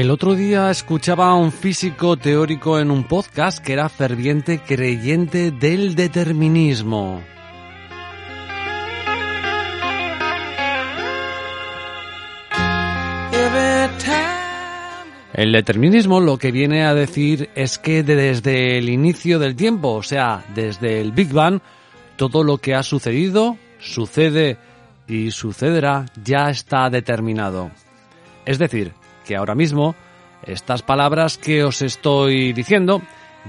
El otro día escuchaba a un físico teórico en un podcast que era ferviente creyente del determinismo. El determinismo lo que viene a decir es que desde el inicio del tiempo, o sea, desde el Big Bang, todo lo que ha sucedido, sucede y sucederá ya está determinado. Es decir, ahora mismo estas palabras que os estoy diciendo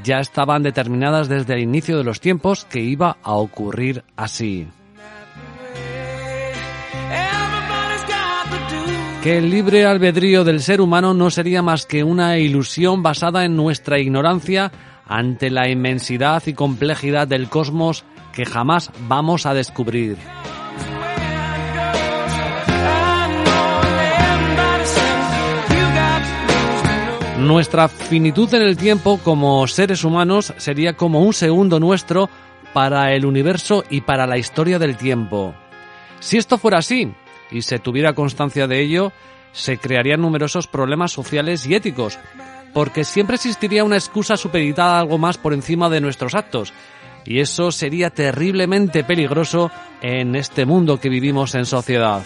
ya estaban determinadas desde el inicio de los tiempos que iba a ocurrir así. que el libre albedrío del ser humano no sería más que una ilusión basada en nuestra ignorancia ante la inmensidad y complejidad del cosmos que jamás vamos a descubrir. Nuestra finitud en el tiempo como seres humanos sería como un segundo nuestro para el universo y para la historia del tiempo. Si esto fuera así, y se tuviera constancia de ello, se crearían numerosos problemas sociales y éticos, porque siempre existiría una excusa supeditada a algo más por encima de nuestros actos, y eso sería terriblemente peligroso en este mundo que vivimos en sociedad.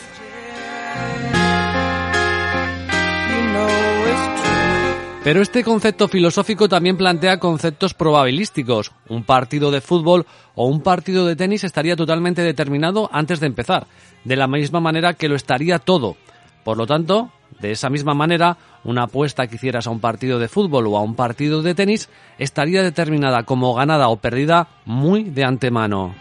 Pero este concepto filosófico también plantea conceptos probabilísticos. Un partido de fútbol o un partido de tenis estaría totalmente determinado antes de empezar, de la misma manera que lo estaría todo. Por lo tanto, de esa misma manera, una apuesta que hicieras a un partido de fútbol o a un partido de tenis estaría determinada como ganada o perdida muy de antemano.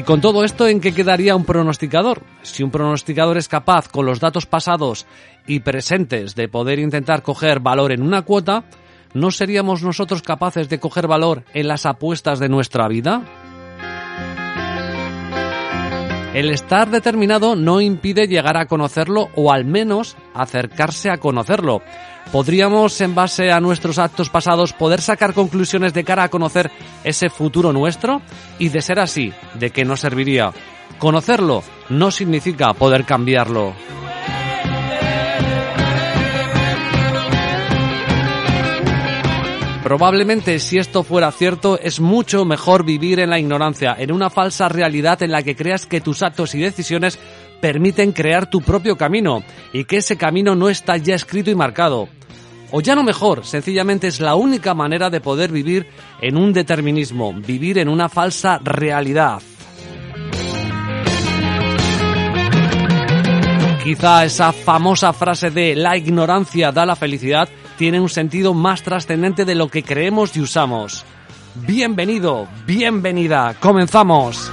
Y con todo esto, ¿en qué quedaría un pronosticador? Si un pronosticador es capaz, con los datos pasados y presentes, de poder intentar coger valor en una cuota, ¿no seríamos nosotros capaces de coger valor en las apuestas de nuestra vida? El estar determinado no impide llegar a conocerlo o al menos acercarse a conocerlo. ¿Podríamos, en base a nuestros actos pasados, poder sacar conclusiones de cara a conocer ese futuro nuestro? Y de ser así, ¿de qué nos serviría? Conocerlo no significa poder cambiarlo. Probablemente si esto fuera cierto es mucho mejor vivir en la ignorancia, en una falsa realidad en la que creas que tus actos y decisiones permiten crear tu propio camino y que ese camino no está ya escrito y marcado. O ya no mejor, sencillamente es la única manera de poder vivir en un determinismo, vivir en una falsa realidad. Quizá esa famosa frase de la ignorancia da la felicidad tiene un sentido más trascendente de lo que creemos y usamos. Bienvenido, bienvenida, comenzamos.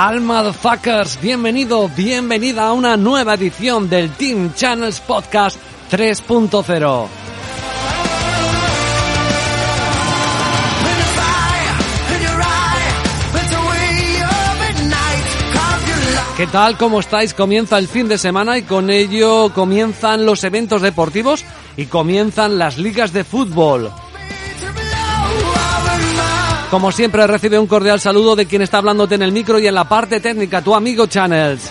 ¿Qué tal, motherfuckers? Bienvenido, bienvenida a una nueva edición del Team Channels Podcast 3.0. ¿Qué tal? ¿Cómo estáis? Comienza el fin de semana y con ello comienzan los eventos deportivos y comienzan las ligas de fútbol. Como siempre, recibe un cordial saludo de quien está hablándote en el micro y en la parte técnica, tu amigo Channels.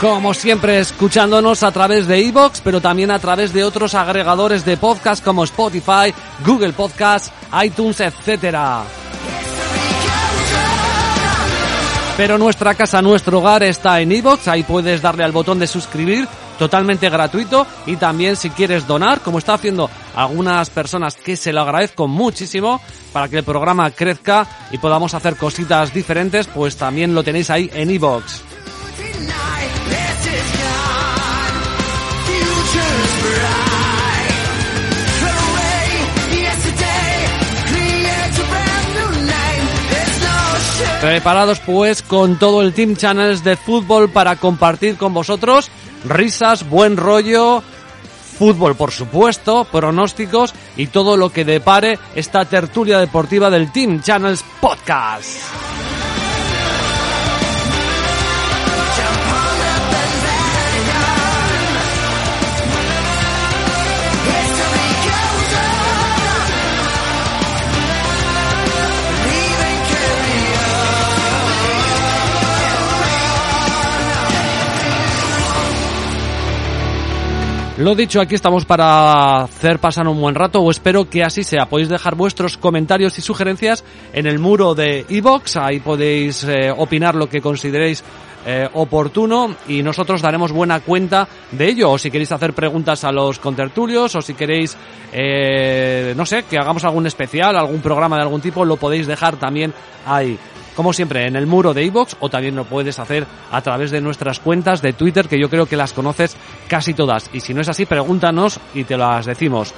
Como siempre, escuchándonos a través de iVoox, pero también a través de otros agregadores de podcast como Spotify, Google Podcasts, iTunes, etcétera. Pero nuestra casa, nuestro hogar está en iVoox, ahí puedes darle al botón de suscribir, totalmente gratuito, y también si quieres donar, como está haciendo algunas personas que se lo agradezco muchísimo, para que el programa crezca y podamos hacer cositas diferentes, pues también lo tenéis ahí en iVoox. Preparados pues con todo el Team Channels de fútbol para compartir con vosotros risas, buen rollo, fútbol por supuesto, pronósticos y todo lo que depare esta tertulia deportiva del Team Channels Podcast. Lo dicho, aquí estamos para hacer pasar un buen rato o espero que así sea. Podéis dejar vuestros comentarios y sugerencias en el muro de iBox, ahí podéis eh, opinar lo que consideréis eh, oportuno y nosotros daremos buena cuenta de ello. O si queréis hacer preguntas a los contertulios o si queréis, eh, no sé, que hagamos algún especial, algún programa de algún tipo, lo podéis dejar también ahí como siempre, en el muro de iVoox o también lo puedes hacer a través de nuestras cuentas de Twitter, que yo creo que las conoces casi todas. Y si no es así, pregúntanos y te las decimos.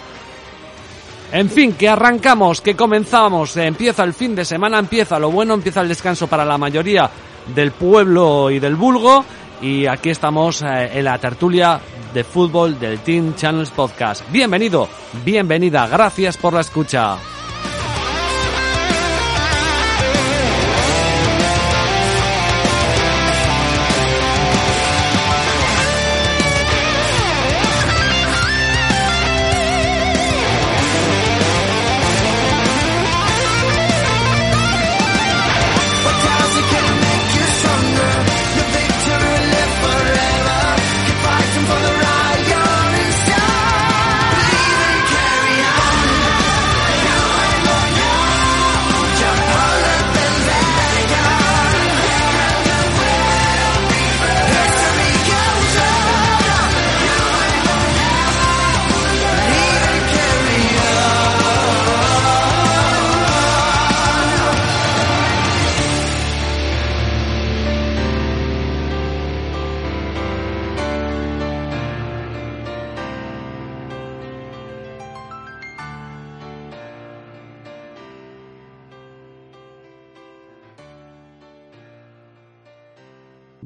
En fin, que arrancamos, que comenzamos, empieza el fin de semana, empieza lo bueno, empieza el descanso para la mayoría del pueblo y del vulgo. Y aquí estamos eh, en la tertulia de fútbol del Team Channels Podcast. Bienvenido, bienvenida, gracias por la escucha.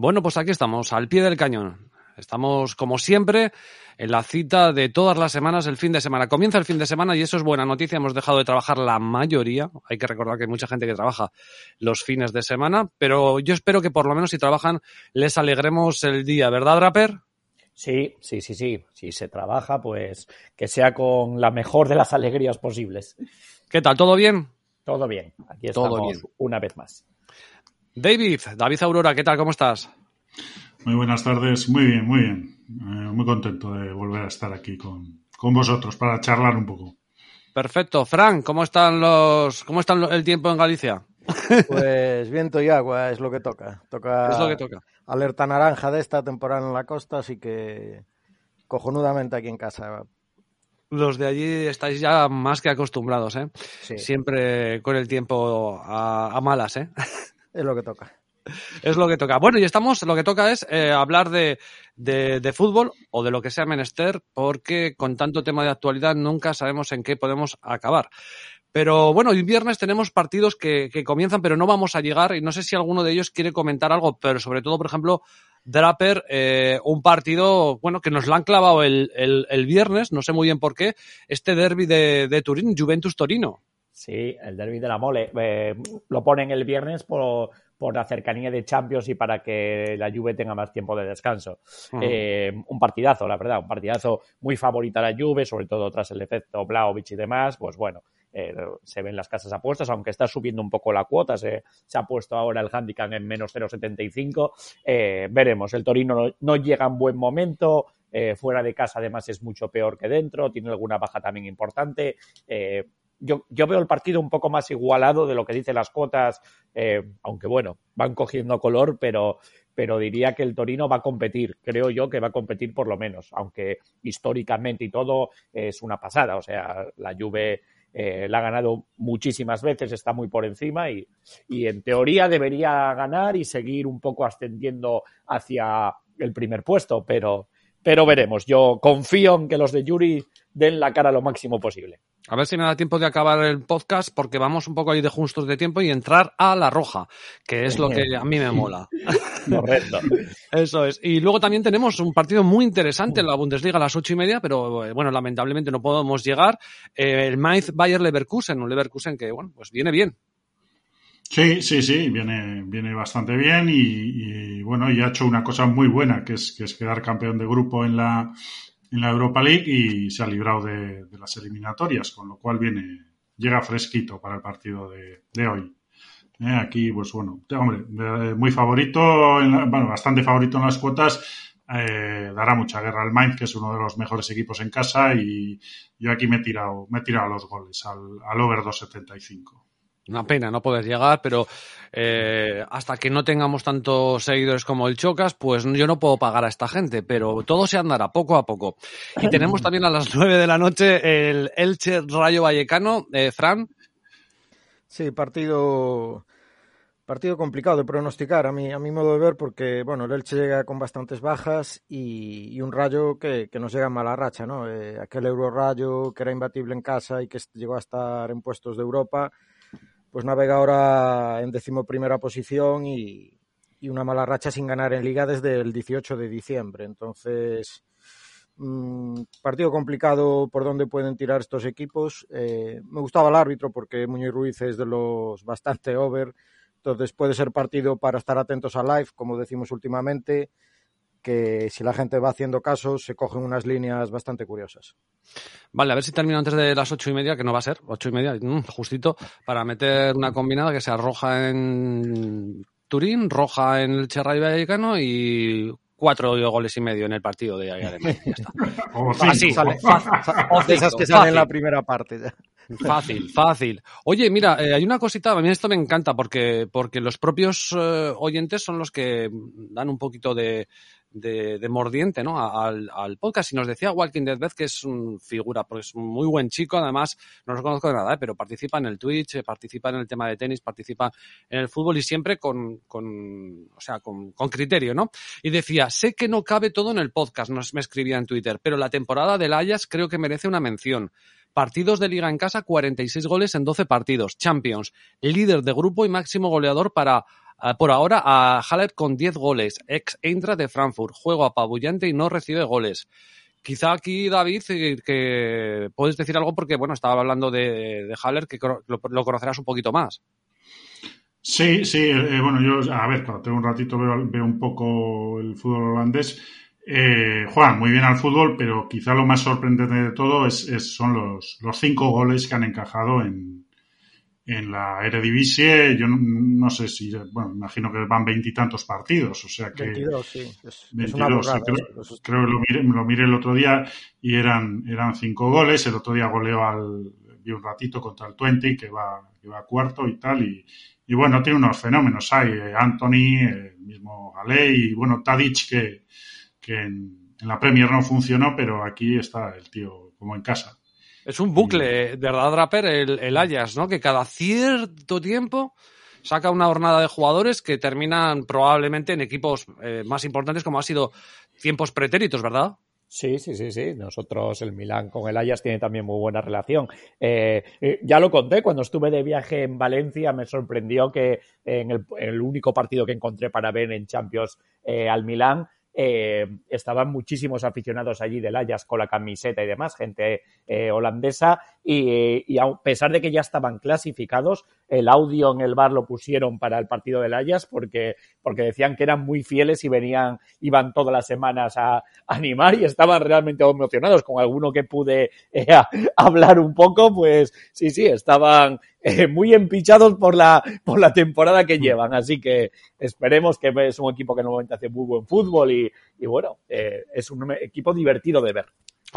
Bueno, pues aquí estamos, al pie del cañón. Estamos, como siempre, en la cita de todas las semanas, el fin de semana. Comienza el fin de semana y eso es buena noticia. Hemos dejado de trabajar la mayoría. Hay que recordar que hay mucha gente que trabaja los fines de semana, pero yo espero que por lo menos si trabajan les alegremos el día, ¿verdad, Draper? Sí, sí, sí, sí. Si se trabaja, pues que sea con la mejor de las alegrías posibles. ¿Qué tal? ¿Todo bien? Todo bien. Aquí estamos Todo bien. una vez más. David, David Aurora, ¿qué tal? ¿Cómo estás? Muy buenas tardes, muy bien, muy bien. Eh, muy contento de volver a estar aquí con, con, vosotros para charlar un poco. Perfecto. Frank, ¿cómo están los, cómo están el tiempo en Galicia? Pues viento y agua es lo que toca. Toca, es lo que toca. alerta naranja de esta temporada en la costa, así que cojonudamente aquí en casa. Los de allí estáis ya más que acostumbrados, ¿eh? Sí. Siempre con el tiempo a, a malas, ¿eh? Es lo que toca. Es lo que toca. Bueno, y estamos, lo que toca es eh, hablar de, de, fútbol o de lo que sea menester, porque con tanto tema de actualidad nunca sabemos en qué podemos acabar. Pero bueno, hoy viernes tenemos partidos que, que, comienzan, pero no vamos a llegar, y no sé si alguno de ellos quiere comentar algo, pero sobre todo, por ejemplo, Draper, eh, un partido, bueno, que nos lo han clavado el, el, el, viernes, no sé muy bien por qué, este derby de, de Turín, Juventus-Torino. Sí, el derby de la mole. Eh, lo ponen el viernes por, por la cercanía de Champions y para que la Juve tenga más tiempo de descanso. Uh -huh. eh, un partidazo, la verdad, un partidazo muy favorita a la Juve, sobre todo tras el efecto Blaovic y demás, pues bueno, eh, se ven las casas apuestas, aunque está subiendo un poco la cuota, se, ha puesto ahora el handicap en menos 0,75. Eh, veremos, el Torino no, llega en buen momento, fuera de casa además es mucho peor que dentro, tiene alguna baja también importante. Yo, yo, veo el partido un poco más igualado de lo que dicen las cuotas, aunque bueno, van cogiendo color, pero, pero diría que el Torino va a competir, creo yo que va a competir por lo menos, aunque históricamente y todo es una pasada, o sea, la Juve eh, la ha ganado muchísimas veces, está muy por encima y, y, en teoría debería ganar y seguir un poco ascendiendo hacia el primer puesto, pero, pero veremos. Yo confío en que los de Yuri den la cara lo máximo posible. A ver si me da tiempo de acabar el podcast porque vamos un poco ahí de justos de tiempo y entrar a la roja, que es lo que a mí me mola. Correcto. Eso es. Y luego también tenemos un partido muy interesante en la Bundesliga a las ocho y media, pero eh, bueno, lamentablemente no podemos llegar. Eh, el Mainz Bayer Leverkusen, un Leverkusen que, bueno, pues viene bien. Sí, sí, sí, viene, viene bastante bien y, bueno, y ha hecho una cosa muy buena, que es, que es quedar campeón de grupo en la, en la Europa League y se ha librado de, las eliminatorias, con lo cual viene, llega fresquito para el partido de, hoy. Eh, aquí, pues bueno, hombre, muy favorito, bueno, bastante favorito en las cuotas. Eh, dará mucha guerra al Mainz, que es uno de los mejores equipos en casa, y yo aquí me he tirado, me he tirado los goles al, al over 2.75. Una pena no poder llegar, pero eh, hasta que no tengamos tantos seguidores como el Chocas, pues yo no puedo pagar a esta gente, pero todo se andará poco a poco. Y tenemos también a las nueve de la noche el Elche Rayo Vallecano. Eh, Fran. Sí, partido, partido complicado de pronosticar a mi, a mi modo de ver, porque bueno, el Elche llega con bastantes bajas y, un Rayo que, que, nos llega en mala racha, ¿no? Eh, aquel Euro Rayo que era imbatible en casa y que llegó a estar en puestos de Europa pues navega ahora en decimoprimera posición y, una mala racha sin ganar en liga desde el 18 de diciembre. Entonces, mm, partido complicado por dónde pueden tirar estos equipos. Eh, me gustaba el árbitro porque Muñoz Ruiz es de los bastante over. Entonces puede ser partido para estar atentos a live, como decimos últimamente que si la gente va haciendo caso, se cogen unas líneas bastante curiosas. Vale, a ver si termino antes de las ocho y media, que no va a ser, ocho y media, mm, justito, para meter una combinada que sea roja en Turín, roja en el Cherray Vallecano y cuatro goles y medio en el partido de Alemania. Así, sale. esas que salen en la primera parte. Fácil, fácil. Oye, mira, eh, hay una cosita, a mí esto me encanta porque, porque los propios eh, oyentes son los que dan un poquito de, de, mordiente ¿no? al, al, podcast. Y nos decía Walking Dead que es un figura, porque es un muy buen chico, además no lo conozco de nada, ¿eh? pero participa en el Twitch, eh, participa en el tema de tenis, participa en el fútbol y siempre con, con o sea, con, con, criterio, ¿no? Y decía, sé que no cabe todo en el podcast, nos me escribía en Twitter, pero la temporada del Ayas creo que merece una mención. Partidos de liga en casa, 46 goles en 12 partidos. Champions, líder de grupo y máximo goleador para por ahora a Haller con 10 goles, ex Eintracht de Frankfurt, juego apabullante y no recibe goles. Quizá aquí, David, eh, que puedes decir algo porque, bueno, estaba hablando de, de Haller, que lo, conocerás un poquito más. Sí, sí, eh, bueno, yo, a ver, cuando tengo un ratito veo, un poco el fútbol holandés. Eh, muy bien al fútbol, pero quizá lo más sorprendente de todo es, son los, los cinco goles que han encajado en, en la Eredivisie, yo no, sé si, bueno, imagino que van veintitantos partidos, o sea que... 22, sí. Es, creo, que lo miré, lo miré el otro día y eran, eran cinco goles, el otro día goleó al, vi un ratito contra el Twenty, que va, que va cuarto y tal, y, y bueno, tiene unos fenómenos, hay eh, Anthony, el mismo Galey, y bueno, Tadic, que, que en, en la Premier no funcionó, pero aquí está el tío como en casa. Es un bucle, ¿verdad, Draper? El, el Ayas, ¿no? Que cada cierto tiempo saca una jornada de jugadores que terminan probablemente en equipos eh, más importantes como ha sido tiempos pretéritos, ¿verdad? Sí, sí, sí, sí. Nosotros, el Milán con el Ayas tiene también muy buena relación. Eh, eh, ya lo conté, cuando estuve de viaje en Valencia me sorprendió que en el, el único partido que encontré para ver en Champions al Milán eh, estaban muchísimos aficionados allí del Ajax con la camiseta y demás, gente eh, holandesa, y, a pesar de que ya estaban clasificados, el audio en el bar lo pusieron para el partido del Ajax porque, porque decían que eran muy fieles y venían, iban todas las semanas a, animar y estaban realmente emocionados. Con alguno que pude eh, hablar un poco, pues sí, sí, estaban muy empichados por la, por la temporada que llevan. Así que esperemos que es un equipo que normalmente hace muy buen fútbol y, y bueno, es un equipo divertido de ver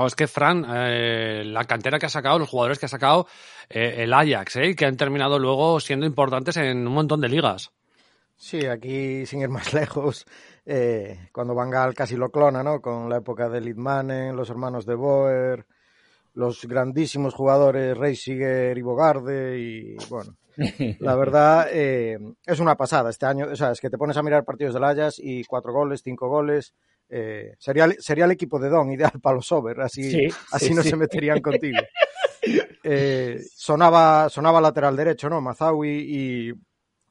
es que Fran, eh, la cantera que ha sacado, los jugadores que ha sacado eh, el Ajax, eh, que han terminado luego siendo importantes en un montón de ligas. Sí, aquí sin ir más lejos, eh, cuando Van Gaal casi lo clona, ¿no? Con la época de Lidmanen, los hermanos de Boer, los grandísimos jugadores Reisiger y Bogarde y bueno, la verdad es una pasada este año, o sea, es que te pones a mirar partidos del Ajax y cuatro goles, cinco goles, eh, sería, sería el equipo de Don ideal para los over, así, así no se meterían contigo. Eh, sonaba, sonaba lateral derecho, ¿no? Mazawi y,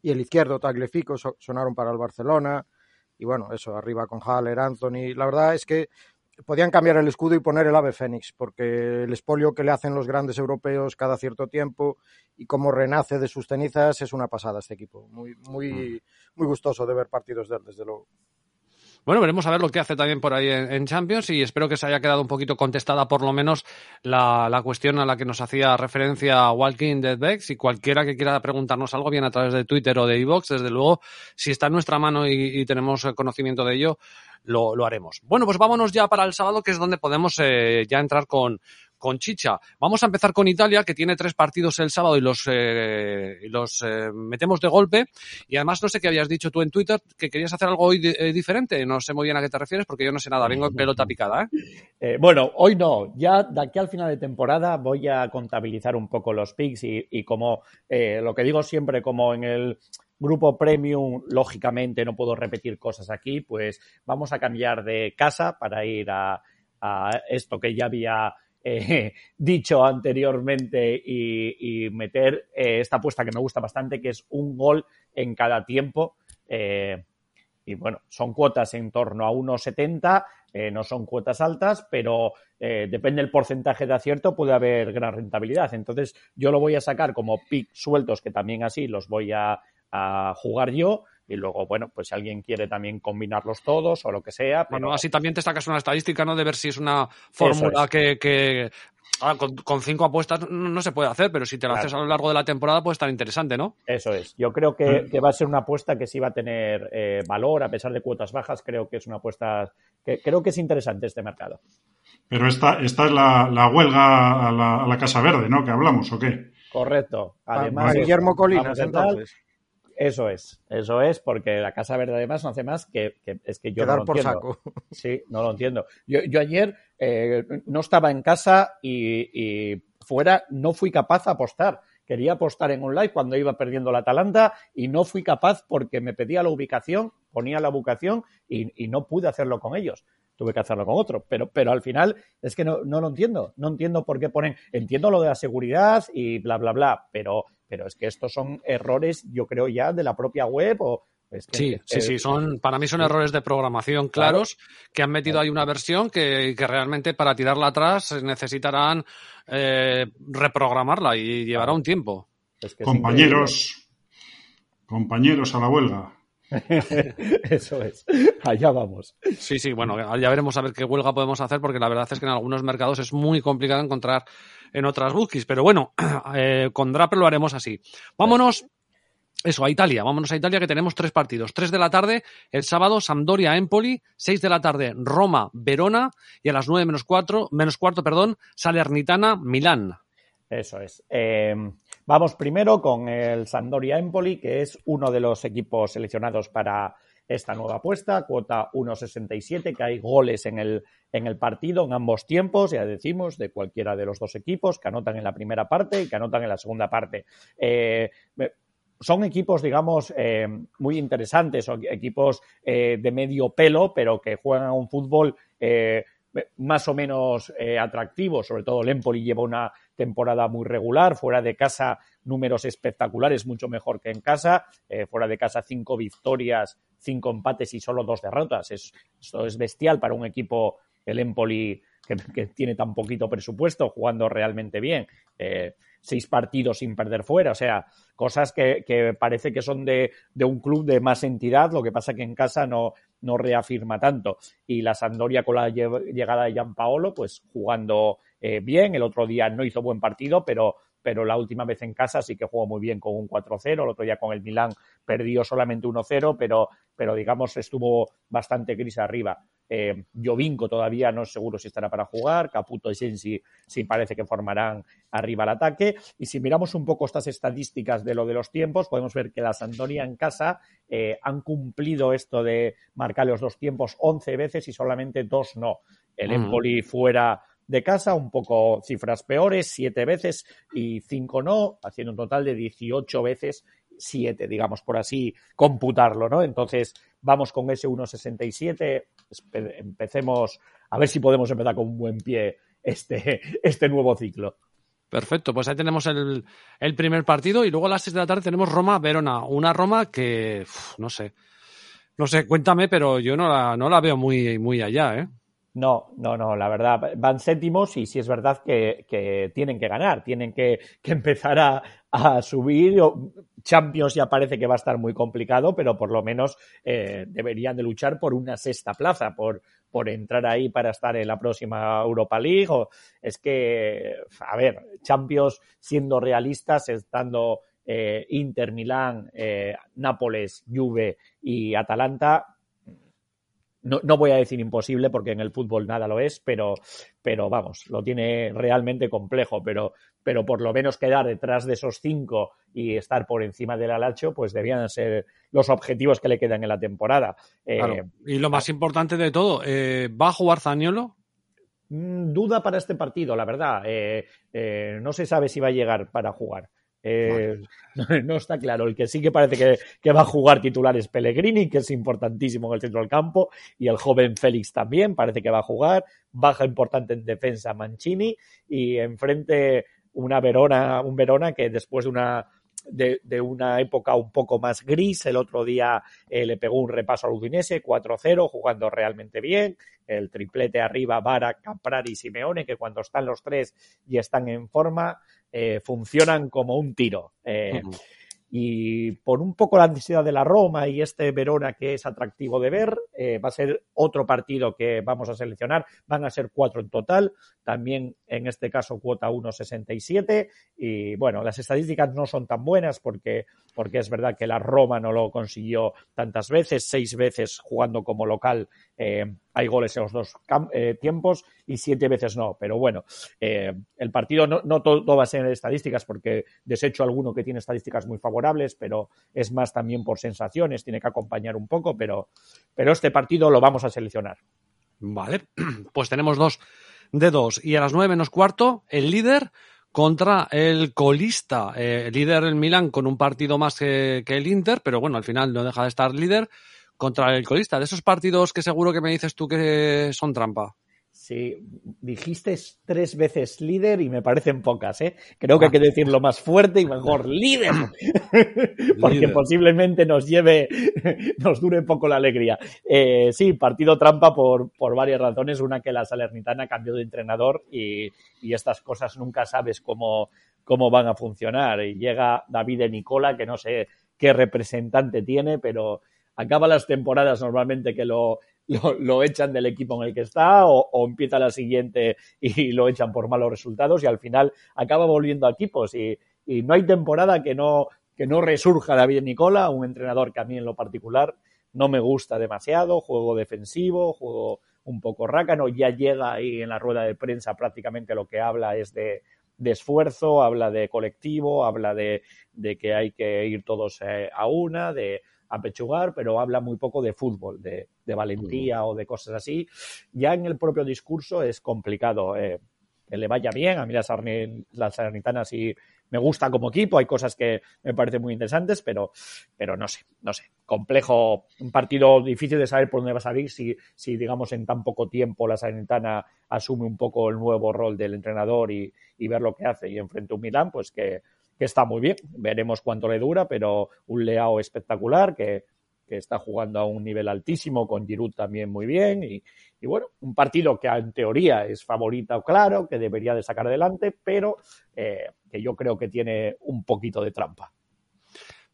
y el izquierdo, Tagliafico, sonaron para el Barcelona. Y bueno, eso, arriba con Haller, Anthony. La verdad es que podían cambiar el escudo y poner el ave fénix, porque el espolio que le hacen los grandes europeos cada cierto tiempo y cómo renace de sus cenizas es una pasada este equipo. Muy, muy, mm. muy gustoso de ver partidos de él, desde luego. Bueno, veremos a ver lo que hace también por ahí en, Champions y espero que se haya quedado un poquito contestada por lo menos la, la cuestión a la que nos hacía referencia Walking Dead Bex y cualquiera que quiera preguntarnos algo bien a través de Twitter o de iVoox, desde luego, si está en nuestra mano y, tenemos conocimiento de ello, lo, lo, haremos. Bueno, pues vámonos ya para el sábado, que es donde podemos eh, ya entrar con, con chicha. Vamos a empezar con Italia, que tiene tres partidos el sábado y los, eh, eh, metemos de golpe. Y además, no sé qué habías dicho tú en Twitter, que querías hacer algo hoy eh, diferente. No sé muy bien a qué te refieres, porque yo no sé nada, vengo en pelota picada. bueno, hoy no. Ya de aquí al final de temporada voy a contabilizar un poco los picks y, como lo que digo siempre, como en el grupo premium, lógicamente no puedo repetir cosas aquí, pues vamos a cambiar de casa para ir a esto que ya había eh, dicho anteriormente y, meter eh, esta apuesta que me gusta bastante, que es un gol en cada tiempo. Eh, y bueno, son cuotas en torno a 1,70, no son cuotas altas, pero depende del porcentaje de acierto, puede haber gran rentabilidad. Entonces, yo lo voy a sacar como pick sueltos, que también así los voy a jugar yo y luego, bueno, pues si alguien quiere también combinarlos todos o lo que sea. Bueno, así también te sacas una estadística, ¿no? De ver si es una fórmula que, que... Ah, con, cinco apuestas no se puede hacer, pero si te lo haces a lo largo de la temporada puede estar interesante, ¿no? Eso es. Yo creo que, va a ser una apuesta que sí va a tener eh, valor, a pesar de cuotas bajas. Creo que es una apuesta que creo que es interesante este mercado. Pero esta, esta es la, huelga a la, Casa Verde, ¿no? Que hablamos, ¿o qué? Correcto. Además, Guillermo Colinas, entonces. Eso es, eso es, porque la Casa Verde además no hace más que, es que yo no lo por entiendo. Saco. Sí, no lo entiendo. Yo, yo ayer eh, no estaba en casa y, fuera no fui capaz de apostar. Quería apostar en un live cuando iba perdiendo la Atalanta y no fui capaz porque me pedía la ubicación, ponía la ubicación y, y no pude hacerlo con ellos tuve que hacerlo con otro. Pero, pero al final es que no, no lo entiendo. No entiendo por qué ponen. Entiendo lo de la seguridad y bla, bla, bla, pero, pero es que estos son errores, yo creo, ya de la propia web o. sí, sí, sí, son, para mí son errores de programación claros que han metido ahí una versión que, que realmente para tirarla atrás necesitarán eh, reprogramarla y llevará un tiempo. compañeros, compañeros a la huelga. Eso es, allá vamos. Sí, sí, bueno, ya veremos a ver qué huelga podemos hacer porque la verdad es que en algunos mercados es muy complicado encontrar en otras bookies, pero bueno, eh, con Draper lo haremos así. Vámonos eso, a Italia. Vámonos a Italia que tenemos tres partidos. Tres de la tarde, el sábado, Sampdoria, Empoli. Seis de la tarde, Roma, Verona. Y a las nueve menos cuatro, menos cuarto, perdón, Salernitana, Milán. Eso es. Eh, vamos primero con el Sampdoria Empoli, que es uno de los equipos seleccionados para esta nueva apuesta, cuota 1.67, que hay goles en el, en el partido en ambos tiempos, ya decimos, de cualquiera de los dos equipos, que anotan en la primera parte y que anotan en la segunda parte. Eh, son equipos, digamos, eh, muy interesantes, equipos de medio pelo, pero que juegan a un fútbol más o menos atractivo, sobre todo el Empoli lleva una temporada muy regular, fuera de casa números espectaculares, mucho mejor que en casa. Eh, fuera de casa, cinco victorias, cinco empates y solo dos derrotas. Es, esto es bestial para un equipo, el Empoli, que, tiene tan poquito presupuesto, jugando realmente bien. Eh, seis partidos sin perder fuera, o sea, cosas que, que parece que son de, de, un club de más entidad, lo que pasa que en casa no, no reafirma tanto. Y la Sandoria con la llegada de Gianpaolo, pues jugando eh, bien, el otro día no hizo buen partido, pero pero la última vez en casa sí que jugó muy bien con un 4-0, el otro día con el Milán perdió solamente 1-0, pero, pero digamos estuvo bastante gris arriba. Eh, Jovinko todavía no es seguro si estará para jugar, Caputo y Sensi sí parece que formarán arriba el ataque. Y si miramos un poco estas estadísticas de lo de los tiempos, podemos ver que la Sandoria en casa eh, han cumplido esto de marcar los dos tiempos 11 veces y solamente dos no. El Empoli fuera de casa, un poco cifras peores, siete veces y cinco no, haciendo un total de 18 veces siete, digamos, por así computarlo, ¿no? Entonces, vamos con ese 1.67, empecemos a ver si podemos empezar con un buen pie este, este nuevo ciclo. Perfecto, pues ahí tenemos el, el, primer partido y luego a las 6 de la tarde tenemos Roma-Verona, una Roma que, no sé, no sé, cuéntame, pero yo no la, no la veo muy, muy allá, ¿eh? No, no, no, la verdad, van séptimos y sí es verdad que, que tienen que ganar, tienen que, que empezar a, a, subir. Champions ya parece que va a estar muy complicado, pero por lo menos eh, deberían de luchar por una sexta plaza, por, por entrar ahí para estar en la próxima Europa League. Es que, a ver, Champions siendo realistas, estando eh, Inter, Milán, eh, Nápoles, Juve y Atalanta, no, no, voy a decir imposible porque en el fútbol nada lo es, pero, pero vamos, lo tiene realmente complejo, pero, pero por lo menos quedar detrás de esos cinco y estar por encima del Alacho, pues debían ser los objetivos que le quedan en la temporada. Eh, y lo más importante de todo, eh, ¿va a jugar Zaniolo? Mm, duda para este partido, la verdad. Eh, no se sabe si va a llegar para jugar. Eh, no, está claro. El que sí que parece que, va a jugar titular es Pellegrini, que es importantísimo en el centro del campo, y el joven Félix también parece que va a jugar. Baja importante en defensa Mancini y enfrente una Verona, un Verona que después de una de, una época un poco más gris. El otro día eh, le pegó un repaso al Udinese, 4-0, jugando realmente bien. El triplete arriba, Vara, Caprari y Simeone, que cuando están los tres y están en forma, eh, funcionan como un tiro. Eh, y por un poco la necesidad de la Roma y este Verona que es atractivo de ver, eh, va a ser otro partido que vamos a seleccionar. Van a ser cuatro en total, también en este caso cuota 1.67. Y bueno, las estadísticas no son tan buenas porque, porque es verdad que la Roma no lo consiguió tantas veces, seis veces jugando como local. Eh, hay goles en los dos eh, tiempos y siete veces no. Pero bueno, eh, el partido no, todo, va a ser estadísticas porque desecho alguno que tiene estadísticas muy favorables, pero es más también por sensaciones, tiene que acompañar un poco, pero, pero este partido lo vamos a seleccionar. Vale, pues tenemos dos de dos y a las nueve menos cuarto el líder contra el colista, eh, líder el Milan con un partido más que el Inter, pero bueno, al final no deja de estar líder contra el colista, de esos partidos que seguro que me dices tú que son trampa. Sí, dijiste tres veces líder y me parecen pocas, ¿eh? Creo que hay que decirlo más fuerte y mejor líder, porque posiblemente nos lleve, nos dure poco la alegría. Eh, sí, partido trampa por, por varias razones. Una que la Salernitana cambió de entrenador y, y estas cosas nunca sabes cómo, cómo van a funcionar. Y llega David de Nicola, que no sé qué representante tiene, pero acaba las temporadas normalmente que lo, lo, echan del equipo en el que está o, empieza la siguiente y lo echan por malos resultados y al final acaba volviendo a equipos. Y, y no hay temporada que no, que no resurja David Nicola, un entrenador que a mí en lo particular no me gusta demasiado, juego defensivo, juego un poco rácano, ya llega ahí en la rueda de prensa prácticamente lo que habla es de, de esfuerzo, habla de colectivo, habla de, de, que hay que ir todos eh, a una, de, apechugar, pero habla muy poco de fútbol, de, valentía o de cosas así. Ya en el propio discurso es complicado eh, que le vaya bien. A mí la, Salernitana sí me gusta como equipo, hay cosas que me parecen muy interesantes, pero, pero no sé, no sé. Complejo, un partido difícil de saber por dónde va a salir si, si digamos, en tan poco tiempo la Salernitana asume un poco el nuevo rol del entrenador y, y ver lo que hace y enfrente un Milán, pues que que está muy bien. Veremos cuánto le dura, pero un Leao espectacular que, que está jugando a un nivel altísimo, con Giroud también muy bien. Y, y, bueno, un partido que en teoría es favorita, claro, que debería de sacar adelante, pero eh, que yo creo que tiene un poquito de trampa.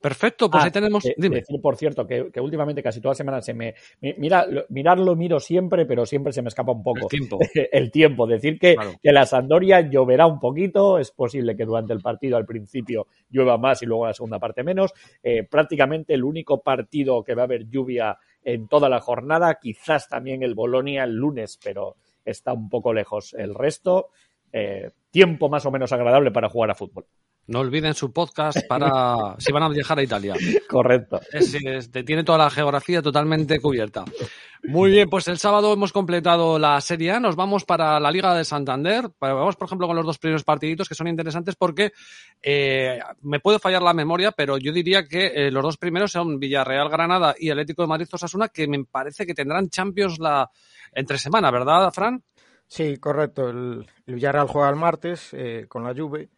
Perfecto, pues ah, ahí tenemos. Eh, dime. Decir, por cierto, que, que, últimamente casi toda semana se me. Mira, mirarlo miro siempre, pero siempre se me escapa un poco. El tiempo. el tiempo. Decir que, claro. que la Sandoria lloverá un poquito. Es posible que durante el partido al principio llueva más y luego en la segunda parte menos. Eh, prácticamente el único partido que va a haber lluvia en toda la jornada. Quizás también el Bolonia el lunes, pero está un poco lejos. El resto, eh, tiempo más o menos agradable para jugar a fútbol. No olviden su podcast para si van a viajar a Italia. Correcto. Es, es, tiene toda la geografía totalmente cubierta. Muy bien, pues el sábado hemos completado la serie A. Nos vamos para la Liga de Santander. Vamos, por ejemplo, con los dos primeros partiditos que son interesantes porque eh, me puede fallar la memoria, pero yo diría que eh, los dos primeros son Villarreal Granada y Atlético de Madrid Osasuna, que me parece que tendrán Champions la entre semana, ¿verdad, Fran? Sí, correcto. El, el Villarreal juega el martes eh, con la Juve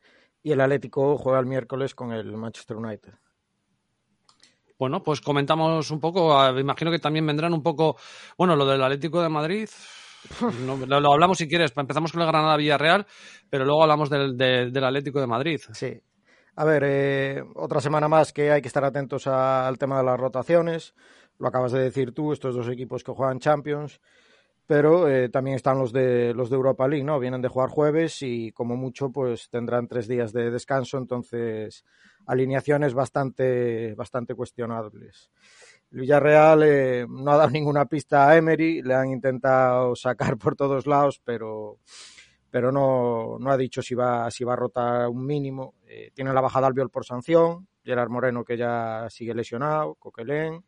y el Atlético juega el miércoles con el Manchester United. Bueno, pues comentamos un poco, me imagino que también vendrán un poco, bueno, lo del Atlético de Madrid, no, lo, lo, hablamos si quieres, empezamos con el Granada Villarreal, pero luego hablamos del, del, del Atlético de Madrid. Sí. A ver, eh, otra semana más que hay que estar atentos a, al tema de las rotaciones. Lo acabas de decir tú, estos dos equipos que juegan Champions pero eh, también están los de los de Europa League, ¿no? Vienen de jugar jueves y como mucho pues tendrán tres días de descanso, entonces alineaciones bastante bastante cuestionables. El Villarreal eh, no ha dado ninguna pista a Emery, le han intentado sacar por todos lados, pero pero no, no ha dicho si va, si va a rotar un mínimo. Eh, tiene la bajada Albiol por sanción, Gerard Moreno que ya sigue lesionado, Coquelén,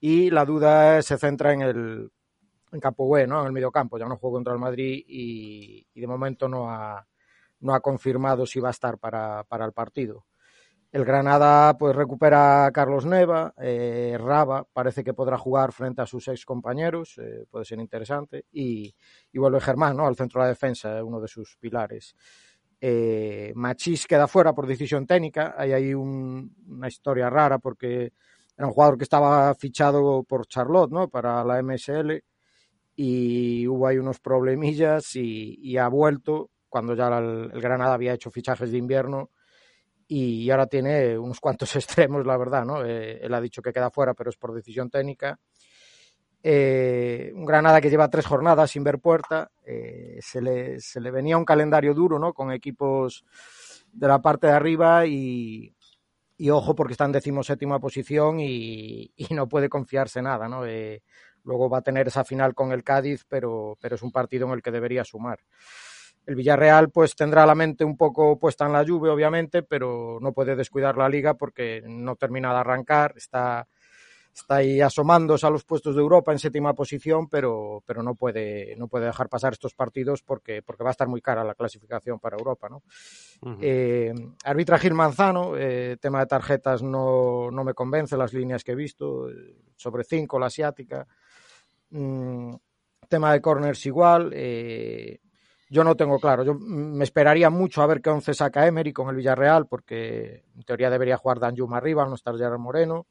y la duda se centra en el en campo B, ¿no? En el mediocampo, ya no jugó contra el Madrid y, y, de momento no ha, no ha confirmado si va a estar para, para el partido. El Granada pues recupera a Carlos Neva, eh, Raba parece que podrá jugar frente a sus ex compañeros, eh, puede ser interesante, y, y, vuelve Germán ¿no? al centro de la defensa, uno de sus pilares. Eh, Machís queda fuera por decisión técnica, hay ahí un, una historia rara porque era un jugador que estaba fichado por Charlotte ¿no? para la MSL y hubo ahí unos problemillas y, y ha vuelto cuando ya el, Granada había hecho fichajes de invierno y ahora tiene unos cuantos extremos, la verdad, ¿no? Eh, él ha dicho que queda fuera, pero es por decisión técnica. Eh, un Granada que lleva tres jornadas sin ver puerta, eh, se, le, se, le, venía un calendario duro, ¿no? Con equipos de la parte de arriba y, ojo porque está en decimoséptima posición y, y, no puede confiarse nada, ¿no? Eh, Luego va a tener esa final con el Cádiz, pero, pero es un partido en el que debería sumar. El Villarreal pues tendrá la mente un poco puesta en la lluvia, obviamente, pero no puede descuidar la liga porque no termina de arrancar, está, está ahí asomándose a los puestos de Europa en séptima posición, pero, pero no, puede, no puede dejar pasar estos partidos porque, porque va a estar muy cara la clasificación para Europa. ¿no? Uh -huh. eh, arbitra Gil Manzano, eh, tema de tarjetas no, no me convence las líneas que he visto, sobre cinco la asiática. Mm, tema de corners igual. Eh, yo no tengo claro. Yo me esperaría mucho a ver qué once saca Emery con el Villarreal, porque en teoría debería jugar Danjuma arriba, no estar Gerard Moreno.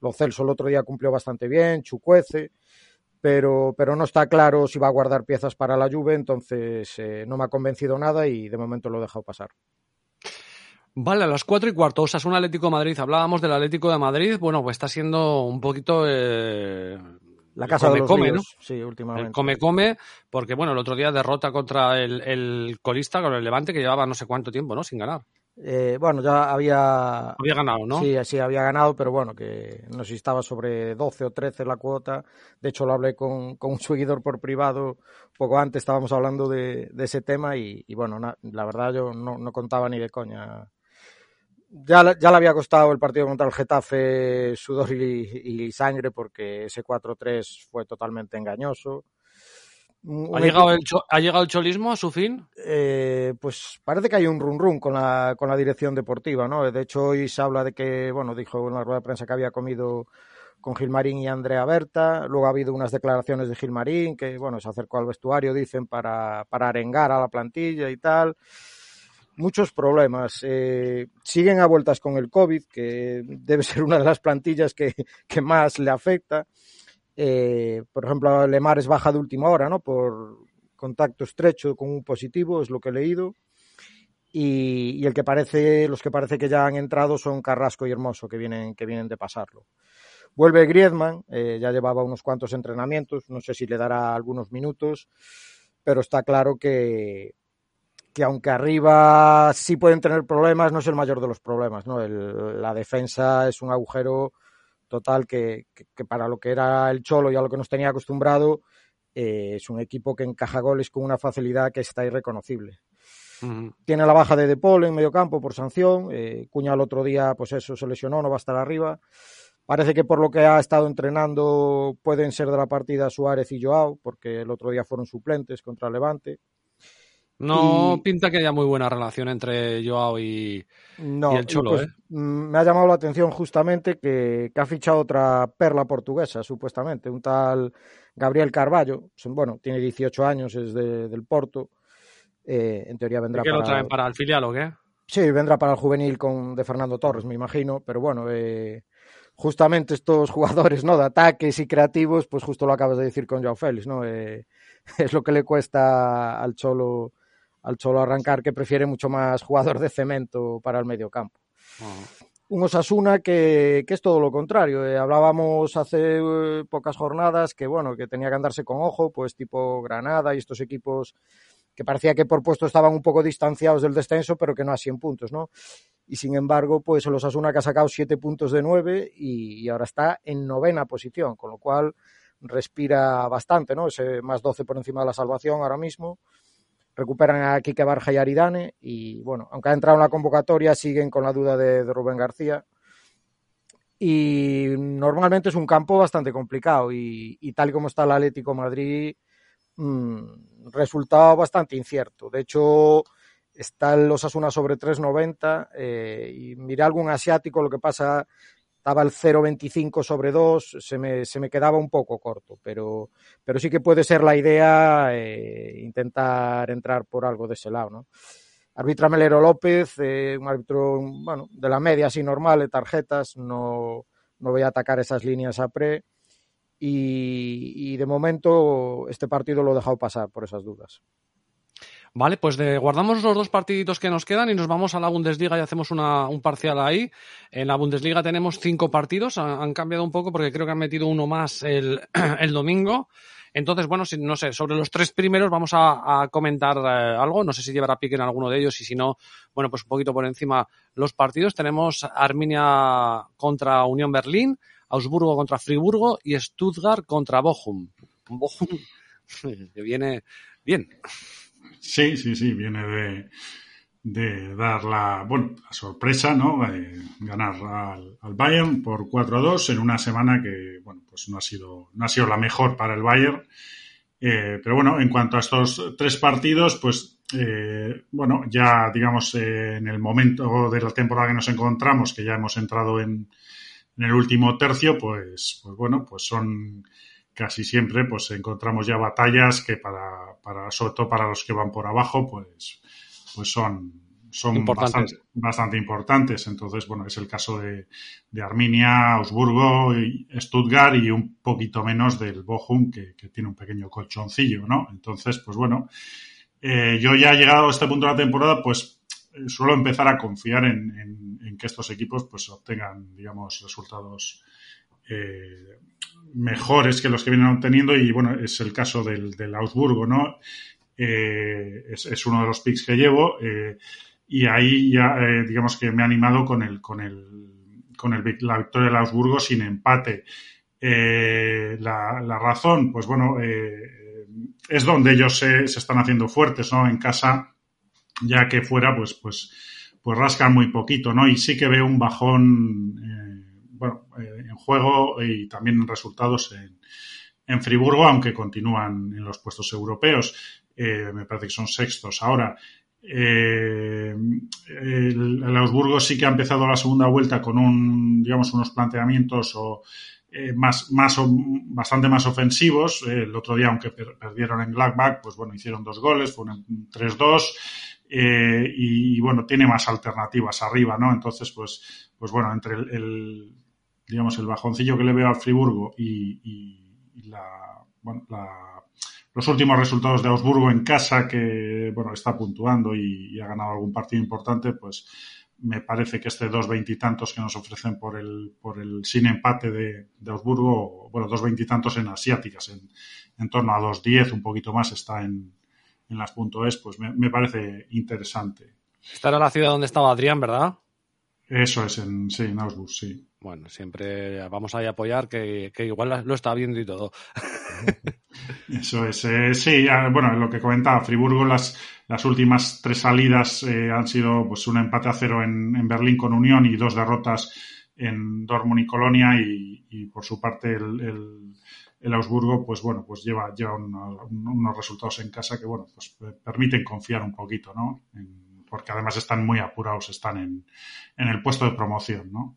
Lo Celso el otro día cumplió bastante bien, Chucuece, pero, pero no está claro si va a guardar piezas para la Juve, entonces eh, no me ha convencido nada y de momento lo he dejado pasar. Vale, a las cuatro y cuarto, es un Atlético Madrid. Hablábamos del Atlético de Madrid. Bueno, pues está siendo un poquito eh, la casa come, de los come, ríos, ¿no? Sí, últimamente. El come come, porque bueno, el otro día derrota contra el, el, colista, con el Levante, que llevaba no sé cuánto tiempo, ¿no? Sin ganar. Eh, bueno, ya había... Había ganado, ¿no? Sí, sí, había ganado, pero bueno, que no sé si estaba sobre 12 o 13 la cuota. De hecho, lo hablé con, con un seguidor por privado poco antes, estábamos hablando de, de ese tema y, y bueno, na, la verdad yo no, no contaba ni de coña ya, ya le había costado el partido contra el Getafe sudor y, y sangre porque ese 4-3 fue totalmente engañoso. ¿Ha llegado, el ¿Ha llegado el cholismo a su fin? Eh, pues parece que hay un run run con la, con la dirección deportiva, ¿no? De hecho, hoy se habla de que, bueno, dijo en la rueda de prensa que había comido con Gilmarín y Andrea Berta. Luego ha habido unas declaraciones de Gilmarín que, bueno, se acercó al vestuario, dicen, para, para arengar a la plantilla y tal muchos problemas. Eh, siguen a vueltas con el COVID, que debe ser una de las plantillas que, que más le afecta. Eh, por ejemplo, Lemar es baja de última hora, ¿no? Por contacto estrecho con un positivo, es lo que he leído. Y, y, el que parece, los que parece que ya han entrado son Carrasco y Hermoso, que vienen, que vienen de pasarlo. Vuelve Griezmann, eh, ya llevaba unos cuantos entrenamientos, no sé si le dará algunos minutos, pero está claro que, que aunque arriba sí pueden tener problemas, no es el mayor de los problemas. ¿no? El, la defensa es un agujero total que, que, que, para lo que era el Cholo y a lo que nos tenía acostumbrado, eh, es un equipo que encaja goles con una facilidad que está irreconocible. Uh -huh. Tiene la baja de De Paul en medio campo por sanción. Eh, Cuña el otro día, pues eso, se lesionó, no va a estar arriba. Parece que por lo que ha estado entrenando pueden ser de la partida Suárez y Joao, porque el otro día fueron suplentes contra Levante. No y... pinta que haya muy buena relación entre Joao y, no, y el Cholo, pues, ¿eh? Me ha llamado la atención justamente que, que, ha fichado otra perla portuguesa, supuestamente, un tal Gabriel Carballo. Bueno, tiene 18 años, es de, del Porto. Eh, en teoría vendrá ¿Y qué para... lo traen para el filial o qué? Sí, vendrá para el juvenil con, de Fernando Torres, me imagino, pero bueno, eh, justamente estos jugadores ¿no? de ataques y creativos, pues justo lo acabas de decir con Joao Félix, ¿no? Eh, es lo que le cuesta al Cholo al Cholo arrancar, que prefiere mucho más jugador de cemento para el medio campo. Uh -huh. Un Osasuna que, que, es todo lo contrario. Eh, hablábamos hace eh, pocas jornadas que, bueno, que tenía que andarse con ojo, pues tipo Granada y estos equipos que parecía que por puesto estaban un poco distanciados del descenso, pero que no a 100 puntos, ¿no? Y sin embargo, pues el Osasuna que ha sacado 7 puntos de 9 y, y ahora está en novena posición, con lo cual respira bastante, ¿no? Ese más 12 por encima de la salvación ahora mismo recuperan a Kike Barja y Aridane y bueno, aunque ha entrado en la convocatoria siguen con la duda de, Rubén García. Y normalmente es un campo bastante complicado y, tal como está el Atlético Madrid mmm, resultado bastante incierto. De hecho está los Asuna sobre 3.90 eh, y miré algún asiático lo que pasa estaba el 0,25 sobre 2, se me, se me quedaba un poco corto, pero, pero sí que puede ser la idea eh, intentar entrar por algo de ese lado, ¿no? Arbitra Melero López, eh, un árbitro bueno, de la media así normal, de tarjetas, no, no voy a atacar esas líneas a pre y, y de momento este partido lo he dejado pasar por esas dudas. Vale, pues de, guardamos los dos partiditos que nos quedan y nos vamos a la Bundesliga y hacemos una, un parcial ahí. En la Bundesliga tenemos cinco partidos, han, cambiado un poco porque creo que han metido uno más el, el domingo. Entonces, bueno, si, no sé, sobre los tres primeros vamos a, a comentar eh, algo. No sé si llevará pique en alguno de ellos y si no, bueno, pues un poquito por encima los partidos. Tenemos Arminia contra Unión Berlín, Augsburgo contra Friburgo y Stuttgart contra Bochum. Bochum que viene bien. Sí, sí, sí, viene de, de dar la, bueno, la sorpresa, ¿no? De ganar al, al, Bayern por 4 a 2 en una semana que, bueno, pues no ha sido, no ha sido la mejor para el Bayern. Eh, pero bueno, en cuanto a estos tres partidos, pues, eh, bueno, ya digamos eh, en el momento de la temporada que nos encontramos, que ya hemos entrado en, en el último tercio, pues, pues bueno, pues son casi siempre pues encontramos ya batallas que para, para sobre todo para los que van por abajo pues pues son son importantes. Bastante, bastante, importantes entonces bueno es el caso de, de Arminia Augsburgo y Stuttgart y un poquito menos del Bochum que, que tiene un pequeño colchoncillo no entonces pues bueno eh, yo ya he llegado a este punto de la temporada pues eh, suelo empezar a confiar en, en, en que estos equipos pues obtengan digamos resultados eh, mejores que los que vienen obteniendo y bueno, es el caso del, del Augsburgo, ¿no? Eh, es, es, uno de los picks que llevo eh, y ahí ya digamos que me ha animado con el con el con el, la victoria del Augsburgo sin empate. La, la, razón, pues bueno, es donde ellos se, se, están haciendo fuertes, ¿no? En casa, ya que fuera, pues, pues, pues rascan muy poquito, ¿no? Y sí que veo un bajón bueno, eh, en juego y también en resultados en, en, Friburgo, aunque continúan en los puestos europeos. Eh, me parece que son sextos ahora. Eh, el, el, Augsburgo sí que ha empezado la segunda vuelta con un, digamos, unos planteamientos o, eh, más, más, bastante más ofensivos. el otro día, aunque per perdieron en Gladbach, pues bueno, hicieron dos goles, fue un 3-2 eh, y, bueno, tiene más alternativas arriba, ¿no? Entonces, pues, pues bueno, entre el, digamos, el bajoncillo que le veo al Friburgo y, la, bueno, los últimos resultados de Augsburgo en casa, que, bueno, está puntuando y, ha ganado algún partido importante, pues me parece que este dos veintitantos que nos ofrecen por el, por el sin empate de, de Augsburgo, bueno, dos veintitantos en asiáticas, en, en torno a dos diez, un poquito más, está en, en las .es, pues me, parece interesante. Esta era la ciudad donde estaba Adrián, ¿verdad? Eso es, en, sí, en Augsburg, sí. Bueno, siempre vamos a apoyar, que, igual lo está viendo y todo. Eso es, eh, sí, bueno, lo que comentaba, Friburgo, las, las últimas tres salidas eh, han sido pues un empate a cero en, Berlín con Unión y dos derrotas en Dortmund y Colonia y, por su parte el el Augsburgo, pues bueno, pues lleva, lleva unos resultados en casa que, bueno, pues permiten confiar un poquito, ¿no? Porque además están muy apurados, están en, en el puesto de promoción, ¿no?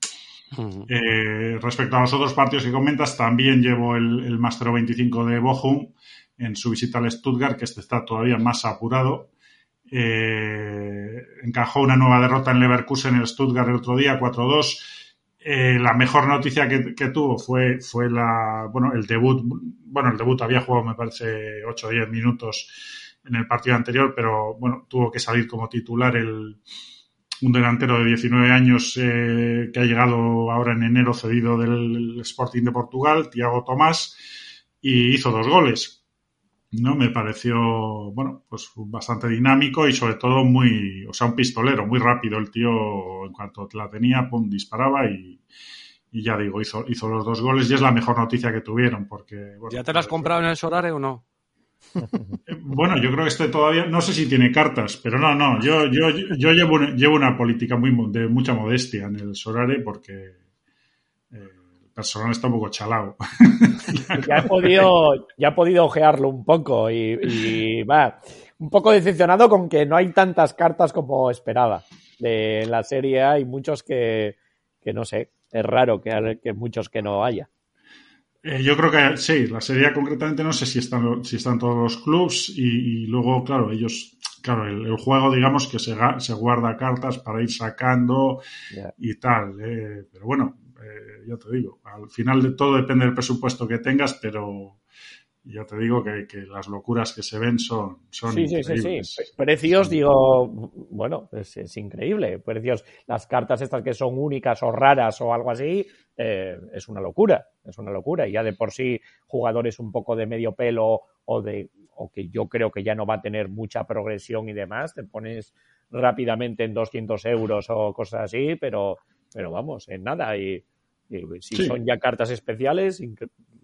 Eh, respecto a los otros partidos que comentas, también llevo el, el Master 25 de Bochum en su visita al Stuttgart, que este está todavía más apurado. Eh, encajó una nueva derrota en Leverkusen en el Stuttgart el otro día, 4-2 eh, la mejor noticia que, tuvo fue, fue la, bueno, el debut. Bueno, el debut había jugado, me parece, 8 o 10 minutos en el partido anterior, pero bueno, tuvo que salir como titular el, un delantero de 19 años eh, que ha llegado ahora en enero cedido del Sporting de Portugal, Tiago Tomás, y hizo dos goles. ¿no? Me pareció, bueno, pues bastante dinámico y sobre todo muy, o sea, un pistolero, muy rápido el tío, en cuanto la tenía, pum, disparaba y, y ya digo, hizo, hizo los dos goles y es la mejor noticia que tuvieron porque... ¿Ya te las has comprado en el Sorare o no? Bueno, yo creo que este todavía, no sé si tiene cartas, pero no, no, yo, yo, yo llevo, llevo una política muy de mucha modestia en el Sorare porque personal está un poco chalado. ya he podido, ya podido ojearlo un poco y, va, un poco decepcionado con que no hay tantas cartas como esperaba. De la serie hay muchos que, que no sé, es raro que, que muchos que no haya. Eh, yo creo que sí, la serie concretamente no sé si están, si están todos los clubs y, luego, claro, ellos, claro, el, juego digamos que se, se, guarda cartas para ir sacando y tal. Eh, pero bueno, eh, ya te digo, al final de todo depende del presupuesto que tengas, pero ya te digo que, las locuras que se ven son, son sí, sí, sí, sí, Precios, digo, bueno, es, increíble. Precios, las cartas estas que son únicas o raras o algo así, eh, es una locura, es una locura. Y ya de por sí, jugadores un poco de medio pelo o de o que yo creo que ya no va a tener mucha progresión y demás, te pones rápidamente en 200 euros o cosas así, pero, pero vamos, en nada. Y, si son ya cartas especiales,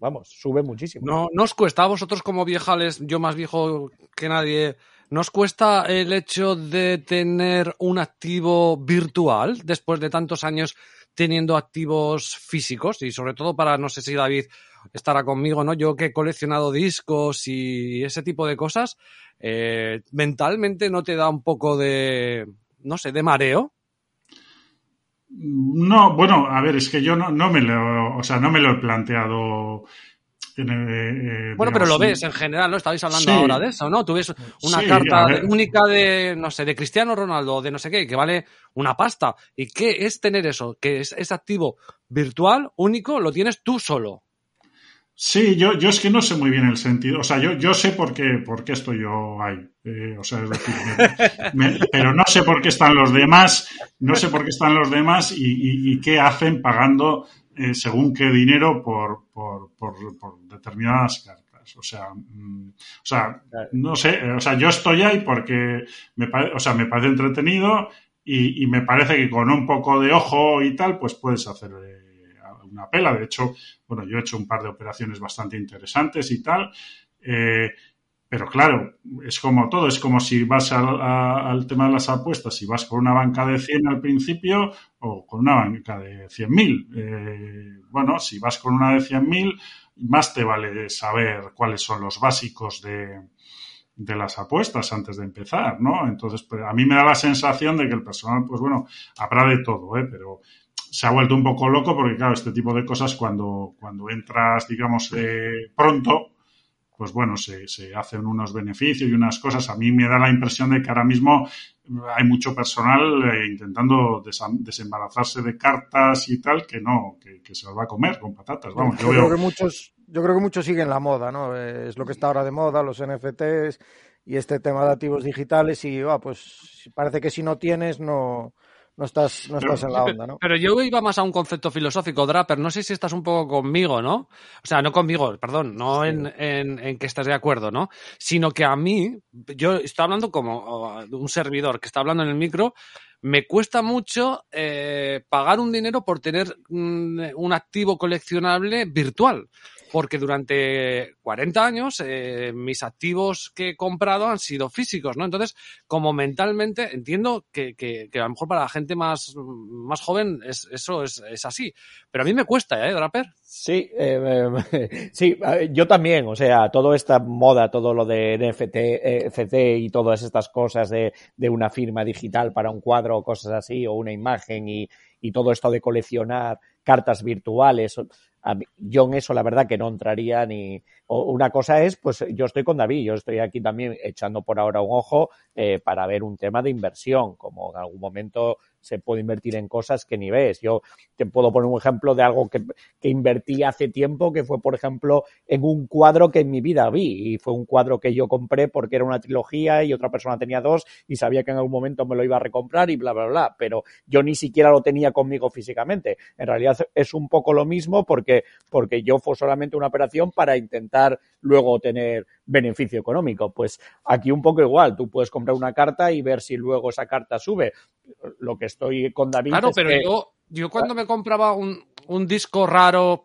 vamos, sube muchísimo. No, ¿No os cuesta a vosotros como viejales, yo más viejo que nadie, ¿nos cuesta el hecho de tener un activo virtual después de tantos años teniendo activos físicos? Y sobre todo para, no sé si David estará conmigo, ¿no? Yo que he coleccionado discos y ese tipo de cosas, eh, mentalmente no te da un poco de, no sé, de mareo. No, bueno, a ver, es que yo no, no me lo, o sea, no me lo he planteado. Eh, eh, bueno, pero lo ves en general, ¿no? Estabais hablando ahora de eso, ¿no? Tú ves una carta única de, no sé, de Cristiano Ronaldo, de no sé qué, que vale una pasta. ¿Y qué es tener eso? Que es, es activo virtual, único, lo tienes tú solo. Sí, yo, yo es que no sé muy bien el sentido. O sea, yo, yo sé por qué, por qué estoy yo ahí. Eh, o sea, es decir, pero no sé por qué están los demás, no sé por qué están los demás y, y, qué hacen pagando eh, según qué dinero por, por, por, por, determinadas cartas. O sea, mm, o sea, no sé, o sea, yo estoy ahí porque me, o sea, me parece entretenido y, y me parece que con un poco de ojo y tal, pues puedes hacer pela. De hecho, bueno, yo he hecho un par de operaciones bastante interesantes y tal. Eh, pero claro, es como todo, es como si vas al, tema de las apuestas, si vas con una banca de 100 al principio o con una banca de 100.000. Eh, bueno, si vas con una de 100.000, más te vale saber cuáles son los básicos de, de las apuestas antes de empezar, ¿no? Entonces, pues, a mí me da la sensación de que el personal, pues bueno, habrá de todo, ¿eh? Pero se ha vuelto un poco loco porque, claro, este tipo de cosas cuando, cuando entras, digamos, eh, pronto, pues bueno, se, se, hacen unos beneficios y unas cosas. A mí me da la impresión de que ahora mismo hay mucho personal eh, intentando desembarazarse de cartas y tal que no, que, se los va a comer con patatas. Vamos, yo, creo que muchos, yo creo que muchos siguen la moda, ¿no? Es lo que está ahora de moda, los NFTs y este tema de activos digitales y, ah, pues parece que si no tienes no no estás, no estás en la onda, ¿no? Pero yo iba más a un concepto filosófico, Draper. No sé si estás un poco conmigo, ¿no? O sea, no conmigo, perdón, no en, en, que estás de acuerdo, ¿no? Sino que a mí, yo estoy hablando como un servidor que está hablando en el micro, me cuesta mucho eh, pagar un dinero por tener mm, un activo coleccionable virtual porque durante 40 años eh, mis activos que he comprado han sido físicos, ¿no? Entonces, como mentalmente, entiendo que, que, a lo mejor para la gente más, más joven es, eso es, es, así. Pero a mí me cuesta, ¿eh, Draper? Sí, eh, sí, yo también. O sea, toda esta moda, todo lo de NFT, NFT y todas estas cosas de, de una firma digital para un cuadro o cosas así, o una imagen y, y todo esto de coleccionar cartas virtuales yo en eso la verdad que no entraría ni... una cosa es, pues yo estoy con David, yo estoy aquí también echando por ahora un ojo eh, para ver un tema de inversión, como en algún momento se puede invertir en cosas que ni ves. Yo te puedo poner un ejemplo de algo que, que, invertí hace tiempo, que fue, por ejemplo, en un cuadro que en mi vida vi. Y fue un cuadro que yo compré porque era una trilogía y otra persona tenía dos y sabía que en algún momento me lo iba a recomprar y bla, bla, bla. Pero yo ni siquiera lo tenía conmigo físicamente. En realidad es un poco lo mismo porque, porque yo fue solamente una operación para intentar luego tener beneficio económico. Pues aquí un poco igual. Tú puedes comprar una carta y ver si luego esa carta sube. Lo que estoy con David. Claro, pero yo, yo cuando me compraba un, un disco raro,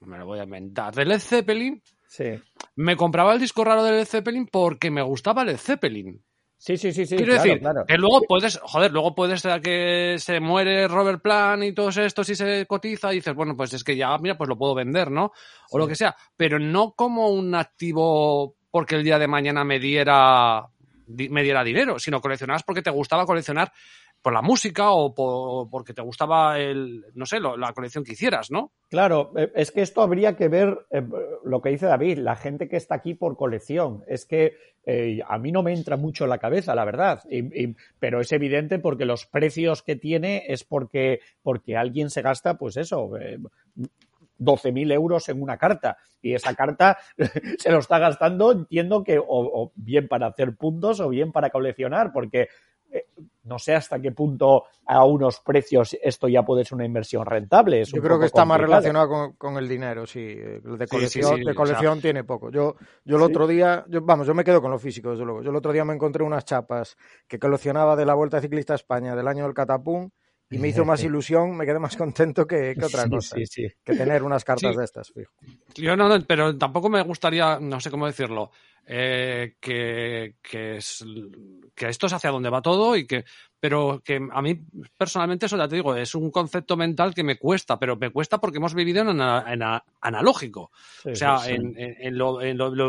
me lo voy a inventar, del Led Zeppelin, sí. me compraba el disco raro del Led Zeppelin porque me gustaba el Led Zeppelin. Sí, sí, sí, sí. Quiero decir, que luego puedes, joder, luego puedes ser que se muere Robert Plant y todos estos y se cotiza y dices, bueno, pues es que ya, mira, pues lo puedo vender, ¿no? O lo que sea, pero no como un activo porque el día de mañana me diera, me diera dinero, sino coleccionabas porque te gustaba coleccionar por la música o por, porque te gustaba el, no sé, la colección que hicieras, ¿no? Claro, eh, es que esto habría que ver eh, lo que dice David, la gente que está aquí por colección. Es que eh, a mí no me entra mucho en la cabeza, la verdad, pero es evidente porque los precios que tiene es porque, porque alguien se gasta, pues eso, 12.000 euros en una carta y esa carta se lo está gastando, entiendo que o, bien para hacer puntos o bien para coleccionar, porque eh, no sé hasta qué punto a unos precios esto ya puede ser una inversión rentable. yo creo que está más relacionado con, el dinero, sí. De colección, de colección tiene poco. Yo, yo el otro día, yo, vamos, yo me quedo con lo físico, desde luego. Yo el otro día me encontré unas chapas que coleccionaba de la Vuelta Ciclista a España del año del Catapum y me hizo más ilusión, me quedé más contento que, otra cosa. Que tener unas cartas de estas, fijo. Yo no, pero tampoco me gustaría, no sé cómo decirlo, eh, que, que, es, que esto es hacia donde va todo y que pero que a mí personalmente eso ya te digo es un concepto mental que me cuesta pero me cuesta porque hemos vivido en, analógico o sea En, lo,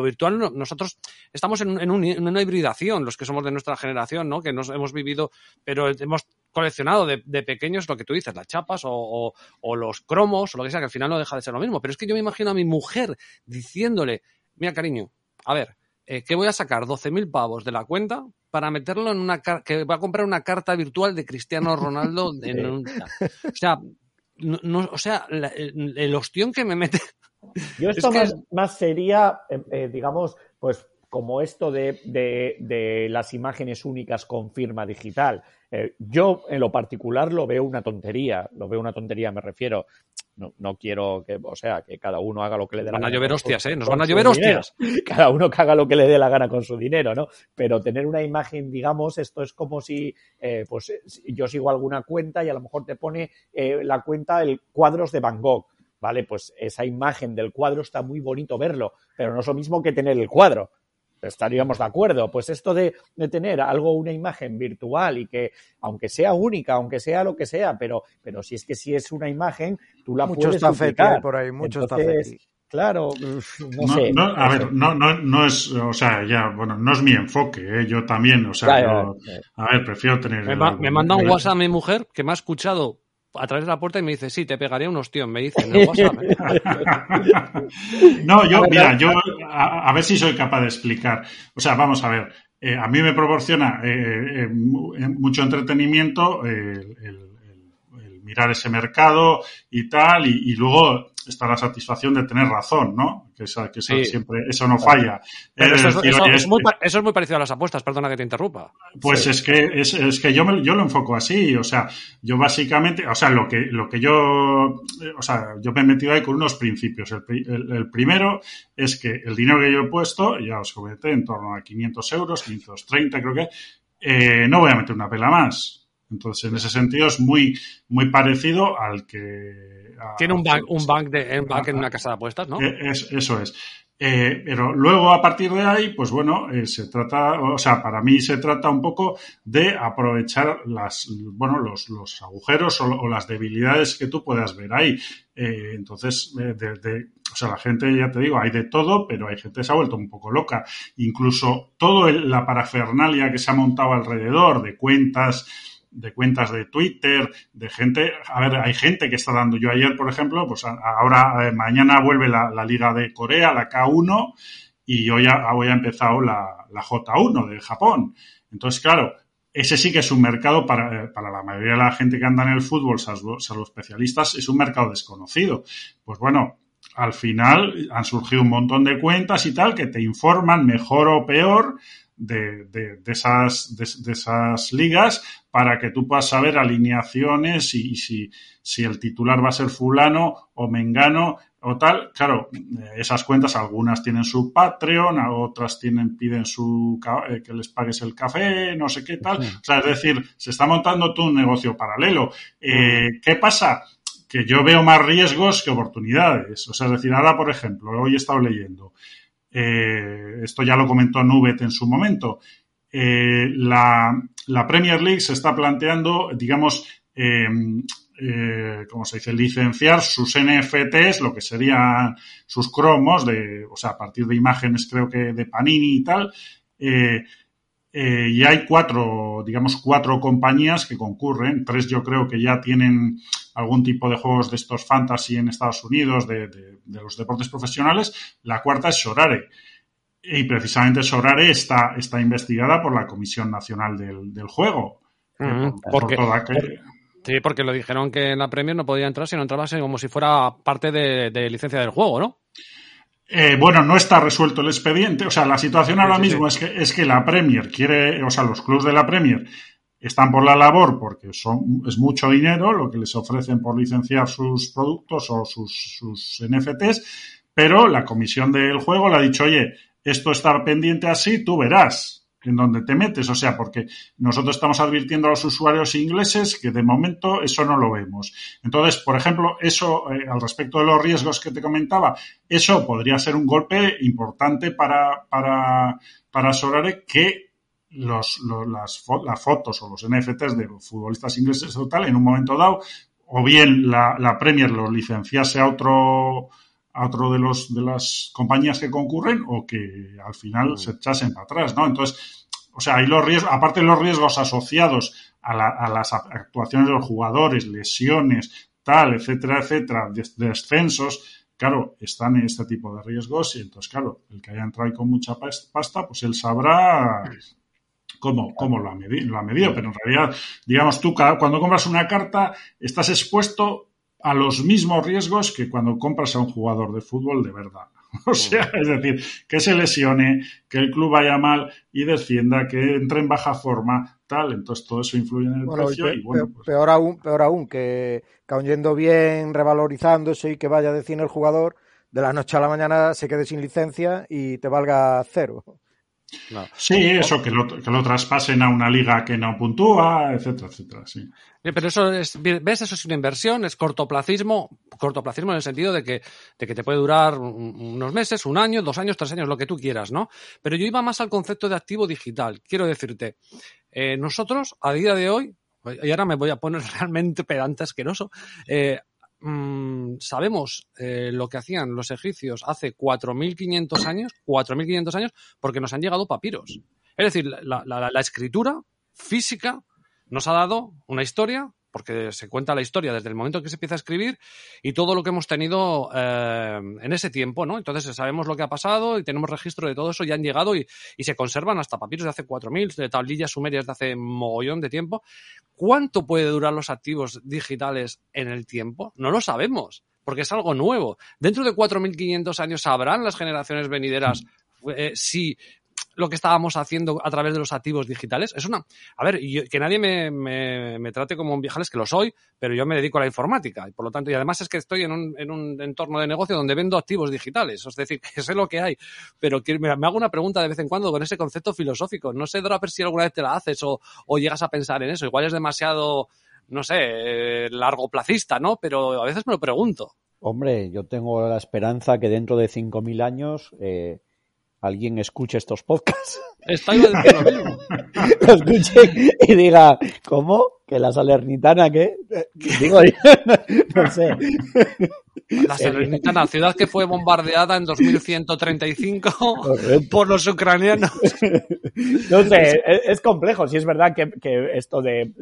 virtual nosotros estamos en, una hibridación los que somos de nuestra generación no que nos hemos vivido pero hemos coleccionado de, pequeños lo que tú dices las chapas o, o los cromos o lo que sea que al final no deja de ser lo mismo. Pero es que yo me imagino a mi mujer diciéndole mira cariño a ver eh, que voy a sacar 12.000 pavos de la cuenta para meterlo en una que va a comprar una carta virtual de Cristiano Ronaldo en un, o sea no, o sea el, ostión que me mete yo esto más, sería eh, eh, digamos pues como esto de, de, de, las imágenes únicas con firma digital. yo, en lo particular, lo veo una tontería. Lo veo una tontería, me refiero no, no quiero que, o sea, que cada uno haga lo que le dé la gana. Van a llover hostias, ¿eh? Nos van a llover hostias. Cada uno que haga lo que le dé la gana con su dinero, ¿no? Pero tener una imagen, digamos, esto es como si, eh, pues, yo sigo alguna cuenta y a lo mejor te pone eh, la cuenta el cuadros de Van Gogh. Vale, pues esa imagen del cuadro está muy bonito verlo, pero no es lo mismo que tener el cuadro estaríamos de acuerdo. Pues esto de, tener algo, una imagen virtual y que, aunque sea única, aunque sea lo que sea, pero, pero si es que si es una imagen, tú la puedes duplicar. por ahí, muchos Claro, no, sé. a ver, no, no, no es, o sea, ya, bueno, no es mi enfoque, ¿eh? yo también, o sea, a ver, prefiero tener. Me, me manda un WhatsApp a mi mujer que me ha escuchado a través de la puerta y me dice, sí, te pegaría un ostión, me dice en el WhatsApp. no, yo, mira, yo, a, ver si soy capaz de explicar. O sea, vamos a ver, eh, a mí me proporciona eh, mucho entretenimiento el, mirar ese mercado y tal, y, luego está la satisfacción de tener razón, ¿no? Que, esa, que siempre, eso no falla. eso, es, muy, parecido a las apuestas, perdona que te interrumpa. Pues es que es, es que yo, me, yo lo enfoco así, o sea, yo básicamente, o sea, lo que, lo que yo, o sea, yo me he metido ahí con unos principios. El, el, primero es que el dinero que yo he puesto, ya os comenté, en torno a 500 euros, 530 creo que, eh, no voy a meter una pela más. Entonces, en ese sentido es muy, muy parecido al que... Tiene un bank, un bank, de, un bank en una casa de apuestas, ¿no? Eh, es, eso es. Eh, pero luego, a partir de ahí, pues bueno, eh, se trata, o sea, para mí se trata un poco de aprovechar las, bueno, los, los agujeros o, las debilidades que tú puedas ver ahí. entonces, de, o sea, la gente, ya te digo, hay de todo, pero hay gente que se ha vuelto un poco loca. Incluso toda la parafernalia que se ha montado alrededor de cuentas, de cuentas de Twitter, de gente, a ver, hay gente que está dando, yo ayer, por ejemplo, pues ahora, eh, mañana vuelve la, Liga de Corea, la K1, y hoy ha, hoy ha empezado la, la J1 de Japón. Entonces, claro, ese sí que es un mercado para, eh, para, la mayoría de la gente que anda en el fútbol, salvo, salvo, especialistas, es un mercado desconocido. Pues bueno, al final han surgido un montón de cuentas y tal que te informan mejor o peor de, de, de esas, de, esas ligas para que tú puedas saber alineaciones y, si, si el titular va a ser fulano o mengano o tal. Claro, esas cuentas algunas tienen su Patreon, otras tienen, piden su eh, que les pagues el café, no sé qué tal. O sea, es decir, se está montando todo un negocio paralelo. Eh, ¿Qué pasa? Que yo veo más riesgos que oportunidades. O sea, es decir, ahora, por ejemplo, hoy he estado leyendo eh, esto ya lo comentó Nubet en su momento. Eh, la, Premier League se está planteando, digamos, eh, ¿cómo se dice?, licenciar sus NFTs, lo que serían sus cromos, de, o sea, a partir de imágenes creo que de Panini y tal, eh, y hay cuatro, digamos, cuatro compañías que concurren. Tres yo creo que ya tienen algún tipo de juegos de estos fantasy en Estados Unidos, de, los deportes profesionales. La cuarta es Sorare. Y precisamente Sorare está, está investigada por la Comisión Nacional del, Juego. porque, sí, porque lo dijeron que en la Premier no podía entrar si no entraba como si fuera parte de, de licencia del juego, ¿no? Eh, bueno, no está resuelto el expediente. O sea, la situación ahora mismo Es, que, es que la Premier quiere, o sea, los clubes de la Premier están por la labor porque son, es mucho dinero lo que les ofrecen por licenciar sus productos o sus, sus NFTs, pero la comisión del juego le ha dicho, oye, esto está pendiente así, tú verás en donde te metes. O sea, porque nosotros estamos advirtiendo a los usuarios ingleses que de momento eso no lo vemos. Entonces, por ejemplo, eso, eh, al respecto de los riesgos que te comentaba, eso podría ser un golpe importante para, para, para que los, las, las, fotos o los NFTs de futbolistas ingleses o tal, en un momento dado, o bien la, la Premier los licenciase a otro a otro de los de las compañías que concurren o que al final mm. se echasen para atrás, ¿no? Entonces, o sea, hay los riesgos, aparte de los riesgos asociados a, las actuaciones de los jugadores, lesiones, tal, etcétera, etcétera, descensos, claro, están en este tipo de riesgos y entonces, claro, el que haya entrado ahí con mucha pasta, pues él sabrá cómo, cómo lo, ha medido, lo ha medido, pero en realidad, digamos, tú cuando compras una carta estás expuesto a los mismos riesgos que cuando compras a un jugador de fútbol de verdad. O sea, es decir, que se lesione, que el club vaya mal y descienda, que entre en baja forma, tal. Entonces todo eso influye en el precio. Y, bueno, pues peor, aún, peor aún, que, que yendo bien, revalorizándose y que vaya de cine el jugador, de la noche a la mañana se quede sin licencia y te valga cero. Sí, eso, que lo, que lo traspasen a una liga que no puntúa, etcétera, etcétera, sí. Pero eso es, ¿ves? Eso es una inversión, es cortoplacismo, cortoplacismo en el sentido de que, de que te puede durar unos meses, un año, dos años, tres años, lo que tú quieras, ¿no? Pero yo iba más al concepto de activo digital. Quiero decirte, eh, nosotros, a día de hoy, y ahora me voy a poner realmente pedante asqueroso, eh, Mm, sabemos eh, lo que hacían los egipcios hace 4.500 años, 4.500 años, porque nos han llegado papiros. Es decir, la, escritura física nos ha dado una historia porque se cuenta la historia desde el momento que se empieza a escribir y todo lo que hemos tenido eh, en ese tiempo, ¿no? Entonces sabemos lo que ha pasado y tenemos registro de todo eso, ya han llegado y, y se conservan hasta papiros de hace 4.000, de tablillas sumerias de hace mogollón de tiempo. ¿Cuánto puede durar los activos digitales en el tiempo? No lo sabemos, porque es algo nuevo. Dentro de 4.500 años sabrán las generaciones venideras eh, si lo que estábamos haciendo a través de los activos digitales. Es una. A ver, que nadie me, me, trate como un viejales, que lo soy, pero yo me dedico a la informática. Y por lo tanto, y además es que estoy en un, en un entorno de negocio donde vendo activos digitales. Es decir, que sé lo que hay. Pero que me, hago una pregunta de vez en cuando con ese concepto filosófico. No sé, Dora, si alguna vez te la haces o, o llegas a pensar en eso. Igual es demasiado, no sé, eh, largo placista, ¿no? Pero a veces me lo pregunto. Hombre, yo tengo la esperanza que dentro de 5.000 años eh, alguien escuche estos podcasts. Está lo mismo. lo escuche y diga, ¿cómo? ¿Que la Salernitana qué? Digo, no sé. La Salernitana, ciudad que fue bombardeada en 2135 Correcto. por los ucranianos. No sé, es, es complejo. Si es verdad que, que esto de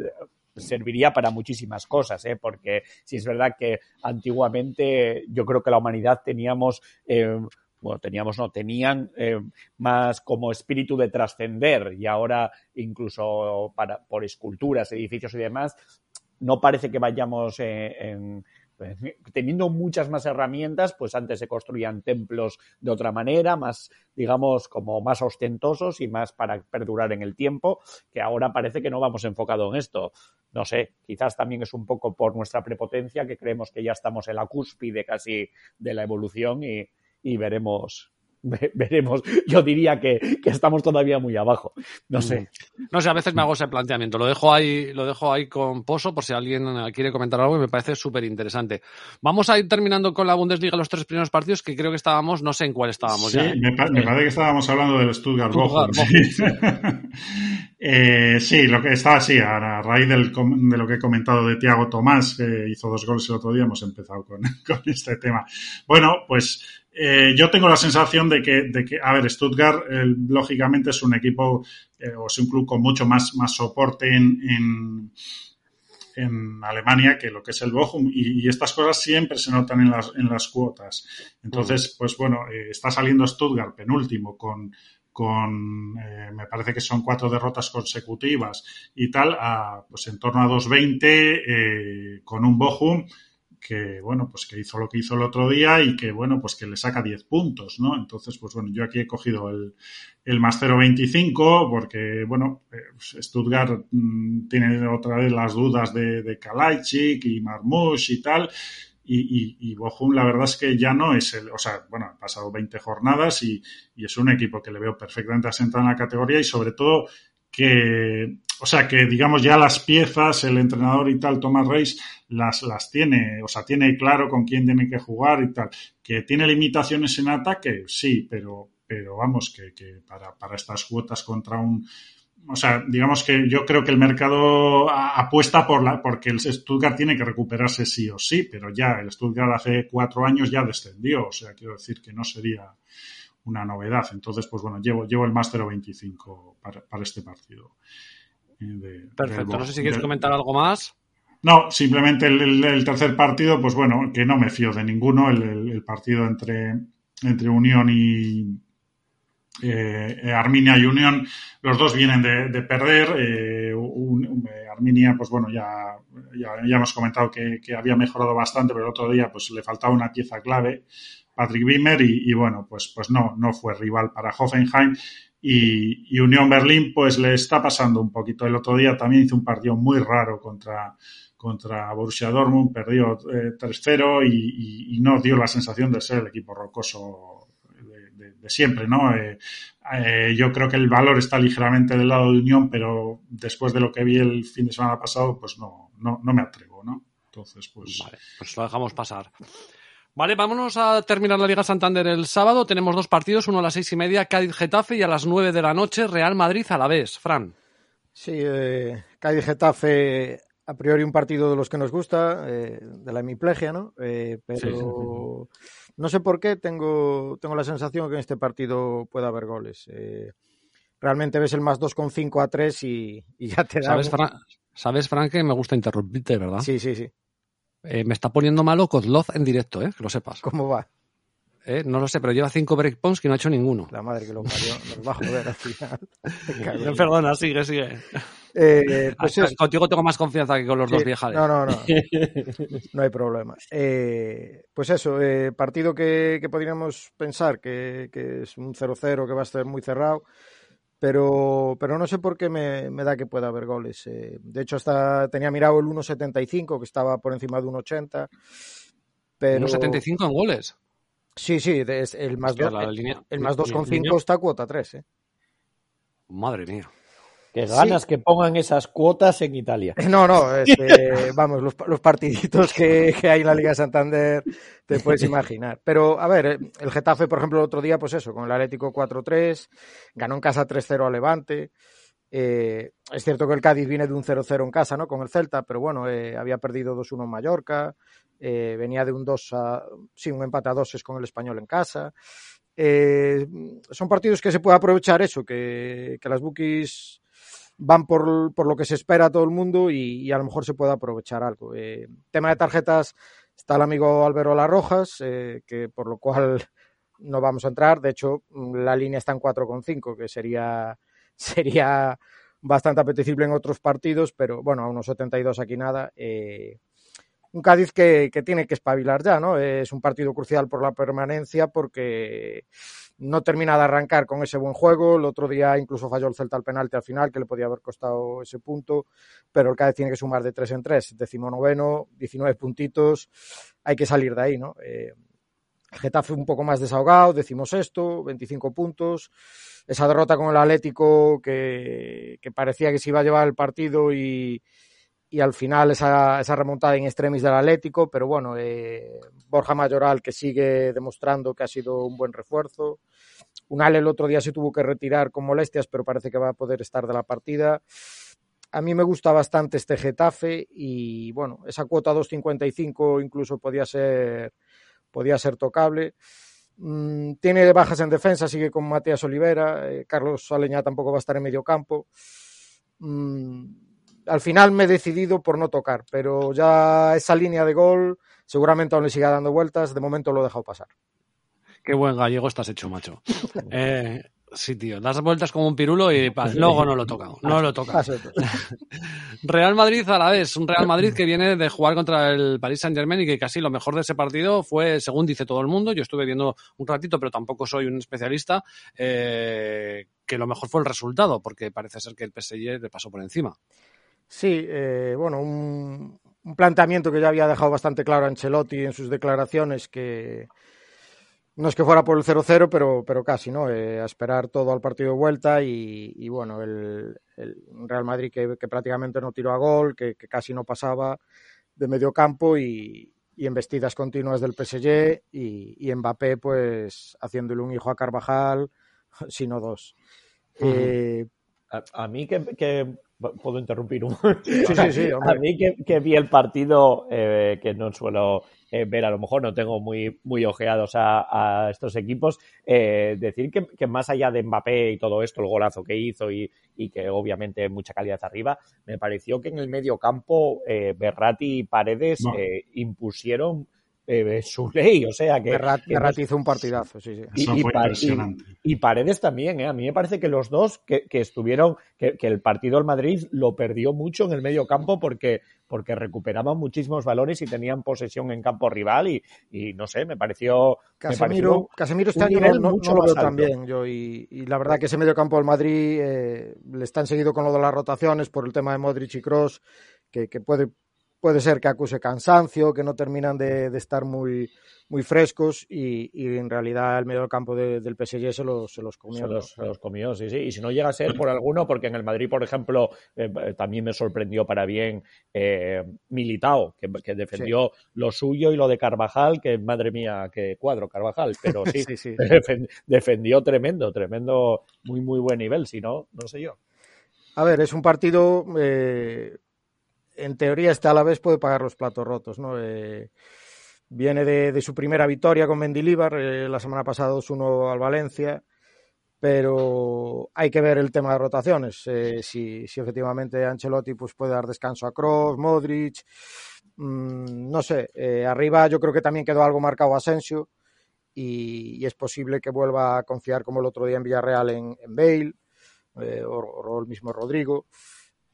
serviría para muchísimas cosas, ¿eh? porque si es verdad que antiguamente yo creo que la humanidad teníamos eh, bueno, teníamos, no, tenían eh, más como espíritu de trascender y ahora incluso para, por esculturas, edificios y demás, no parece que vayamos eh, en, teniendo muchas más herramientas, pues antes se construían templos de otra manera, más, digamos, como más ostentosos y más para perdurar en el tiempo, que ahora parece que no vamos enfocado en esto. No sé, quizás también es un poco por nuestra prepotencia que creemos que ya estamos en la cúspide casi de la evolución y, y veremos veremos. Yo diría que, que, estamos todavía muy abajo. No sé. No sé, a veces me hago ese planteamiento. Lo dejo ahí, lo dejo ahí con poso por si alguien quiere comentar algo y me parece súper interesante. Vamos a ir terminando con la Bundesliga los tres primeros partidos que creo que estábamos, no sé en cuál estábamos sí, ya. Me, pa me, parece que estábamos hablando del Stuttgart Bochum. Sí. eh, sí, lo que está así, a raíz del, de lo que he comentado de Tiago Tomás, que hizo dos goles el otro día, hemos empezado con, este tema. Bueno, pues eh, yo tengo la sensación de que, de que a ver, Stuttgart lógicamente es un equipo eh, o es un club con mucho más, soporte en, Alemania que lo que es el Bochum y, y, estas cosas siempre se notan en las, en las cuotas. Entonces, pues bueno, eh, está saliendo Stuttgart penúltimo con, con eh, me parece que son cuatro derrotas consecutivas y tal, a, pues en torno a 2.20 eh, con un Bochum que, bueno, pues que hizo lo que hizo el otro día y que, bueno, pues que le saca 10 puntos, ¿no? Entonces, pues bueno, yo aquí he cogido el, el más 0.25 porque, bueno, Stuttgart mmm, tiene otra vez las dudas de, de Kalajdzic y Marmouche y tal. Y, y, y, Bochum, la verdad es que ya no es el, o sea, bueno, han pasado 20 jornadas y, y es un equipo que le veo perfectamente asentado en la categoría y sobre todo que, o sea, que digamos ya las piezas, el entrenador y tal, Thomas Reis, las, las tiene, o sea, tiene claro con quién tiene que jugar y tal. Que tiene limitaciones en ataque, sí, pero, pero vamos, que, que para, para estas cuotas contra un, o sea, digamos que yo creo que el mercado apuesta por la, porque el Stuttgart tiene que recuperarse sí o sí, pero ya el Stuttgart hace cuatro años ya descendió, o sea, quiero decir que no sería una novedad. Entonces, pues bueno, llevo, llevo el más 0.25 para, para este partido. De, Perfecto, no sé si quieres comentar algo más. No, simplemente el, el, el, tercer partido, pues bueno, que no me fío de ninguno, el, el partido entre, entre Unión y eh, Arminia y Unión, los dos vienen de, de perder. Eh, un, Arminia, pues bueno, ya, ya, ya hemos comentado que, que, había mejorado bastante, pero el otro día pues le faltaba una pieza clave, Patrick Wimmer, y, y bueno, pues, pues no, no fue rival para Hoffenheim. Y, y, Unión Berlín, pues le está pasando un poquito. El otro día también hizo un partido muy raro contra, contra Borussia Dortmund, perdió eh, 3-0 y, y, y, no dio la sensación de ser el equipo rocoso de, de, siempre, ¿no? Eh, eh, yo creo que el valor está ligeramente del lado de Unión, pero después de lo que vi el fin de semana pasado, pues no, no, no me atrevo, ¿no? Entonces, pues... Vale, pues lo dejamos pasar. Vale, vámonos a terminar la Liga Santander el sábado. Tenemos dos partidos, uno a las seis y media, Cádiz-Getafe, y a las nueve de la noche, Real Madrid a la vez. Fran. Sí, eh, Cádiz-Getafe, a priori un partido de los que nos gusta, eh, de la hemiplegia, ¿no? Eh, pero sí, sí, sí. No sé por qué tengo, tengo la sensación que en este partido puede haber goles. realmente ves el más 2,5 a 3 y, y, ya te da... ¿Sabes, Fran? Sabes, Frank, que me gusta interrumpirte, ¿verdad? Sí, sí, sí. Eh, me está poniendo malo Kozlov en directo, ¿eh? Que lo sepas. ¿Cómo va? Eh, no lo sé, pero lleva cinco breakpoints que no ha hecho ninguno. La madre que lo parió. Nos va a joder al final. Perdona, sigue, sigue. Eh, pues Ah, es- Contigo tengo más confianza que con los Sí, dos viejales. No, no, no. No hay problema. Eh, pues eso, eh, partido que, que podríamos pensar que, que es un 0-0, que va a estar muy cerrado, pero, pero no sé por qué me, me da que pueda haber goles. Eh, de hecho, hasta tenía mirado el 1.75, que estaba por encima de 1.80. Pero... Unos 75 en goles. Sí, sí, es el más, Hostia, dos- la línea- el más la 2,5 línea- está cuota 3. ¿eh? Madre mía. Que ganas que pongan esas cuotas en Italia. No, no, este, vamos, los, los partiditos que, que hay en la Liga de Santander te puedes imaginar. Pero, a ver, el Getafe, por ejemplo, el otro día, pues eso, con el Atlético 4-3, ganó en casa 3-0 a Levante. Eh, es cierto que el Cádiz viene de un 0-0 en casa, ¿no? Con el Celta, pero bueno, eh, había perdido 2-1 en Mallorca, eh, venía de un 2 a, sí, un empate a 2 con el Español en casa. Son partidos que se puede aprovechar eso, que, las bookies van por, lo que se espera a todo el mundo y, a lo mejor se puede aprovechar algo. Tema de tarjetas, está el amigo Alberola Rojas, eh, que por lo cual no vamos a entrar. De hecho, la línea está en 4,5, que sería, sería bastante apetecible en otros partidos, pero bueno, a unos 72 aquí nada. Eh, un Cádiz que, que, tiene que espabilar ya, ¿no? Es un partido crucial por la permanencia porque no termina de arrancar con ese buen juego. El otro día incluso falló el Celta al penalti al final, que le podía haber costado ese punto, pero el Cádiz tiene que sumar de tres en tres. Decimonoveno, 19 puntitos, hay que salir de ahí, ¿no? Eh, Getafe un poco más desahogado, decimos esto, 25 puntos. Esa derrota con el Atlético que, parecía que se iba a llevar el partido y, y al final esa, esa, remontada en extremis del Atlético, pero bueno, eh, Borja Mayoral que sigue demostrando que ha sido un buen refuerzo. Unal el otro día se tuvo que retirar con molestias, pero parece que va a poder estar de la partida. A mí me gusta bastante este Getafe y bueno, esa cuota 2.55 incluso podía ser, podía ser tocable. Mm, tiene bajas en defensa, sigue con Matías Olivera, eh, Carlos Aleñá tampoco va a estar en medio campo. Mm, al final me he decidido por no tocar, pero ya esa línea de gol seguramente aún le siga dando vueltas, de momento lo he dejado pasar. Qué buen gallego estás hecho, macho. Eh, sí, tío, das vueltas como un pirulo y luego no lo toca, no lo toca. Real Madrid a la vez, un Real Madrid que viene de jugar contra el Paris Saint Germain y que casi lo mejor de ese partido fue, según dice todo el mundo, yo estuve viendo un ratito, pero tampoco soy un especialista, eh, que lo mejor fue el resultado, porque parece ser que el PSG le pasó por encima. Sí, eh, bueno, un, un, planteamiento que ya había dejado bastante claro Ancelotti en sus declaraciones, que no es que fuera por el 0-0, pero, pero casi, ¿no? Eh, a esperar todo al partido de vuelta y, y bueno, el, el, Real Madrid que, que, prácticamente no tiró a gol, que, que, casi no pasaba de medio campo y, y embestidas continuas del PSG y, y, Mbappé pues haciéndole un hijo a Carvajal, sino dos. Uh -huh. eh, a, a, mí que, que puedo interrumpir un sí, sí, sí, a mí que, que, vi el partido eh, que no suelo eh, ver a lo mejor no tengo muy muy ojeados a, a estos equipos eh, decir que, que, más allá de Mbappé y todo esto el golazo que hizo y, y que obviamente mucha calidad arriba me pareció que en el medio campo eh, Berratti y Paredes no. impusieron eh, su ley, o sea que... Berratti, hizo un partidazo, sí, sí. Eso y, fue y, impresionante. Y, y, Paredes también, ¿eh? A mí me parece que los dos que, que estuvieron, que, que, el partido del Madrid lo perdió mucho en el medio campo porque, porque recuperaban muchísimos balones y tenían posesión en campo rival y, y no sé, me pareció... Casemiro, me pareció Casemiro este año no, no, no, lo veo también yo y, y, la verdad que ese medio campo del Madrid eh, le están seguido con lo de las rotaciones por el tema de Modric y Cross que, que puede puede ser que acuse cansancio, que no terminan de, de estar muy, muy frescos y, y, en realidad el medio del campo de, del PSG se los, se los comió. Se los, se los, comió, sí, sí. Y si no llega a ser por alguno, porque en el Madrid, por ejemplo, eh, también me sorprendió para bien eh, Militao, que, que defendió sí. lo suyo y lo de Carvajal, que madre mía, que cuadro Carvajal, pero sí, sí, sí. defendió tremendo, tremendo, muy, muy buen nivel, si no, no sé yo. A ver, es un partido eh, en teoría este Alavés puede pagar los platos rotos, ¿no? Eh, viene de, su primera victoria con Mendilíbar, eh, la semana pasada 2-1 al Valencia, pero hay que ver el tema de rotaciones. Eh, si, efectivamente Ancelotti pues, puede dar descanso a Kroos, Modric. Mmm, no sé, arriba yo creo que también quedó algo marcado Asensio y, es posible que vuelva a confiar como el otro día en Villarreal en, en Bale o, el mismo Rodrigo.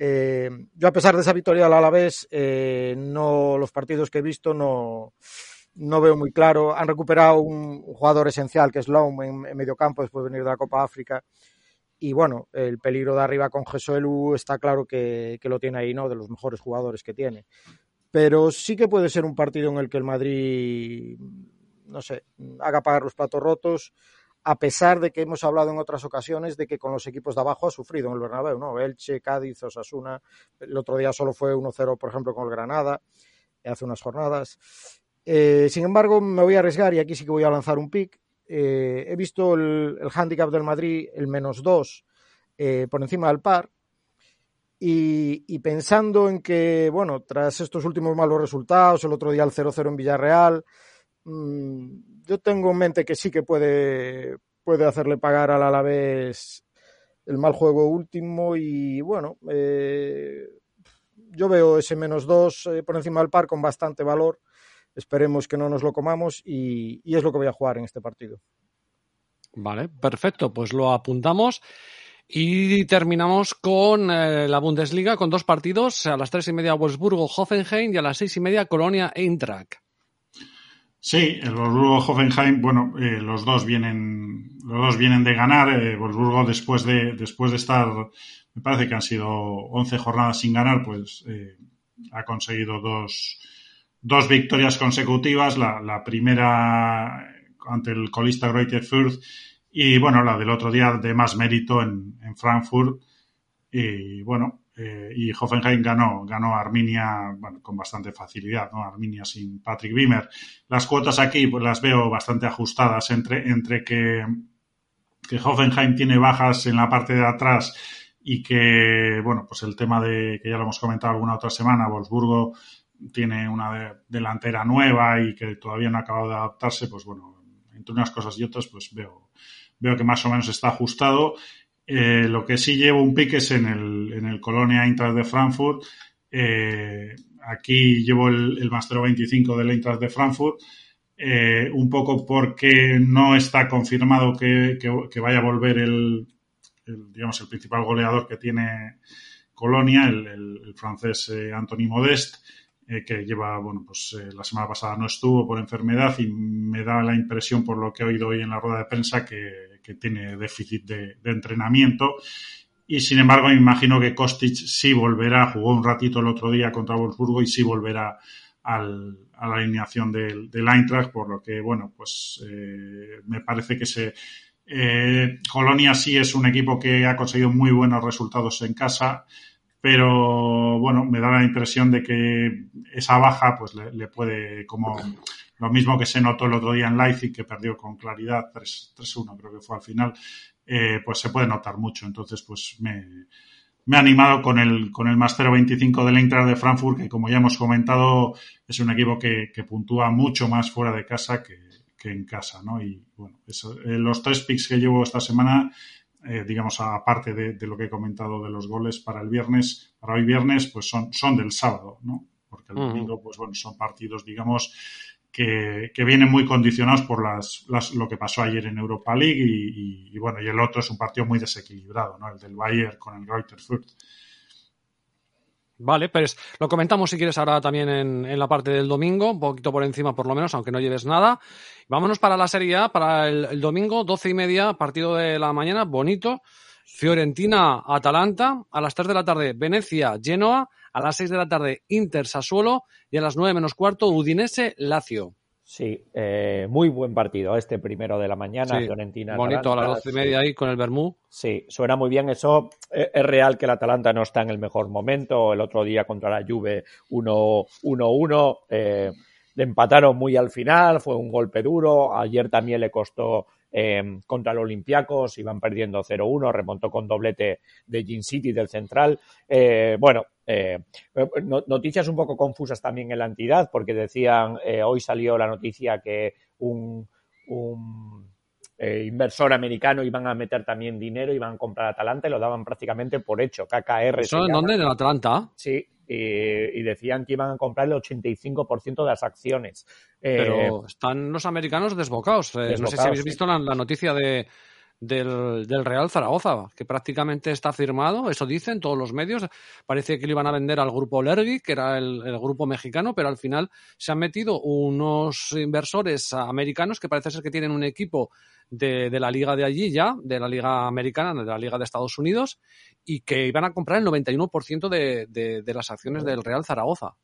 Eh, yo a pesar de esa victoria al Alavés, eh, no los partidos que he visto no, no veo muy claro. Han recuperado un, jugador esencial que es Lowe en, en medio campo después de venir de la Copa África. Y bueno, el peligro de arriba con Jesuelu está claro que, que, lo tiene ahí, ¿no? De los mejores jugadores que tiene. Pero sí que puede ser un partido en el que el Madrid, no sé, haga pagar los platos rotos a pesar de que hemos hablado en otras ocasiones de que con los equipos de abajo ha sufrido en el Bernabéu, ¿no? Elche, Cádiz, Osasuna, el otro día solo fue 1-0, por ejemplo, con el Granada, hace unas jornadas. Eh, sin embargo, me voy a arriesgar y aquí sí que voy a lanzar un pick. Eh, he visto el, handicap del Madrid, el menos 2, eh, por encima del par. Y, pensando en que, bueno, tras estos últimos malos resultados, el otro día el 0-0 en Villarreal, yo tengo en mente que sí que puede, puede hacerle pagar al Alavés el mal juego último y bueno, eh, yo veo ese menos dos eh, por encima del par con bastante valor. Esperemos que no nos lo comamos y, y, es lo que voy a jugar en este partido. Vale, perfecto, pues lo apuntamos. Y terminamos con eh, la Bundesliga con dos partidos, a las tres y media Wolfsburgo-Hoffenheim y a las seis y media Colonia-Eintracht. Sí, el Wolfsburgo-Hoffenheim, bueno, eh, los dos vienen, los dos vienen de ganar. Eh, después de, después de estar, me parece que han sido 11 jornadas sin ganar, pues eh, ha conseguido dos, dos victorias consecutivas. La, la, primera ante el colista Greuther Fürth y bueno, la del otro día de más mérito en, en Frankfurt. Y bueno, eh, y Hoffenheim ganó, ganó Arminia con bastante facilidad, ¿no? Arminia sin Patrick Wimmer. Las cuotas aquí pues las veo bastante ajustadas entre, entre que, que Hoffenheim tiene bajas en la parte de atrás y que, bueno, pues el tema de, que ya lo hemos comentado alguna otra semana, Wolfsburgo tiene una de, delantera nueva y que todavía no ha acabado de adaptarse, pues bueno, entre unas cosas y otras, pues veo, veo que más o menos está ajustado eh, lo que sí llevo un pique es en el, en el Colonia Eintracht de Frankfurt. Eh, aquí llevo el, el Master 25 del Eintracht de Frankfurt. Eh, un poco porque no está confirmado que, que, vaya a volver el, digamos, el principal goleador que tiene Colonia, el, el francés Anthony Modeste eh, que lleva, bueno, pues eh, la semana pasada no estuvo por enfermedad y me da la impresión, por lo que he oído hoy en la rueda de prensa, que, que tiene déficit de, entrenamiento. Y sin embargo, me imagino que Kostic sí volverá, jugó un ratito el otro día contra Wolfsburgo y sí volverá al, a la alineación del, del Eintracht, por lo que, bueno, pues eh, me parece que se. Colonia sí es un equipo que ha conseguido muy buenos resultados en casa pero bueno, me da la impresión de que esa baja pues le, puede, como lo mismo que se notó el otro día en Leipzig, que perdió con claridad 3-1 creo que fue al final, eh, pues se puede notar mucho. Entonces, pues me, me ha animado con el, con el Master 25 del Eintracht de Frankfurt, que como ya hemos comentado, es un equipo que, que puntúa mucho más fuera de casa que, que en casa, ¿no? Y bueno, eso, eh, los tres picks que llevo esta semana eh, digamos, aparte de, de, lo que he comentado de los goles para el viernes, para hoy viernes, pues son, son del sábado, ¿no? Porque el domingo, uh -huh. pues bueno, son partidos, digamos, que, que vienen muy condicionados por las, las, lo que pasó ayer en Europa League y, y, y, bueno, y el otro es un partido muy desequilibrado, ¿no? El del Bayern con el Reuters Fürth. Vale, pues lo comentamos si quieres ahora también en, en, la parte del domingo, un poquito por encima por lo menos, aunque no lleves nada. Vámonos para la Serie A, para el, domingo, doce y media, partido de la mañana, bonito. Fiorentina-Atalanta, a las 3 de la tarde Venecia-Genoa, a las 6 de la tarde Inter-Sassuolo y a las 9 menos cuarto Udinese-Lacio. Sí, eh, muy buen partido este primero de la mañana, sí, Fiorentina. Bonito, a las doce y media sí. ahí con el Bermú. Sí, suena muy bien eso. Eh, es real que el Atalanta no está en el mejor momento. El otro día contra la Juve 1-1. Eh, le empataron muy al final, fue un golpe duro. Ayer también le costó eh, contra el Olympiacos, iban perdiendo 0-1, remontó con doblete de Gin City del central. Eh, bueno, eh, noticias un poco confusas también en la entidad, porque decían, eh, hoy salió la noticia que un, un eh, inversor americano iban a meter también dinero, iban a comprar Atalanta y lo daban prácticamente por hecho. KKR. ¿Eso en dónde? ¿En Atlanta? Sí, y, decían que iban a comprar el 85% de las acciones. Pero están los americanos desbocados. no sé si habéis visto la noticia de del, del, Real Zaragoza, que prácticamente está firmado, eso dicen todos los medios. Parece que lo iban a vender al grupo Lergui, que era el, grupo mexicano, pero al final se han metido unos inversores americanos que parece ser que tienen un equipo de, de la liga de allí ya, de la liga americana, de la liga de Estados Unidos, y que iban a comprar el 91% de, de, de las acciones del Real Zaragoza.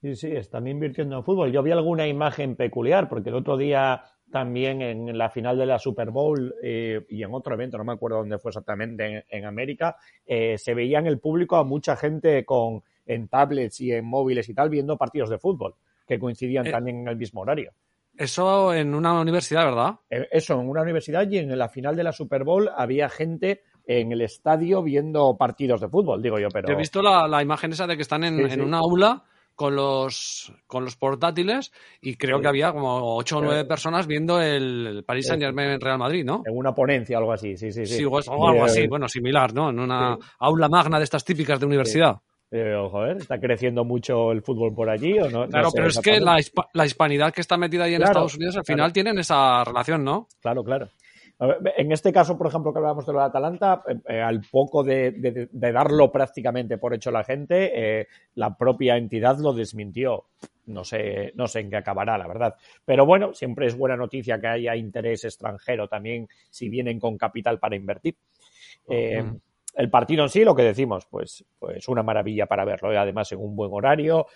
Sí, sí, están invirtiendo en fútbol. Yo vi alguna imagen peculiar, porque el otro día también en la final de la Super Bowl eh, y en otro evento, no me acuerdo dónde fue exactamente, en, América, eh, se veía en el público a mucha gente con en tablets y en móviles y tal viendo partidos de fútbol que coincidían eh, también en el mismo horario. Eso en una universidad, ¿verdad? Eso, en una universidad y en la final de la Super Bowl había gente en el estadio viendo partidos de fútbol, digo yo, pero... he visto la, imagen esa de que están en, en una aula con los, con los portátiles y creo que había como ocho o nueve personas viendo el Paris Saint Germain en Real Madrid, ¿no? En una ponencia, algo así, sí, sí, sí. Sí, o algo así, bueno, similar, ¿no? En una aula magna de estas típicas de universidad. Eh, joder, ¿está creciendo mucho el fútbol por allí o no? Claro, pero es que la, la, hispanidad que está metida ahí en Estados Unidos al final tienen esa relación, ¿no? Claro, claro. En este caso, por ejemplo, que hablábamos de lo de Atalanta, eh, eh, al poco de, darlo prácticamente por hecho la gente, eh, la propia entidad lo desmintió. No sé, no sé en qué acabará, la verdad. Pero bueno, siempre es buena noticia que haya interés extranjero también si vienen con capital para invertir. El partido en sí, lo que decimos, pues, pues una maravilla para verlo. Y además en un buen horario,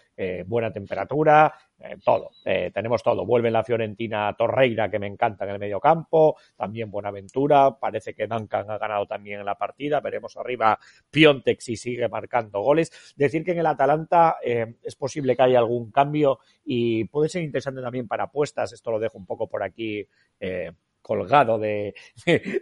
buena temperatura, eh, todo, eh, tenemos todo. Vuelve la Fiorentina Torreira, que me encanta en el medio campo, también Buenaventura, parece que Duncan ha ganado también en la partida, veremos arriba Piontek si sigue marcando goles. Decir que en el Atalanta eh, es posible que haya algún cambio y puede ser interesante también para apuestas, esto lo dejo un poco por aquí colgado de,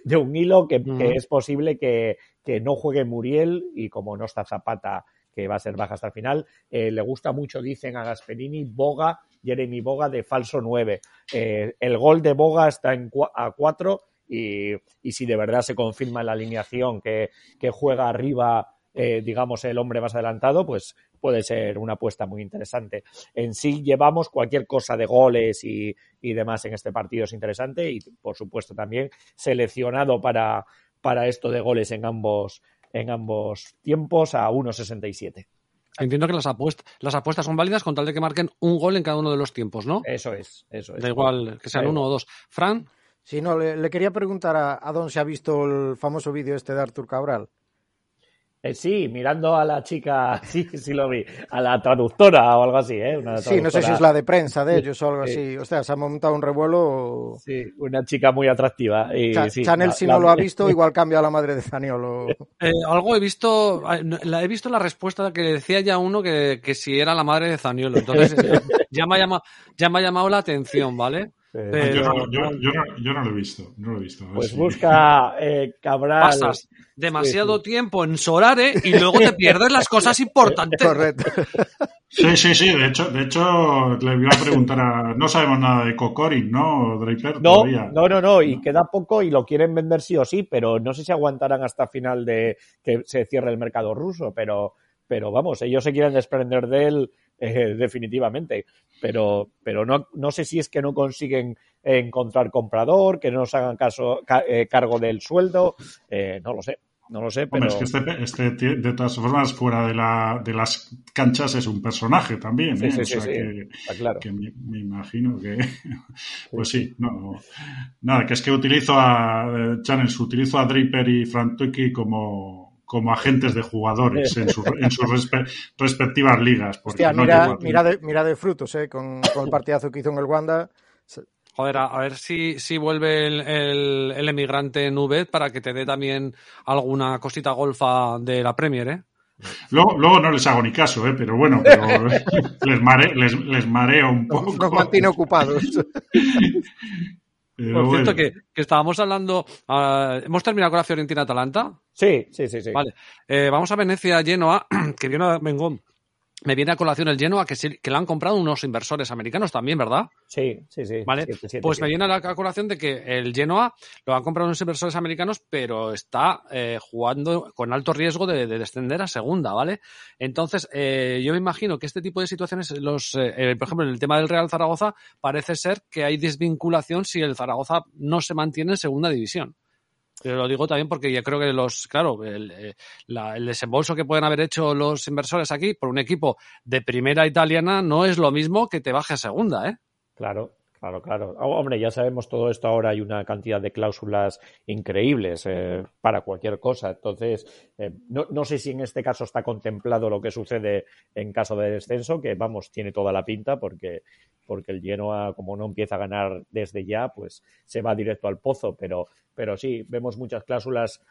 de, un hilo, que, es posible que, que no juegue Muriel y como no está Zapata que va a ser baja hasta el final. Eh, le gusta mucho, dicen a Gasperini, Boga, Jeremy Boga de falso 9. Eh, el gol de Boga está en a 4 y, si de verdad se confirma la alineación que, juega arriba, eh, digamos, el hombre más adelantado, pues puede ser una apuesta muy interesante. En sí llevamos cualquier cosa de goles y, y demás en este partido es interesante y, por supuesto, también seleccionado para, para esto de goles en ambos en ambos tiempos a 1.67. Entiendo que las apuestas, las apuestas son válidas con tal de que marquen un gol en cada uno de los tiempos, ¿no? Eso es, eso es. Da igual que sean uno o dos. Fran. Sí, no, le, quería preguntar a, a, Don si ha visto el famoso vídeo este de Artur Cabral. Eh, sí, mirando a la chica, sí, sí lo vi, a la traductora o algo así, ¿eh? sí, no sé si es la de prensa de ellos o algo así. O sea, se ha montado un revuelo. Sí, una chica muy atractiva. Y, Chanel, si no lo ha visto, igual cambia a la madre de Zaniolo. Eh, algo he visto, la, he visto la respuesta que decía ya uno que, que si era la madre de Zaniolo. Entonces, ya, me ha llamado, ya me ha llamado la atención, ¿vale? Yo, no, lo he visto. No lo he visto pues busca eh, Cabral. Pasas demasiado tiempo en Solare y luego te pierdes las cosas importantes. Correcto. Sí, sí, sí. De hecho, de hecho, le iba a preguntar a. No sabemos nada de Cocorin, ¿no, Draper? No, no, no, no. Y queda poco y lo quieren vender sí o sí, pero no sé si aguantarán hasta final de que se cierre el mercado ruso. Pero, pero vamos, ellos se quieren desprender de él eh, definitivamente. Pero, pero no, no sé si es que no consiguen encontrar comprador, que no nos hagan caso, eh, cargo del sueldo, eh, no lo sé. No lo sé, pero... es que este, este, de todas formas, fuera de, la, de las canchas es un personaje también, ¿eh? Sí, sí, que, claro. que me, imagino que... pues sí, no, Nada, que es que utilizo a... Channels, utilizo a Draper y Frantucci como como agentes de jugadores en, sus respectivas ligas. Hostia, mira, mira, de, mira de frutos, ¿eh? Con, con, el partidazo que hizo en el Wanda. Joder, a, ver si, si vuelve el, el, emigrante Nubet para que te dé también alguna cosita golfa de la Premier, ¿eh? Luego, luego, no les hago ni caso, ¿eh? pero bueno, pero les, mare, les, les mareo un poco. Nos mantiene ocupados. Por cierto, que, estábamos hablando. Ah, ¿Hemos terminado con la Fiorentina-Atalanta? Sí, sí, sí, sí. Vale. Eh, vamos a Venecia, Genoa, que viene vengo me viene a colación el Genoa que, que lo han comprado unos inversores americanos también, ¿verdad? Sí, sí, sí. Vale, pues me viene a la colación de que el Genoa lo han comprado unos inversores americanos, pero está eh, jugando con alto riesgo de, descender a segunda, ¿vale? Entonces, eh, yo me imagino que este tipo de situaciones, los, eh, por ejemplo, en el tema del Real Zaragoza, parece ser que hay desvinculación si el Zaragoza no se mantiene en segunda división. Pero lo digo también porque yo creo que los, claro, el, eh, el, desembolso que pueden haber hecho los inversores aquí por un equipo de primera italiana no es lo mismo que te baje a segunda, ¿eh? Claro, Claro, claro. Hombre, ya sabemos todo esto ahora, hay una cantidad de cláusulas increíbles eh, para cualquier cosa. Entonces, eh, no, no, sé si en este caso está contemplado lo que sucede en caso de descenso, que vamos, tiene toda la pinta porque, porque el Genoa, como no empieza a ganar desde ya, pues se va directo al pozo. Pero, pero sí, vemos muchas cláusulas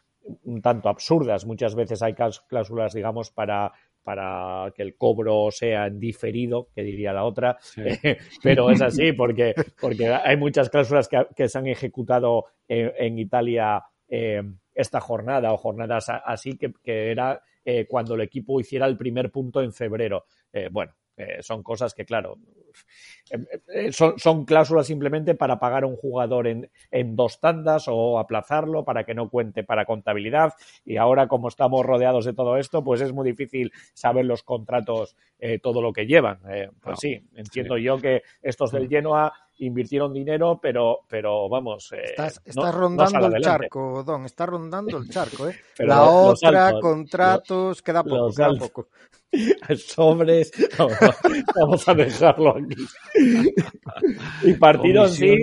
un tanto absurdas. Muchas veces hay cláusulas, digamos, para para que el cobro sea en diferido, que diría la otra, pero es así porque, porque hay muchas cláusulas que, se han ejecutado en, Italia eh, esta jornada o jornadas así que, era eh, cuando el equipo hiciera el primer punto en febrero. Eh, bueno, eh, son cosas que, claro, eh, eh, son, cláusulas simplemente para pagar a un jugador en, en, dos tandas o aplazarlo para que no cuente para contabilidad. Y ahora, como estamos rodeados de todo esto, pues es muy difícil saber los contratos, todo lo que llevan. pues sí, entiendo yo que estos del Genoa invirtieron dinero, pero, pero vamos. estás, rondando el charco, Don, estás rondando el charco, ¿eh? La otra, contratos, queda poco, queda poco. sobres. vamos a dejarlo aquí. y partido sí.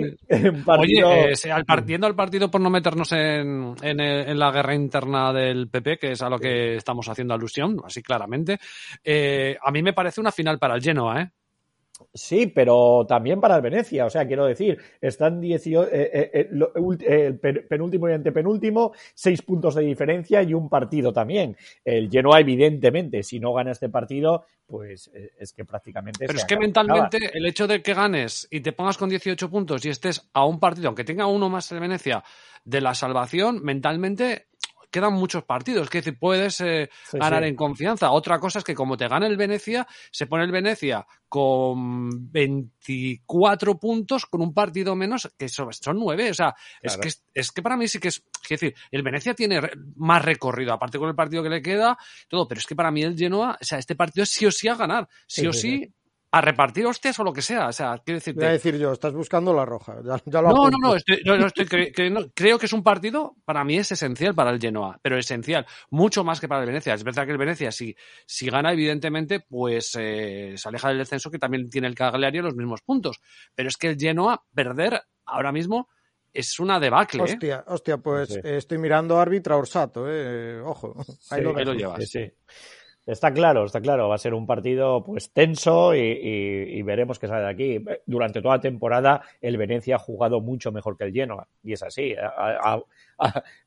Oye, eh, al partiendo al partido por no meternos en, en, la guerra interna del PP, que es a lo que estamos haciendo alusión, así claramente, eh, a mí me parece una final para el Genoa, ¿eh? Sí, pero también para el Venecia. O sea, quiero decir, están 18, eh, eh, eh, el penúltimo y antepenúltimo, seis puntos de diferencia y un partido también. El Genoa, evidentemente, si no gana este partido, pues es que prácticamente. Pero es que mentalmente, el hecho de que ganes y te pongas con 18 puntos y estés a un partido, aunque tenga uno más el Venecia, de la salvación, mentalmente quedan muchos partidos, que puedes eh, ganar en confianza. Otra cosa es que como te gana el Venecia, se pone el Venecia con 24 puntos, con un partido menos, que son, son 9. O sea, es, que, es que para mí sí que es, es decir, el Venecia tiene más recorrido, aparte con el partido que le queda, todo, pero es que para mí el Genoa, o sea, este partido es sí o sí a ganar, sí, o sí a repartir hostias o lo que sea. O sea, quiero decirte. Voy a decir yo, estás buscando la roja. no, no, no, creo que es un partido, para mí es esencial para el Genoa, pero esencial, mucho más que para el Venecia. Es verdad que el Venecia, si, si gana, evidentemente, pues eh, se aleja del descenso, que también tiene el Cagliari los mismos puntos. Pero es que el Genoa, perder ahora mismo es una debacle. ¿eh? Hostia, hostia, pues estoy mirando árbitra Orsato, eh. ojo. Ahí, lo, llevas. sí. Está claro, está claro. Va a ser un partido pues tenso y, veremos qué sale de aquí. Durante toda la temporada el Venecia ha jugado mucho mejor que el Genoa y es así.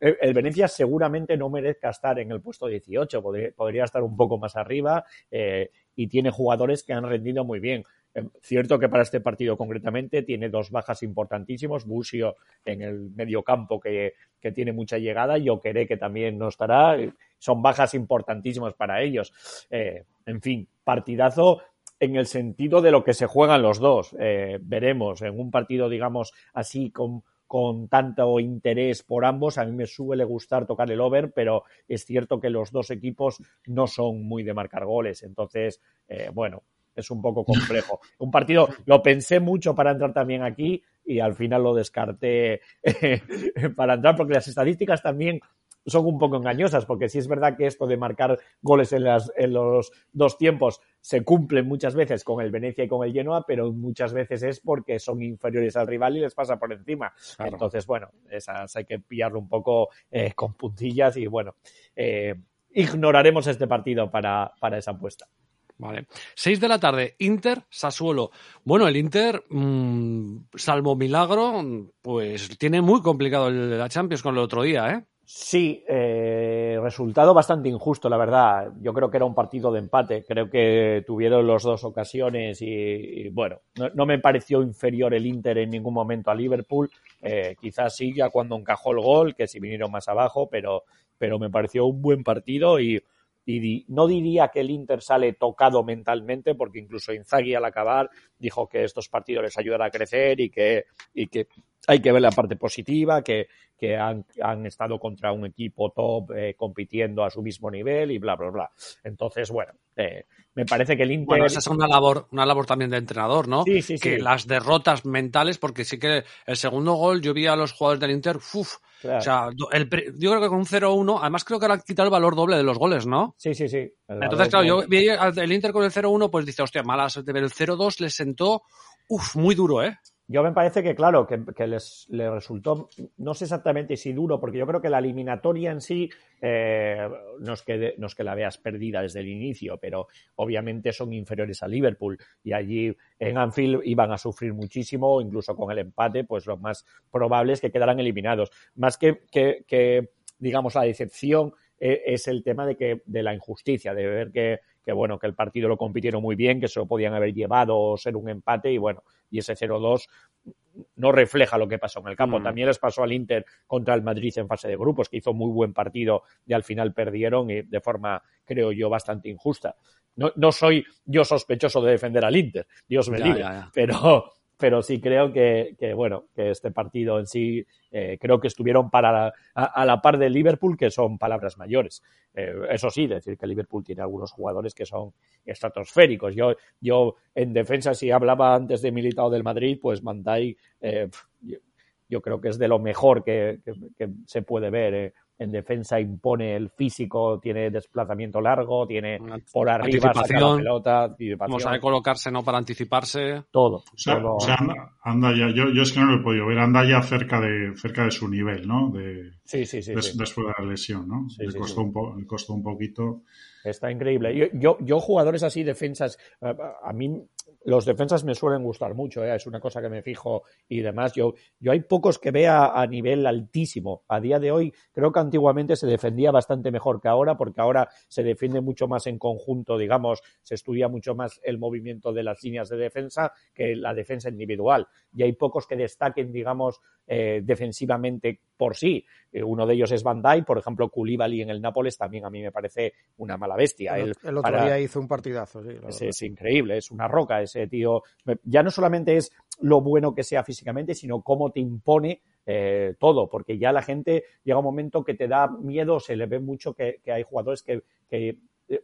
el Venecia seguramente no merezca estar en el puesto 18, podría, estar un poco más arriba eh, y tiene jugadores que han rendido muy bien. Eh, cierto que para este partido concretamente tiene dos bajas importantísimos, Busio en el medio campo que, tiene mucha llegada y Oqueré que también no estará, son bajas importantísimas para ellos. Eh, en fin, partidazo en el sentido de lo que se juegan los dos. Eh, veremos en un partido, digamos, así con, con tanto interés por ambos. A mí me suele gustar tocar el over, pero es cierto que los dos equipos no son muy de marcar goles. Entonces, bueno, es un poco complejo. Un partido, lo pensé mucho para entrar también aquí y al final lo descarté para entrar porque las estadísticas también son un poco engañosas, porque sí es verdad que esto de marcar goles en, las, en los dos tiempos se cumple muchas veces con el Venecia y con el Genoa, pero muchas veces es porque son inferiores al rival y les pasa por encima. Entonces, bueno, esas hay que pillarlo un poco eh, con puntillas y bueno, eh, ignoraremos este partido para, para esa apuesta. Vale. 6 de la tarde, Inter, Sassuolo. Bueno, el Inter, mmm, salvo milagro, pues tiene muy complicado la Champions con el otro día, ¿eh? Sí, eh, resultado bastante injusto, la verdad. Yo creo que era un partido de empate. Creo que tuvieron las dos ocasiones y, bueno, no, me pareció inferior el Inter en ningún momento a Liverpool. Eh, quizás sí, ya cuando encajó el gol, que si vinieron más abajo, pero, pero me pareció un buen partido y y no diría que el Inter sale tocado mentalmente, porque incluso Inzaghi al acabar dijo que estos partidos les ayudan a crecer y que, y que hay que ver la parte positiva, que, que han, han, estado contra un equipo top eh, compitiendo a su mismo nivel y bla, bla, bla. Entonces, bueno, eh, me parece que el Inter... Bueno, esa es una labor, una labor también de entrenador, ¿no? Sí, sí, sí. Que las derrotas mentales, porque sí que el segundo gol yo vi a los jugadores del Inter, uff, claro. o sea, el, yo creo que con un 0-1, además creo que ahora quitado el valor doble de los goles, ¿no? Sí, sí, sí. Entonces, claro, yo vi el Inter con el 0-1, pues dice, hostia, malas, el 0-2 le sentó, uff, muy duro, ¿eh? Yo me parece que, claro, que, les, resultó, no sé exactamente si duro, porque yo creo que la eliminatoria en sí eh, no, es que, no que la veas perdida desde el inicio, pero obviamente son inferiores a Liverpool y allí en Anfield iban a sufrir muchísimo, incluso con el empate, pues lo más probable es que quedaran eliminados. Más que, que, que digamos, la decepción eh, es el tema de que de la injusticia, de ver que, que, bueno, que el partido lo compitieron muy bien, que se lo podían haber llevado o ser un empate y bueno, y ese 0-2 no refleja lo que pasó en el campo. Mm. También les pasó al Inter contra el Madrid en fase de grupos, que hizo muy buen partido y al final perdieron y de forma, creo yo, bastante injusta. No, no soy yo sospechoso de defender al Inter, Dios me libre, pero, pero sí creo que, bueno, que este partido en sí eh, creo que estuvieron para la, a, la par de Liverpool, que son palabras mayores. Eh, eso sí, decir que Liverpool tiene algunos jugadores que son estratosféricos. Yo, yo en defensa, si hablaba antes de militado del Madrid, pues Mandai, eh, yo, creo que es de lo mejor que, que, que se puede ver. Eh en defensa impone el físico, tiene desplazamiento largo, tiene por arriba saca la pelota, como sabe colocarse no para anticiparse, todo. O sea, todo. O sea anda, anda, ya, yo, yo es que no lo he podido ver, anda ya cerca de cerca de su nivel, ¿no? De, sí, sí, sí, des, sí. Después de la lesión, ¿no? Sí, le, sí, costó un po, le costó un poquito. Está increíble. Yo, yo, yo jugadores así, defensas, a mí los defensas me suelen gustar mucho, ¿eh? es una cosa que me fijo y demás. Yo, yo hay pocos que vea a nivel altísimo. A día de hoy, creo que antiguamente se defendía bastante mejor que ahora, porque ahora se defiende mucho más en conjunto, digamos, se estudia mucho más el movimiento de las líneas de defensa que la defensa individual. Y hay pocos que destaquen, digamos, eh, defensivamente por sí. Eh, uno de ellos es Van Dijk, por ejemplo, Koulibaly en el Nápoles también a mí me parece una mala bestia. El, el otro para... día hizo un partidazo, sí. Es, es, increíble, es una roca ese tío. Ya no solamente es lo bueno que sea físicamente, sino cómo te impone eh, todo, porque ya la gente llega un momento que te da miedo, se le ve mucho que, que hay jugadores que, que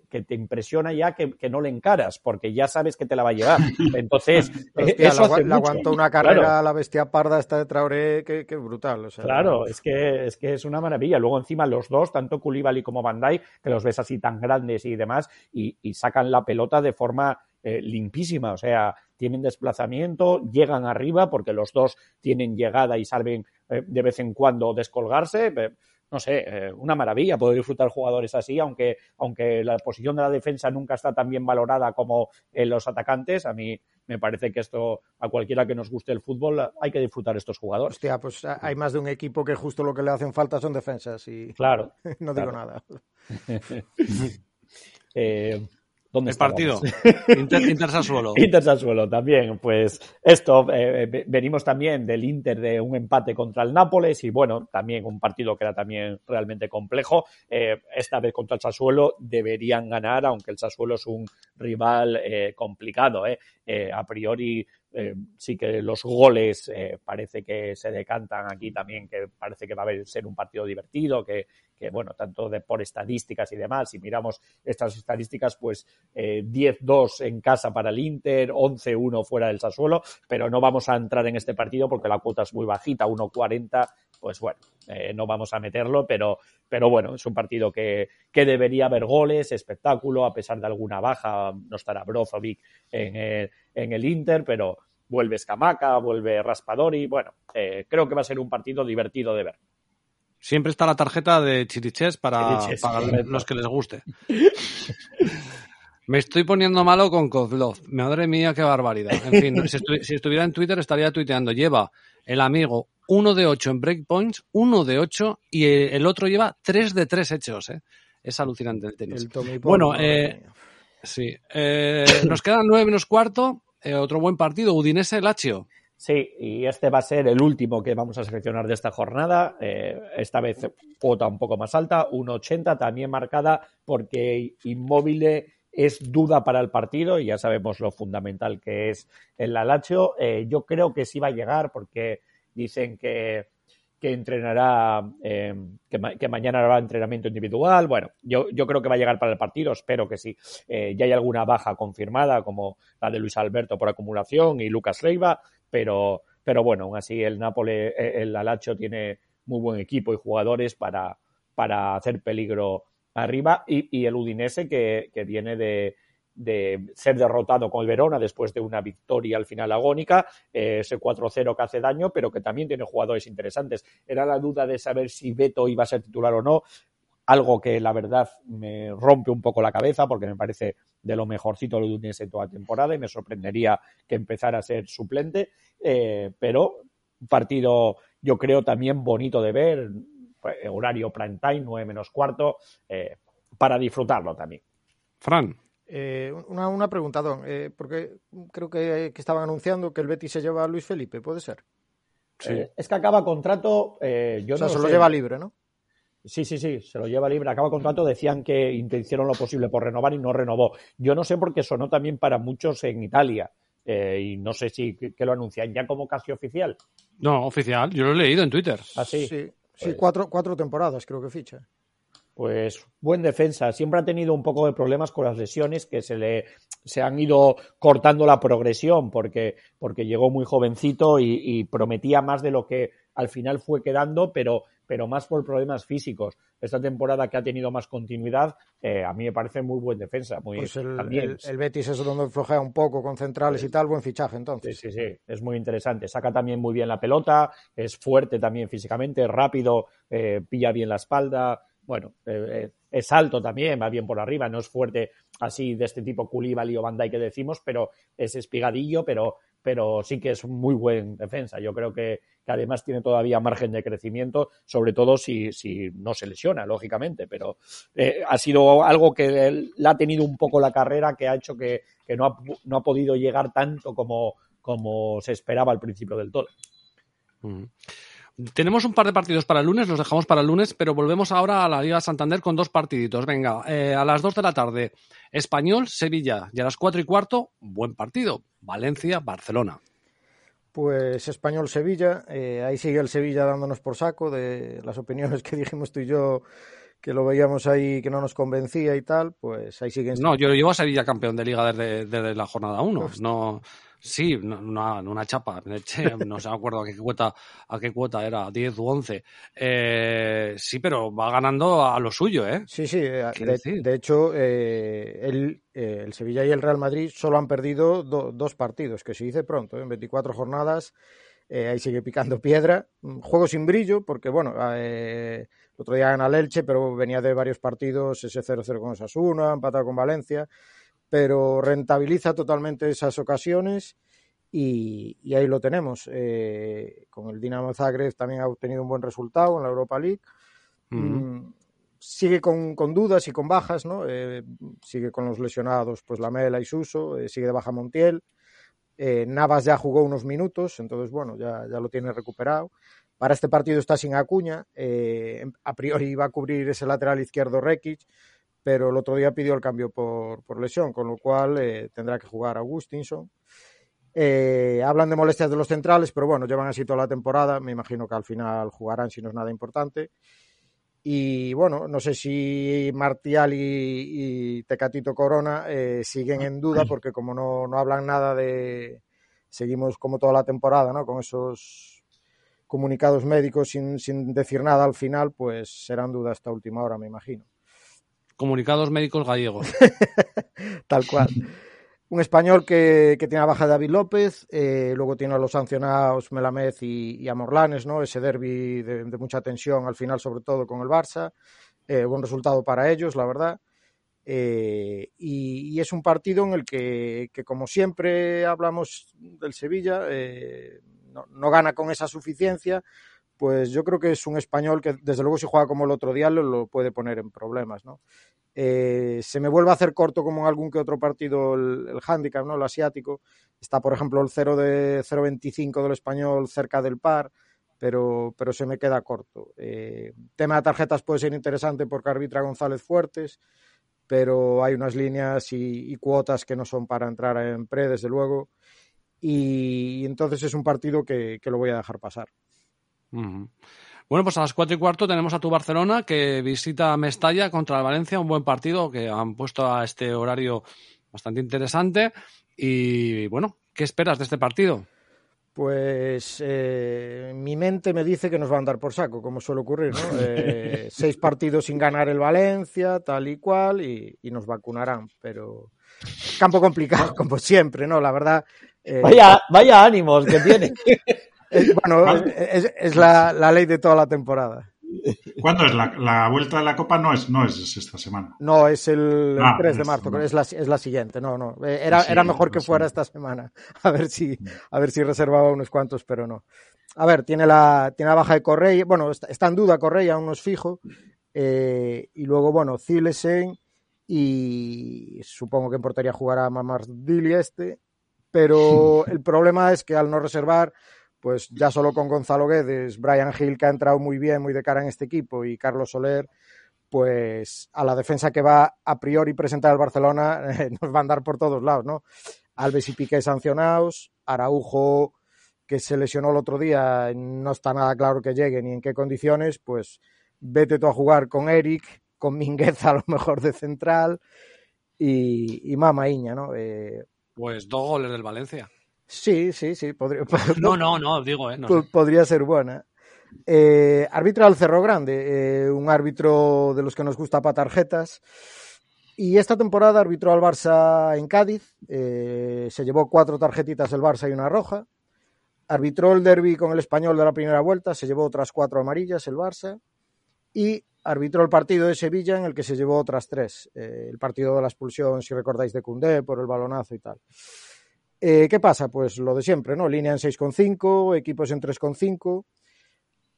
que te impresiona ya que, que, no le encaras, porque ya sabes que te la va a llevar. Entonces, Hostia, eso la, hace la aguantó una carrera claro. la bestia parda esta de Traoré, que, que brutal. O sea, claro, es que, es que es una maravilla. Luego encima los dos, tanto Koulibaly como Bandai, que los ves así tan grandes y demás, y, y sacan la pelota de forma eh, limpísima, o sea, tienen desplazamiento, llegan arriba porque los dos tienen llegada y saben eh, de vez en cuando descolgarse. Eh, no sé, eh, una maravilla poder disfrutar jugadores así, aunque, aunque la posición de la defensa nunca está tan bien valorada como en los atacantes. A mí me parece que esto, a cualquiera que nos guste el fútbol, hay que disfrutar estos jugadores. Hostia, pues hay más de un equipo que justo lo que le hacen falta son defensas y claro, no claro. digo nada. eh, ¿Dónde el partido? Inter, Inter Sassuolo. Inter Sassuolo también. Pues esto, eh, venimos también del Inter de un empate contra el Nápoles y bueno, también un partido que era también realmente complejo. Eh, esta vez contra el Sassuolo deberían ganar, aunque el Sassuolo es un rival eh, complicado. a priori eh, sí que los goles eh, parece que se decantan aquí también, que parece que va a ser un partido divertido, que, que bueno, tanto de, por estadísticas y demás, si miramos estas estadísticas, pues eh, 10-2 en casa para el Inter, 11-1 fuera del Sassuolo, pero no vamos a entrar en este partido porque la cuota es muy bajita, 1-40, pues bueno, eh, no vamos a meterlo, pero, pero bueno, es un partido que, que debería haber goles, espectáculo, a pesar de alguna baja, no estará Brozovic en el, en el Inter, pero vuelve Scamaca, vuelve Raspadori, bueno, eh, creo que va a ser un partido divertido de ver. Siempre está la tarjeta de Chiriches para, Chiriches, para los que les guste. Me estoy poniendo malo con Kozlov. Madre mía, qué barbaridad. En fin, si, estu si, estuviera en Twitter estaría tuiteando. Lleva el amigo uno de ocho en breakpoints, uno de ocho y el otro lleva tres de tres hechos. ¿eh? Es alucinante el tenis. El bueno, eh, sí. Eh, nos quedan nueve menos cuarto. Eh, otro buen partido, Udinese Lazio. Sí, y este va a ser el último que vamos a seleccionar de esta jornada. Eh, esta vez cuota un poco más alta, 1,80, también marcada porque Inmóvil es duda para el partido y ya sabemos lo fundamental que es el Alacho. Eh, yo creo que sí va a llegar porque dicen que, que entrenará, eh, que, mañana hará entrenamiento individual. Bueno, yo, yo, creo que va a llegar para el partido, espero que sí. ya hay alguna baja confirmada, como la de Luis Alberto por acumulación y Lucas Leiva, pero, pero bueno, aún así el Nápoles, eh, el Alacho tiene muy buen equipo y jugadores para, para hacer peligro arriba y, el Udinese que, que viene de, de, ser derrotado con el Verona después de una victoria al final agónica, eh, ese 4-0 que hace daño, pero que también tiene jugadores interesantes. Era la duda de saber si Beto iba a ser titular o no algo que la verdad me rompe un poco la cabeza porque me parece de lo mejorcito de en toda temporada y me sorprendería que empezara a ser suplente, eh, pero un partido yo creo también bonito de ver, pues, horario prime time, 9 menos cuarto, eh, para disfrutarlo también. Fran. Eh, una, una pregunta, Don, porque creo que, estaban anunciando que el Betis se lleva a Luis Felipe, ¿puede ser? Sí. es que acaba contrato, yo no se lo lleva libre, ¿no? Sí, sí, sí, se lo lleva libre, acaba contrato, decían que hicieron lo posible por renovar y no renovó. Yo no sé por qué sonó también para muchos en Italia. Eh, y no sé si que, lo anuncian ya como casi oficial. No, oficial, yo lo he leído en Twitter. ¿Ah, sí? Sí, pues cuatro, cuatro temporadas creo que ficha. Pues buen defensa. Siempre ha tenido un poco de problemas con las lesiones que se le se han ido cortando la progresión porque, porque llegó muy jovencito y prometía más de lo que al final fue quedando, pero pero más por problemas físicos. Esta temporada que ha tenido más continuidad, eh, a mí me parece muy buen defensa. Muy, pues el, el, Betis es donde flojea un poco con centrales y tal, buen fichaje entonces. Sí, sí, sí, es muy interesante. Saca también muy bien la pelota, es fuerte también físicamente, rápido, eh, pilla bien la espalda. Bueno, eh, es alto también, va bien por arriba, no es fuerte así de este tipo Koulibaly o Bandai que decimos, pero es espigadillo, pero pero sí que es muy buen defensa. Yo creo que, además tiene todavía margen de crecimiento, sobre todo si, si no se lesiona, lógicamente, pero eh, ha sido algo que le ha tenido un poco la carrera que ha hecho que, no, ha, no, ha, podido llegar tanto como, se esperaba al principio del todo. Tenemos un par de partidos para el lunes, los dejamos para el lunes, pero volvemos ahora a la Liga Santander con dos partiditos. Venga, eh, a las dos de la tarde, Español, Sevilla, y a las cuatro y cuarto, buen partido, Valencia, Barcelona. Pues Español Sevilla, eh, ahí sigue el Sevilla dándonos por saco de las opiniones que dijimos tú y yo que lo veíamos ahí que no nos convencía y tal, pues ahí siguen. No, yo lo llevo a Sevilla campeón de liga desde, desde la jornada 1. No, Sí, una, una chapa, no se me acuerdo a qué cuota, a qué cuota era, 10 u 11. Eh, sí, pero va ganando a lo suyo, ¿eh? Sí, sí, eh, de, hecho, eh, el, el, Sevilla y el Real Madrid solo han perdido dos partidos, que se dice pronto, en 24 jornadas, ahí sigue picando piedra. Juego sin brillo, porque bueno, el otro día gana el Elche, pero venía de varios partidos, ese 0-0 con Osasuna, empatado con Valencia pero rentabiliza totalmente esas ocasiones y, ahí lo tenemos. Eh, con el Dinamo Zagreb también ha obtenido un buen resultado en la Europa League. Mm, sigue con, dudas y con bajas, ¿no? Eh, sigue con los lesionados, pues Lamela y Suso, eh, sigue de baja Montiel. Navas ya jugó unos minutos, entonces bueno, ya, ya lo tiene recuperado. Para este partido está sin Acuña, a priori va a cubrir ese lateral izquierdo Rekic, pero el otro día pidió el cambio por, por lesión, con lo cual eh, tendrá que jugar Augustinson. Eh, hablan de molestias de los centrales, pero bueno, llevan así toda la temporada. Me imagino que al final jugarán si no es nada importante. Y bueno, no sé si Martial y, Tecatito Corona eh, siguen en duda, porque como no, no, hablan nada de. Seguimos como toda la temporada, ¿no? Con esos comunicados médicos sin, sin decir nada al final, pues serán dudas hasta última hora, me imagino. Comunicados médicos gallegos. Tal cual. Un español que, tiene la baja David López, eh, luego tiene a los sancionados Melamez y, a Morlanes, ¿no? Ese derby de, mucha tensión al final, sobre todo con el Barça. Eh, buen resultado para ellos, la verdad. Eh, y, es un partido en el que, como siempre hablamos del Sevilla, no, no, gana con esa suficiencia, pues yo creo que es un español que desde luego si juega como el otro día lo, puede poner en problemas, ¿no? Eh, se me vuelve a hacer corto como en algún que otro partido el, el handicap, ¿no? El asiático. Está, por ejemplo, el 0 de 0.25 del español cerca del par, pero, pero se me queda corto. Eh, tema de tarjetas puede ser interesante porque arbitra González Fuertes, pero hay unas líneas y, cuotas que no son para entrar en pre, desde luego. Y, entonces es un partido que lo voy a dejar pasar. Uh -huh. Bueno, pues a las cuatro y cuarto tenemos a tu Barcelona que visita Mestalla contra el Valencia, un buen partido que han puesto a este horario bastante interesante. Y bueno, ¿qué esperas de este partido? Pues eh, mi mente me dice que nos va a andar por saco, como suele ocurrir, ¿no? Eh, seis partidos sin ganar el Valencia, tal y cual, y, y, nos vacunarán, pero campo complicado, como siempre, ¿no? La verdad. Eh, vaya, vaya ánimos que tiene. Es, bueno, es, es la, la, ley de toda la temporada. ¿Cuándo es la, la, vuelta de la Copa? No es, no es esta semana. No, es el, ah, el 3 de marzo, no. es, la, es la siguiente. No, no. Era, sí, era mejor que fuera esta semana. A ver si, a ver si reservaba unos cuantos, pero no. A ver, tiene la, tiene la baja de Correia. Bueno, está, está en duda Correia, aún no es fijo. Eh, y luego, bueno, Zilesen y supongo que en portería jugará Mamardili este. Pero el problema es que al no reservar pues ya solo con Gonzalo Guedes, Brian Hill, que ha entrado muy bien, muy de cara en este equipo, y Carlos Soler, pues a la defensa que va a priori presentar el Barcelona eh, nos va a andar por todos lados, ¿no? Alves y Piqué sancionados, Araujo, que se lesionó el otro día, no está nada claro que llegue ni en qué condiciones, pues vete tú a jugar con Eric, con Mingueza a lo mejor de central, y, y Mama Iña, ¿no? Eh, pues dos goles del Valencia. Sí, sí, sí. Podría, no, no, no, digo, eh, no sé. podría ser buena. Eh, arbitra al Cerro Grande, eh, un árbitro de los que nos gusta para tarjetas. Y esta temporada arbitró al Barça en Cádiz. Eh, se llevó cuatro tarjetitas el Barça y una roja. Arbitró el derby con el español de la primera vuelta. Se llevó otras cuatro amarillas el Barça. Y arbitró el partido de Sevilla en el que se llevó otras tres. Eh, el partido de la expulsión, si recordáis, de Cundé por el balonazo y tal. Eh, ¿Qué pasa? Pues lo de siempre, ¿no? Línea en 6,5, equipos en 3,5.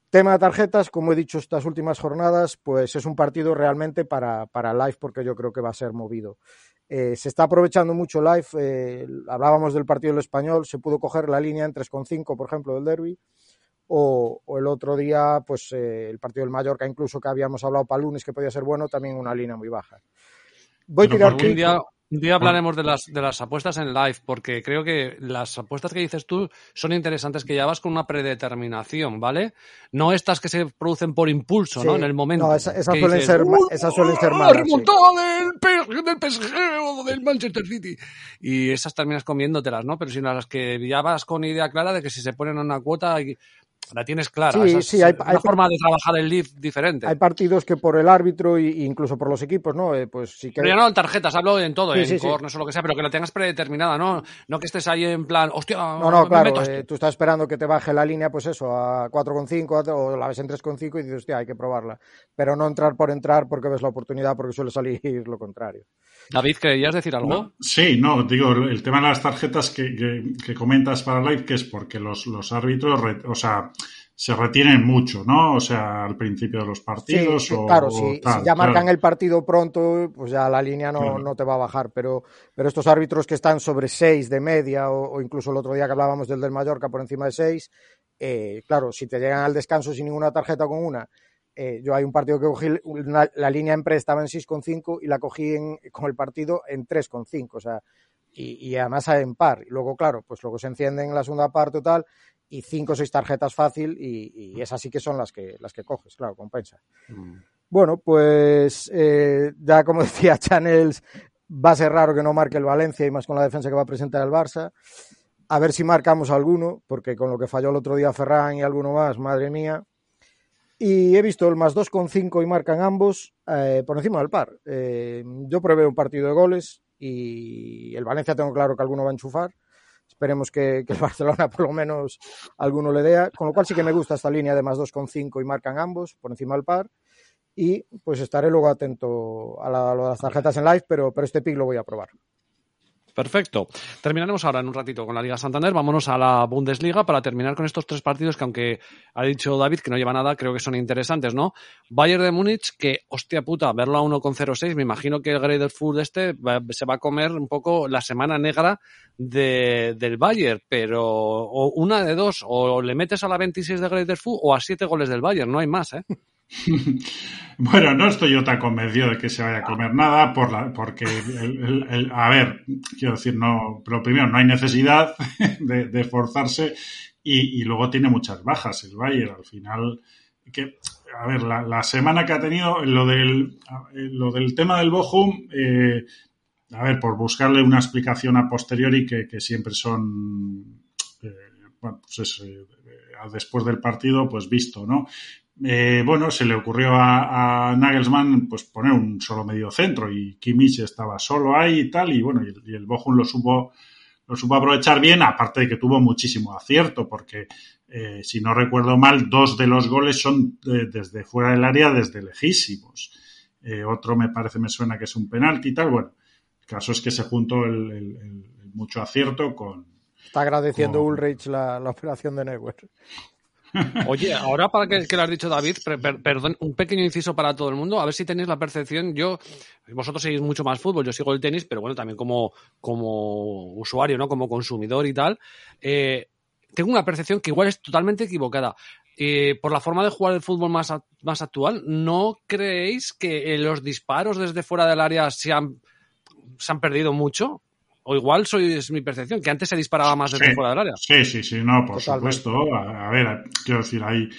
Tema de tarjetas, como he dicho estas últimas jornadas, pues es un partido realmente para, para live porque yo creo que va a ser movido. Eh, se está aprovechando mucho live, eh, hablábamos del partido del español, se pudo coger la línea en 3,5, por ejemplo, del derby, o, o, el otro día, pues eh, el partido del Mallorca, incluso que habíamos hablado para lunes que podía ser bueno, también una línea muy baja. Voy a tirar un día, un día hablaremos de las, de las apuestas en live, porque creo que las apuestas que dices tú son interesantes, que ya vas con una predeterminación, ¿vale? No estas que se producen por impulso, sí. ¿no? En el momento. No, esas esa suelen, ser, esas suelen ser malas. remontada sí. del, del PSG o del Manchester City. Y esas terminas comiéndotelas, ¿no? Pero si las que ya vas con idea clara de que si se ponen a una cuota la tienes clara. Sí, sí, hay, una hay, forma de trabajar el lead diferente. Hay partidos que por el árbitro e incluso por los equipos, ¿no? Eh, pues sí que... Pero ya no en tarjetas, hablo en todo, Sí, en sí, o lo que sea, pero que la tengas predeterminada, ¿no? No que estés ahí en plan, hostia, No, no, me claro, meto a eh, tú estás esperando que te baje la línea, pues eso, a 4,5 o la ves en 3,5 y dices, hostia, hay que probarla. Pero no entrar por entrar porque ves la oportunidad, porque suele salir lo contrario. David, ¿querías decir algo? No, sí, no, digo, el tema de las tarjetas que, que, que comentas para live, que es porque los, los árbitros, re, o sea, se retienen mucho, ¿no? O sea, al principio de los partidos. Sí, sí, o, claro, o si, tal, si, ya marcan claro. el partido pronto, pues ya la línea no, claro. no, te va a bajar. Pero, pero estos árbitros que están sobre 6 de media, o, o, incluso el otro día que hablábamos del del Mallorca por encima de 6, eh, claro, si te llegan al descanso sin ninguna tarjeta con una, eh, yo hay un partido que cogí, una, la línea en pre estaba en 6,5 y la cogí en, con el partido en 3,5, o sea, y, y, además en par. Y luego, claro, pues luego se encienden en la segunda parte o tal, y cinco o seis tarjetas fácil, y, y, esas sí que son las que, las que coges, claro, compensa. Mm. Bueno, pues eh, ya como decía Channels, va a ser raro que no marque el Valencia y más con la defensa que va a presentar el Barça. A ver si marcamos alguno, porque con lo que falló el otro día Ferran y alguno más, madre mía. Y he visto el más 2,5 y marcan ambos eh, por encima del par. Eh, yo prevé un partido de goles y el Valencia tengo claro que alguno va a enchufar. Esperemos que, que el Barcelona por lo menos alguno le dé. Con lo cual sí que me gusta esta línea de más 2,5 y marcan ambos por encima del par. Y pues estaré luego atento a, la, a las tarjetas en live, pero, pero este pick lo voy a probar. Perfecto. Terminaremos ahora en un ratito con la Liga Santander. Vámonos a la Bundesliga para terminar con estos tres partidos que, aunque ha dicho David que no lleva nada, creo que son interesantes, ¿no? Bayern de Múnich, que, hostia puta, verlo a 1,06, me imagino que el Greater Food este se va a comer un poco la semana negra de, del Bayern, pero o una de dos, o le metes a la 26 de Greater Food o a 7 goles del Bayern, no hay más, ¿eh? Bueno, no estoy yo tan convencido de que se vaya a comer nada, por la, porque, a ver, quiero decir, no, pero primero no hay necesidad de, esforzarse y, luego tiene muchas bajas el Bayern. Al final, a ver, la, semana que ha tenido, lo del, lo del tema del Bochum, eh, a ver, por buscarle una explicación a posteriori que, siempre son, eh, pues es, eh, después del partido, pues visto, ¿no? Eh, bueno, se le ocurrió a, Nagelsmann pues poner un solo medio centro y Kimmich estaba solo ahí y tal, y bueno, y, el Bochum lo supo, lo supo aprovechar bien, aparte de que tuvo muchísimo acierto, porque eh, si no recuerdo mal, dos de los goles son desde fuera del área, desde lejísimos. Eh, otro me parece, me suena que es un penalti y tal. Bueno, el caso es que se juntó el, mucho acierto con. Está agradeciendo Ulrich la, la operación de Neuer. Oye, ahora para que, lo has dicho David, perdón, un pequeño inciso para todo el mundo, a ver si tenéis la percepción, yo, vosotros seguís mucho más fútbol, yo sigo el tenis, pero bueno, también como, como usuario, ¿no? Como consumidor y tal, eh, tengo una percepción que igual es totalmente equivocada. Eh, por la forma de jugar el fútbol más, más actual, ¿no creéis que los disparos desde fuera del área se han, se han perdido mucho? O igual soy, es mi percepción, que antes se disparaba más desde fuera del área. Sí, sí, sí, no, por supuesto. A, ver, quiero decir, hay,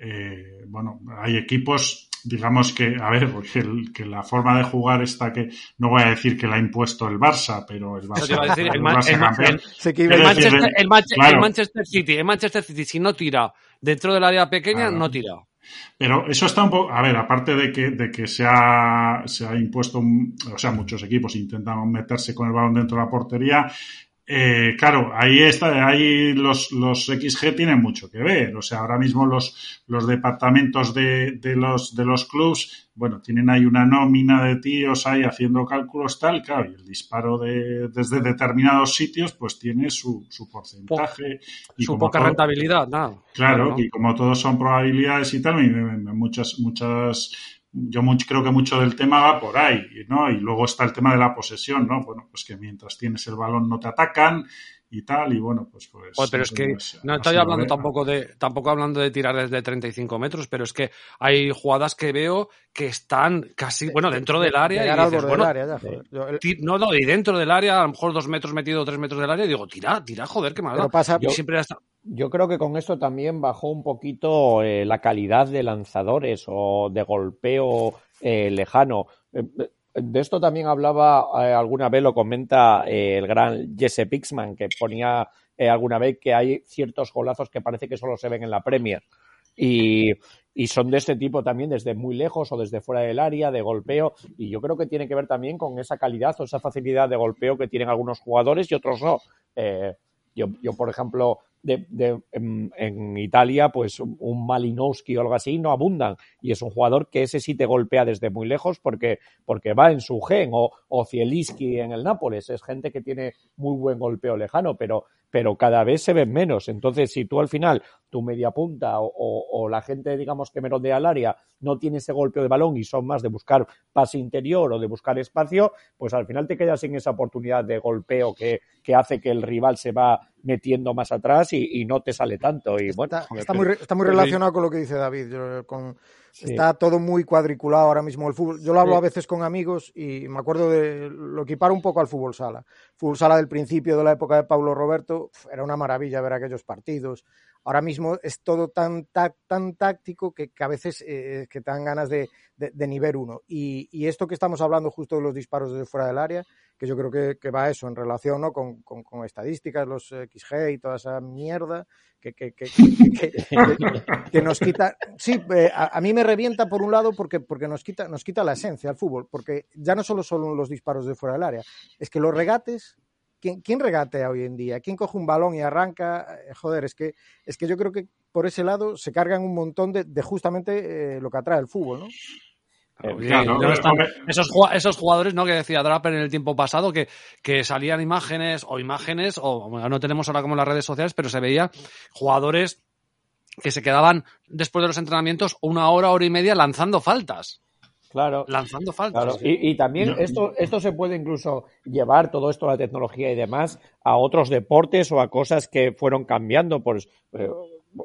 eh, bueno, hay equipos, digamos que, a ver, porque que la forma de jugar está que, no voy a decir que la ha impuesto el Barça, pero el Barça, el, Manchester, City, el Manchester City, si no tira dentro del área pequeña, no tira. Pero eso está un poco, a ver, aparte de que, de que se, ha, se ha impuesto, o sea, muchos equipos intentan meterse con el balón dentro de la portería, eh, claro, ahí está, ahí los, los XG tienen mucho que ver. O sea, ahora mismo los, los departamentos de, de los, de los clubs, bueno, tienen ahí una nómina de tíos ahí haciendo cálculos tal, claro, y el disparo de, desde determinados sitios, pues tiene su, su porcentaje. y su poca rentabilidad, nada. Claro, y como todos son probabilidades y tal, muchas, muchas yo creo que mucho del tema va por ahí, ¿no? Y luego está el tema de la posesión, ¿no? Bueno, pues que mientras tienes el balón no te atacan y tal, y bueno, pues... pues pero es que no estoy hablando tampoco de tampoco hablando de tirar desde 35 metros, pero es que hay jugadas que veo que están casi, bueno, dentro del área. y dices, bueno, no, no, y dentro del área, a lo mejor dos metros metido, tres metros del área, y digo, tira, tira, joder, qué mal. Pasa, yo, siempre yo creo que con esto también bajó un poquito eh, la calidad de lanzadores o de golpeo eh, lejano. Eh, de esto también hablaba alguna vez, lo comenta el gran Jesse Pixman, que ponía alguna vez que hay ciertos golazos que parece que solo se ven en la Premier. Y, y son de este tipo también desde muy lejos o desde fuera del área, de golpeo, y yo creo que tiene que ver también con esa calidad o esa facilidad de golpeo que tienen algunos jugadores y otros no. yo, yo, por ejemplo, de, en, Italia, pues un Malinowski o algo así no abundan. Y es un jugador que ese sí te golpea desde muy lejos porque, porque va en su gen. O, o Zielinski en el Nápoles. Es gente que tiene muy buen golpeo lejano, pero, pero cada vez se ven menos. Entonces, si tú al final, tu media punta o, o, la gente, digamos, que merodea al área no tiene ese golpeo de balón y son más de buscar pase interior o de buscar espacio, pues al final te quedas sin esa oportunidad de golpeo que, que hace que el rival se va metiendo más atrás y, no te sale tanto. Y bueno, está, muy, está muy relacionado con lo que dice David. con, Está todo muy cuadriculado ahora mismo el fútbol. Yo lo hablo a veces con amigos y me acuerdo de lo equiparo un poco al fútbol sala. Fútbol sala del principio de la época de Paulo Roberto era una maravilla ver aquellos partidos. Ahora mismo es todo tan, tan táctico que, a veces eh, que te dan ganas de, de, nivel uno. Y, y, esto que estamos hablando justo de los disparos desde fuera del área, que yo creo que, que va eso en relación ¿no? con, con, estadísticas, los XG y toda esa mierda que, que, que nos quita. Sí, eh, a, a, mí me revienta por un lado porque, porque nos, quita, nos quita la esencia al fútbol, porque ya no solo son los disparos de fuera del área, es que los regates ¿Quién, ¿quién, regatea hoy en día? ¿Quién coge un balón y arranca? Eh, joder, es que, es que yo creo que por ese lado se cargan un montón de, de justamente eh, lo que atrae el fútbol, ¿no? Esos, esos, jugadores, ¿no? Que decía Draper en el tiempo pasado, que, que salían imágenes o imágenes, o no tenemos ahora como las redes sociales, pero se veía jugadores que se quedaban después de los entrenamientos una hora, hora y media lanzando faltas. Claro. Lanzando faltas. Y, también esto, esto se puede incluso llevar todo esto, la tecnología y demás, a otros deportes o a cosas que fueron cambiando. Pues,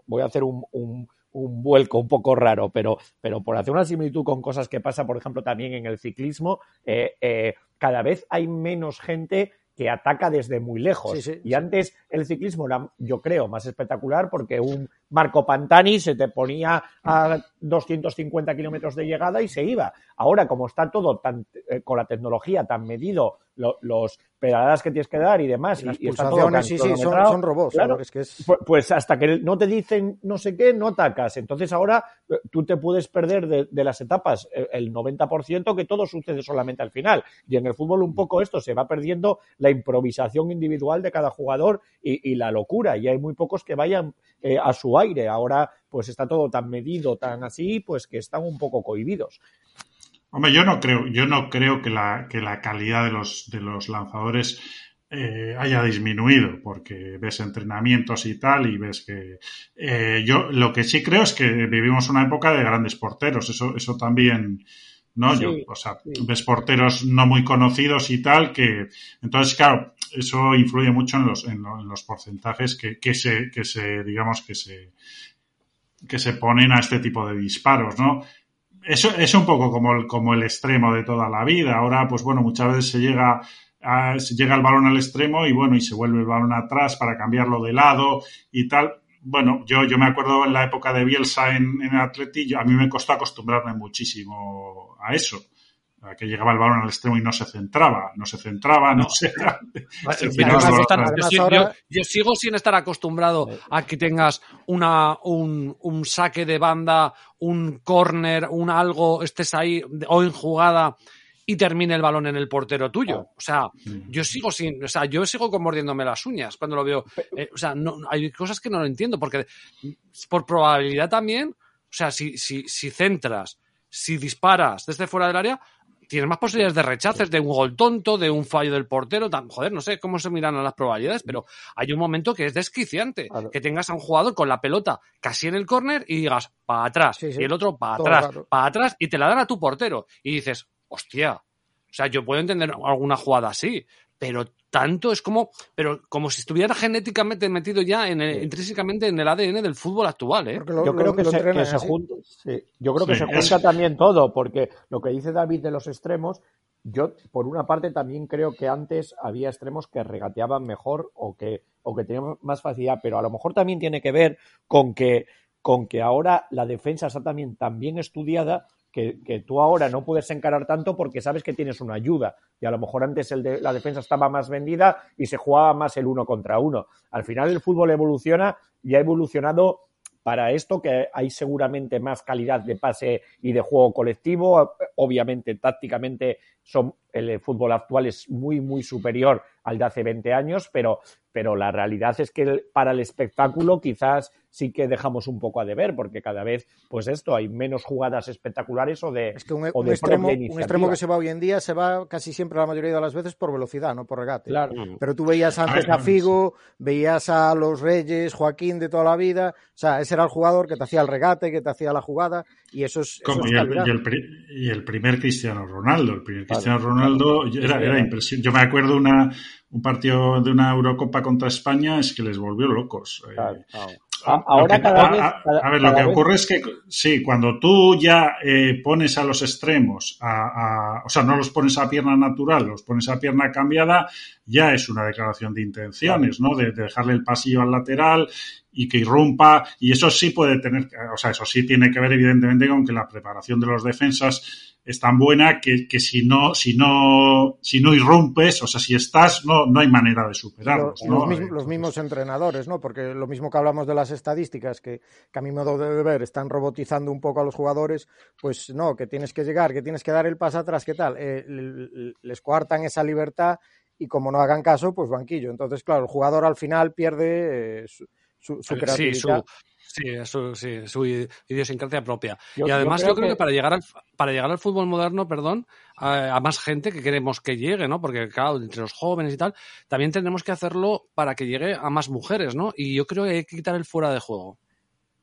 voy a hacer un, un, vuelco un poco raro, pero, pero por hacer una similitud con cosas que pasa, por ejemplo, también en el ciclismo, eh, eh, cada vez hay menos gente que ataca desde muy lejos. y antes el ciclismo era, yo creo, más espectacular porque un Marco Pantani se te ponía a 250 kilómetros de llegada y se iba. Ahora, como está todo tan, eh, con la tecnología tan medido, los pedaladas que tienes que dar y demás. y, está todo sí, sí, son, robots. Pues, pues, hasta que no te dicen no sé qué, no atacas. Entonces ahora eh, tú te puedes perder de, las etapas eh, el 90% que todo sucede solamente al final. Y en el fútbol un poco esto se va perdiendo la improvisación individual de cada jugador y, la locura. Y hay muy pocos que vayan eh, a su aire. Ahora pues está todo tan medido, tan así, pues que están un poco cohibidos. Hombre, yo no creo, yo no creo que la, que la calidad de los, de los lanzadores eh, haya disminuido, porque ves entrenamientos y tal, y ves que eh, yo lo que sí creo es que vivimos una época de grandes porteros, eso, eso también, ¿no? yo, o sea, ves porteros no muy conocidos y tal, que entonces, claro, eso influye mucho en los, en, los porcentajes que, que se, que se, digamos, que se, que se ponen a este tipo de disparos, ¿no? eso es un poco como el, como el extremo de toda la vida. Ahora, pues bueno, muchas veces se llega, se llega el balón al extremo y bueno, y se vuelve el balón atrás para cambiarlo de lado y tal. Bueno, yo, yo me acuerdo en la época de Bielsa en, en Atleti, a mí me costó acostumbrarme muchísimo a eso que llegaba el balón al extremo y no se centraba, no se centraba, no, se... yo, sigo sin estar acostumbrado a que tengas una, un, un saque de banda, un corner, un algo, estés ahí o en jugada y termine el balón en el portero tuyo. O sea, mm. yo sigo sin, o sea, yo sigo mordiéndome las uñas cuando lo veo. Eh, o sea, no, hay cosas que no lo entiendo, porque por probabilidad también, o sea, si, si, si centras, si disparas desde fuera del área, tienes más posibilidades de rechaces, de un gol tonto, de un fallo del portero. joder, no sé cómo se miran a las probabilidades, pero hay un momento que es desquiciante. Que tengas a un jugador con la pelota casi en el córner y digas para atrás, y el otro para atrás, para atrás, y te la dan a tu portero. Y dices, hostia. O sea, yo puedo entender alguna jugada así, pero tanto es como, pero como si estuviera genéticamente metido ya en intrínsecamente en el ADN del fútbol actual, ¿eh? yo, creo que se, junta, yo creo que se junta también todo, porque lo que dice David de los extremos, yo por una parte también creo que antes había extremos que regateaban mejor o que, o que tenían más facilidad, pero a lo mejor también tiene que ver con que con que ahora la defensa está también tan bien estudiada que, tú ahora no puedes encarar tanto porque sabes que tienes una ayuda. Y a lo mejor antes el de, la defensa estaba más vendida y se jugaba más el uno contra uno. Al final el fútbol evoluciona y ha evolucionado para esto, que hay seguramente más calidad de pase y de juego colectivo. Obviamente, tácticamente, el fútbol actual es muy, muy superior al de hace 20 años, pero, pero la realidad es que para el espectáculo quizás sí que dejamos un poco a deber, porque cada vez, pues esto, hay menos jugadas espectaculares o de. Es que un, extremo, un extremo, que se va hoy en día se va casi siempre la mayoría de las veces por velocidad, no por regate. Claro. Pero tú veías antes a, Figo, veías a los Reyes, Joaquín de toda la vida, o sea, ese era el jugador que te hacía el regate, que te hacía la jugada, y eso es. y, el, primer Cristiano Ronaldo, el primer Cristiano Ronaldo era, era impresionante. Yo me acuerdo una, un partido de una Eurocopa contra España, es que les volvió locos. Eh, Ahora cada vez, a, ver, lo que ocurre es que sí, cuando tú ya eh, pones a los extremos, a, o sea, no los pones a pierna natural, los pones a pierna cambiada, ya es una declaración de intenciones, ¿no? De, dejarle el pasillo al lateral y que irrumpa, y eso sí puede tener, o sea, eso sí tiene que ver evidentemente con que la preparación de los defensas es tan buena que, que si no, si no, si no irrumpes, o sea, si estás, no, no hay manera de superarlos. Los, mismos, los, mismos, entrenadores, ¿no? Porque lo mismo que hablamos de las estadísticas, que, que a mi modo de ver están robotizando un poco a los jugadores, pues no, que tienes que llegar, que tienes que dar el paso atrás, ¿qué tal? Eh, les coartan esa libertad y como no hagan caso, pues banquillo. Entonces, claro, el jugador al final pierde, eh, su, creatividad. Sí, su, sí, su idiosincrasia propia. y además yo creo, que... para llegar al para llegar al fútbol moderno, perdón, a, más gente que queremos que llegue, ¿no? Porque claro, entre los jóvenes y tal, también tenemos que hacerlo para que llegue a más mujeres, ¿no? Y yo creo que hay que quitar el fuera de juego.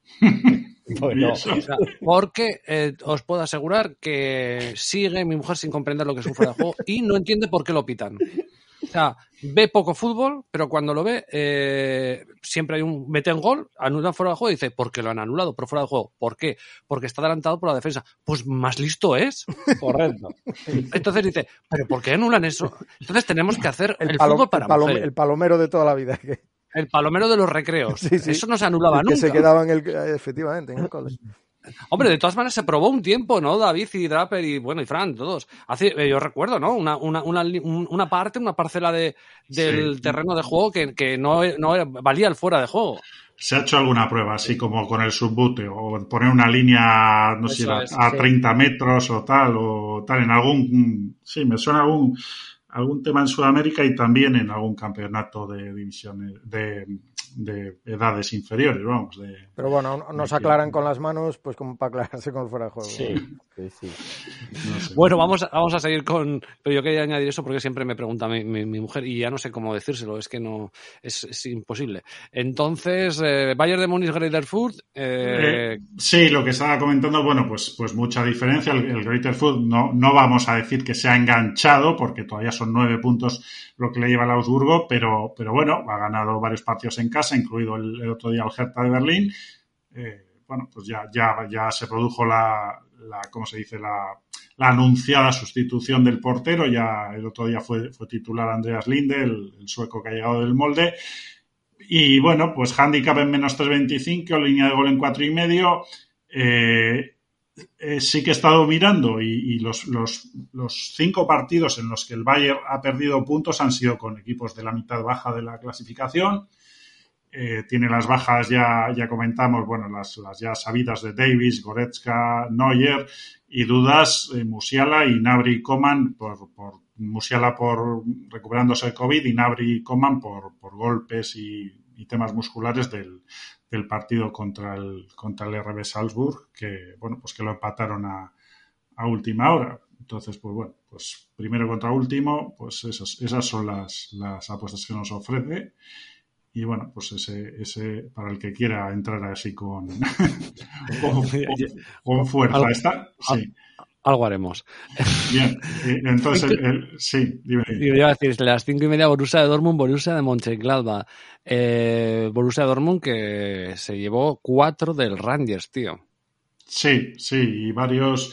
porque eh, os puedo asegurar que sigue mi mujer sin comprender lo que es un fuera de juego y no entiende por qué lo pitan. O sea, ve poco fútbol, pero cuando lo ve, eh, siempre hay un mete en gol, anula fuera de juego y dice, ¿por qué lo han anulado? Por fuera de juego. ¿Por qué? Porque está adelantado por la defensa. Pues más listo es. Correcto. Entonces dice, ¿pero por qué anulan eso? Entonces tenemos que hacer el, fútbol para el, el palomero de toda la vida. El palomero de los recreos. Eso no se anulaba nunca. Que se quedaba en el, efectivamente, en el cole. Hombre, de todas maneras se probó un tiempo, ¿no? David y Draper y, bueno, y Fran, todos. Hace, eh, yo recuerdo, ¿no? Una, una, una, una, parte, una parcela de, del terreno de juego que, que no, no valía el fuera de juego. Se ha hecho alguna prueba, así como con el subbute, o poner una línea, no sé, a, 30 metros o tal, o tal, en algún, sí, me suena algún, algún tema en Sudamérica y también en algún campeonato de divisiones, de, de edades inferiores, vamos. De, Pero bueno, nos aclaran con las manos, pues como para aclararse con fuera de juego. Sí, sí, Bueno, vamos a, vamos a seguir con... Pero yo quería añadir eso porque siempre me pregunta mi, mi, mujer y ya no sé cómo decírselo, es que no... Es, imposible. Entonces, eh, Bayern de Múnich, Greater Food... Eh, eh... sí, lo que estaba comentando, bueno, pues, pues mucha diferencia. El, el Greater Food no, no vamos a decir que se ha enganchado porque todavía son nueve puntos lo que le lleva al Augsburgo, pero, pero bueno, ha ganado varios partidos en casa, incluido el, otro día el Hertha de Berlín. Eh, bueno, pues ya, ya, ya se produjo la, la ¿cómo se dice? La, la, anunciada sustitución del portero. Ya el otro día fue, fue titular Andreas Linde, el, sueco que ha llegado del molde. Y bueno, pues handicap en menos 3.25, línea de gol en cuatro y medio. Eh, eh, sí que he estado mirando y, los, los, los, cinco partidos en los que el Bayern ha perdido puntos han sido con equipos de la mitad baja de la clasificación. Eh, tiene las bajas, ya, ya comentamos, bueno, las, las ya sabidas de Davis, Goretzka, Neuer y dudas eh, Musiala y Nabri Coman por, por Musiala por recuperándose de COVID y Nabri Coman por, por golpes y, y temas musculares del, del partido contra el, contra el RB Salzburg, que, bueno, pues que lo empataron a, a última hora. Entonces, pues bueno, pues primero contra último, pues esas, esas son las, las apuestas que nos ofrece. Y bueno, pues ese, ese para el que quiera entrar así con, con, fuerza. Está, sí algo haremos. Bien, entonces, sí, dime. Yo iba a decir, las cinco y media Borussia de Dortmund, Borussia de Mönchengladbach. Eh, Borussia de Dortmund que se llevó cuatro del Rangers, tío. Sí, sí, y varios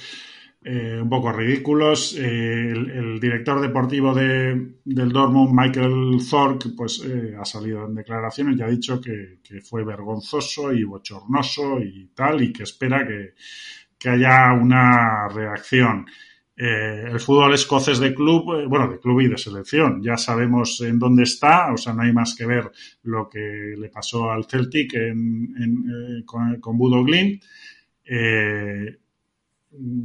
eh, un poco ridículos. Eh, el, director deportivo de, del Dortmund, Michael Thorpe, pues eh, ha salido en declaraciones y ha dicho que, fue vergonzoso y bochornoso y tal, y que espera que que haya una reacción. El fútbol escocés de club, bueno, de club y de selección, ya sabemos en dónde está, o sea, no hay más que ver lo que le pasó al Celtic con, con Budo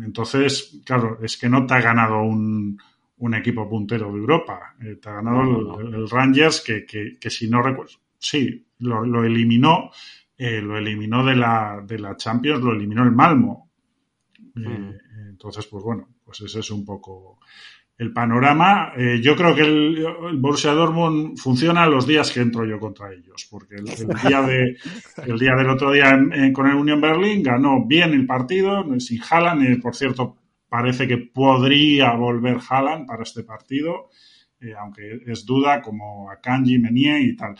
entonces, claro, es que no te ha ganado un, un equipo puntero de Europa, te ha ganado El, Rangers, que, que, que, si no recuerdo, sí, lo, lo eliminó, lo eliminó de la, de la Champions, lo eliminó el Malmo, Mm. Eh, entonces, pues bueno, pues ese es un poco el panorama. Eh, yo creo que el, Borussia Dortmund funciona los días que entro yo contra ellos, porque el, día, de, el día del otro día con el Union Berlin ganó bien el partido, sin Haaland, eh, por cierto, parece que podría volver Haaland para este partido, aunque es duda, como a Kanji, Menier y tal.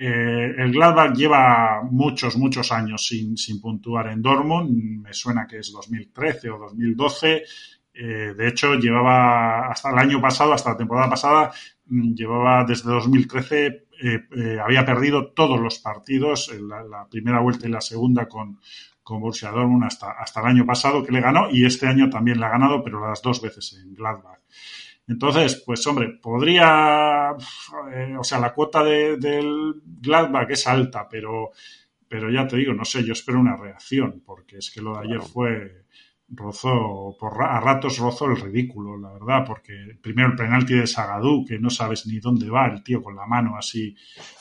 Eh, el Gladbach lleva muchos, muchos años sin, sin, puntuar en Dortmund. Me suena que es 2013 o 2012. Eh, de hecho, llevaba hasta el año pasado, hasta la temporada pasada, mm, llevaba desde 2013, eh, había perdido todos los partidos, la, la, primera vuelta y la segunda con, con Borussia Dortmund hasta, hasta el año pasado que le ganó y este año también le ha ganado, pero las dos veces en Gladbach. Entonces, pues hombre, podría, eh, o sea, la cuota de, del Gladbach es alta, pero, pero ya te digo, no sé, yo espero una reacción, porque es que lo de ayer fue rozó, por, a ratos rozó el ridículo, la verdad, porque primero el penalti de Sagadú, que no sabes ni dónde va el tío con la mano así,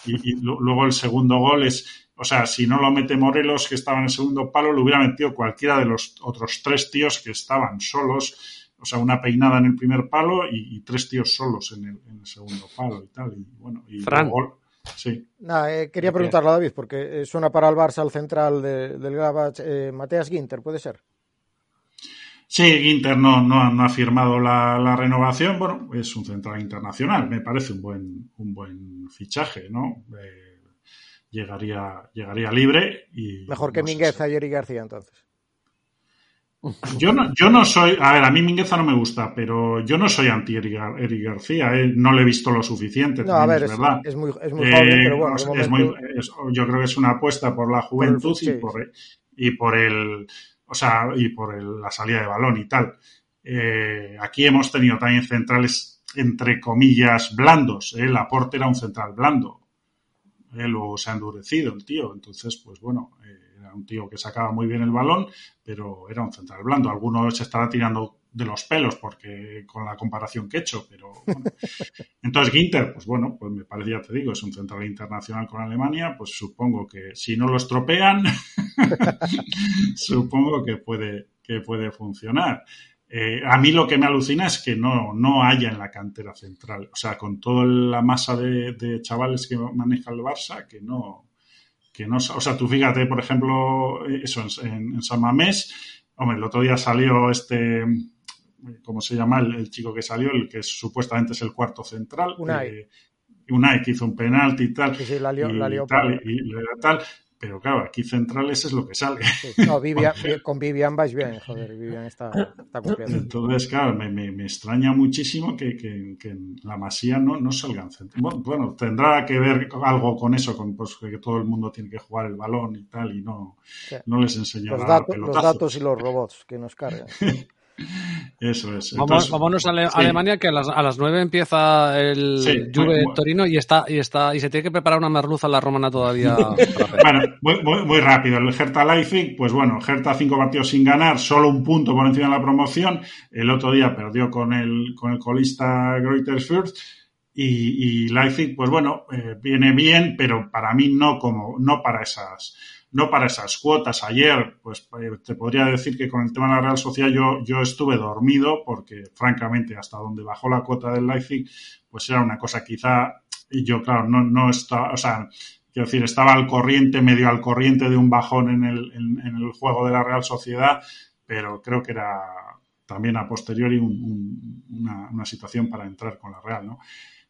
y, luego el segundo gol es, o sea, si no lo mete Morelos, que estaba en el segundo palo, lo hubiera metido cualquiera de los otros tres tíos que estaban solos. O sea, una peinada en el primer palo y, tres tíos solos en el, segundo palo y tal. Y bueno, y Fran. sí. Eh, quería preguntarle a David, porque suena para el Barça al central del Gravach, eh, Mateas Ginter, ¿puede ser? Sí, Inter no, no, ha firmado la, renovación. Bueno, es un central internacional. Me parece un buen, un buen fichaje, ¿no? Eh, llegaría, llegaría libre y. Mejor que Mingueza y Eri García, entonces. Yo no, yo no soy. A ver, a mí Mingueza no me gusta, pero yo no soy anti Eri García. ¿eh? No le he visto lo suficiente. No, a ver, es, verdad. Es muy, es muy joven, pero bueno. Eh, yo creo que es una apuesta por la juventud y, por, y por el o sea, y por la salida de balón y tal. Eh, aquí hemos tenido también centrales, entre comillas, blandos. ¿eh? El aporte era un central blando. ¿eh? Luego se ha endurecido el tío. Entonces, pues bueno, eh, era un tío que sacaba muy bien el balón, pero era un central blando. Alguno se estará tirando de los pelos porque con la comparación que he hecho, pero bueno. entonces Ginter, pues bueno, pues me parece, ya te digo, es un central internacional con Alemania, pues supongo que si no lo estropean, supongo que puede, que puede funcionar. Eh, a mí lo que me alucina es que no, no haya en la cantera central, o sea, con toda la masa de, chavales que maneja el Barça, que no, que no, o sea, tú fíjate, por ejemplo, eso en, en San Mamés, hombre, el otro día salió este, ¿cómo se llama? El, chico que salió, el que supuestamente es el cuarto central. Unai. Eh, Unai que hizo un penalti y tal. Sí, sí, la lió, y, la lió tal, y, tal. Pero claro, aquí centrales es lo que sale. No, Vivian, con Vivian vais bien, joder, Vivian está, está cumpliendo. Entonces, claro, me, me, me extraña muchísimo que, que, que, en la masía no, no salgan centrales. Bueno, tendrá que ver algo con eso, con pues, que todo el mundo tiene que jugar el balón y tal, y no, no les enseña los, datos, los datos y los robots que nos cargan. Eso es. Vamos, vámonos a, Alemania, que a las, a las 9 empieza el Juve Torino y está, y está, y se tiene que preparar una merluza en la romana todavía. bueno, muy, muy, rápido. El Hertha Leipzig, pues bueno, Hertha cinco partidos sin ganar, solo un punto por encima de la promoción. El otro día perdió con el, con el colista Greuters y, y Leipzig, pues bueno, eh, viene bien, pero para mí no como, no para esas no para esas cuotas. Ayer, pues eh, te podría decir que con el tema de la Real Sociedad yo, yo estuve dormido porque, francamente, hasta donde bajó la cuota del Leipzig, pues era una cosa quizá, y yo, claro, no, no estaba, o sea, quiero decir, estaba al corriente, medio al corriente de un bajón en el, en, el juego de la Real Sociedad, pero creo que era también a posteriori una, una situación para entrar con la Real, ¿no?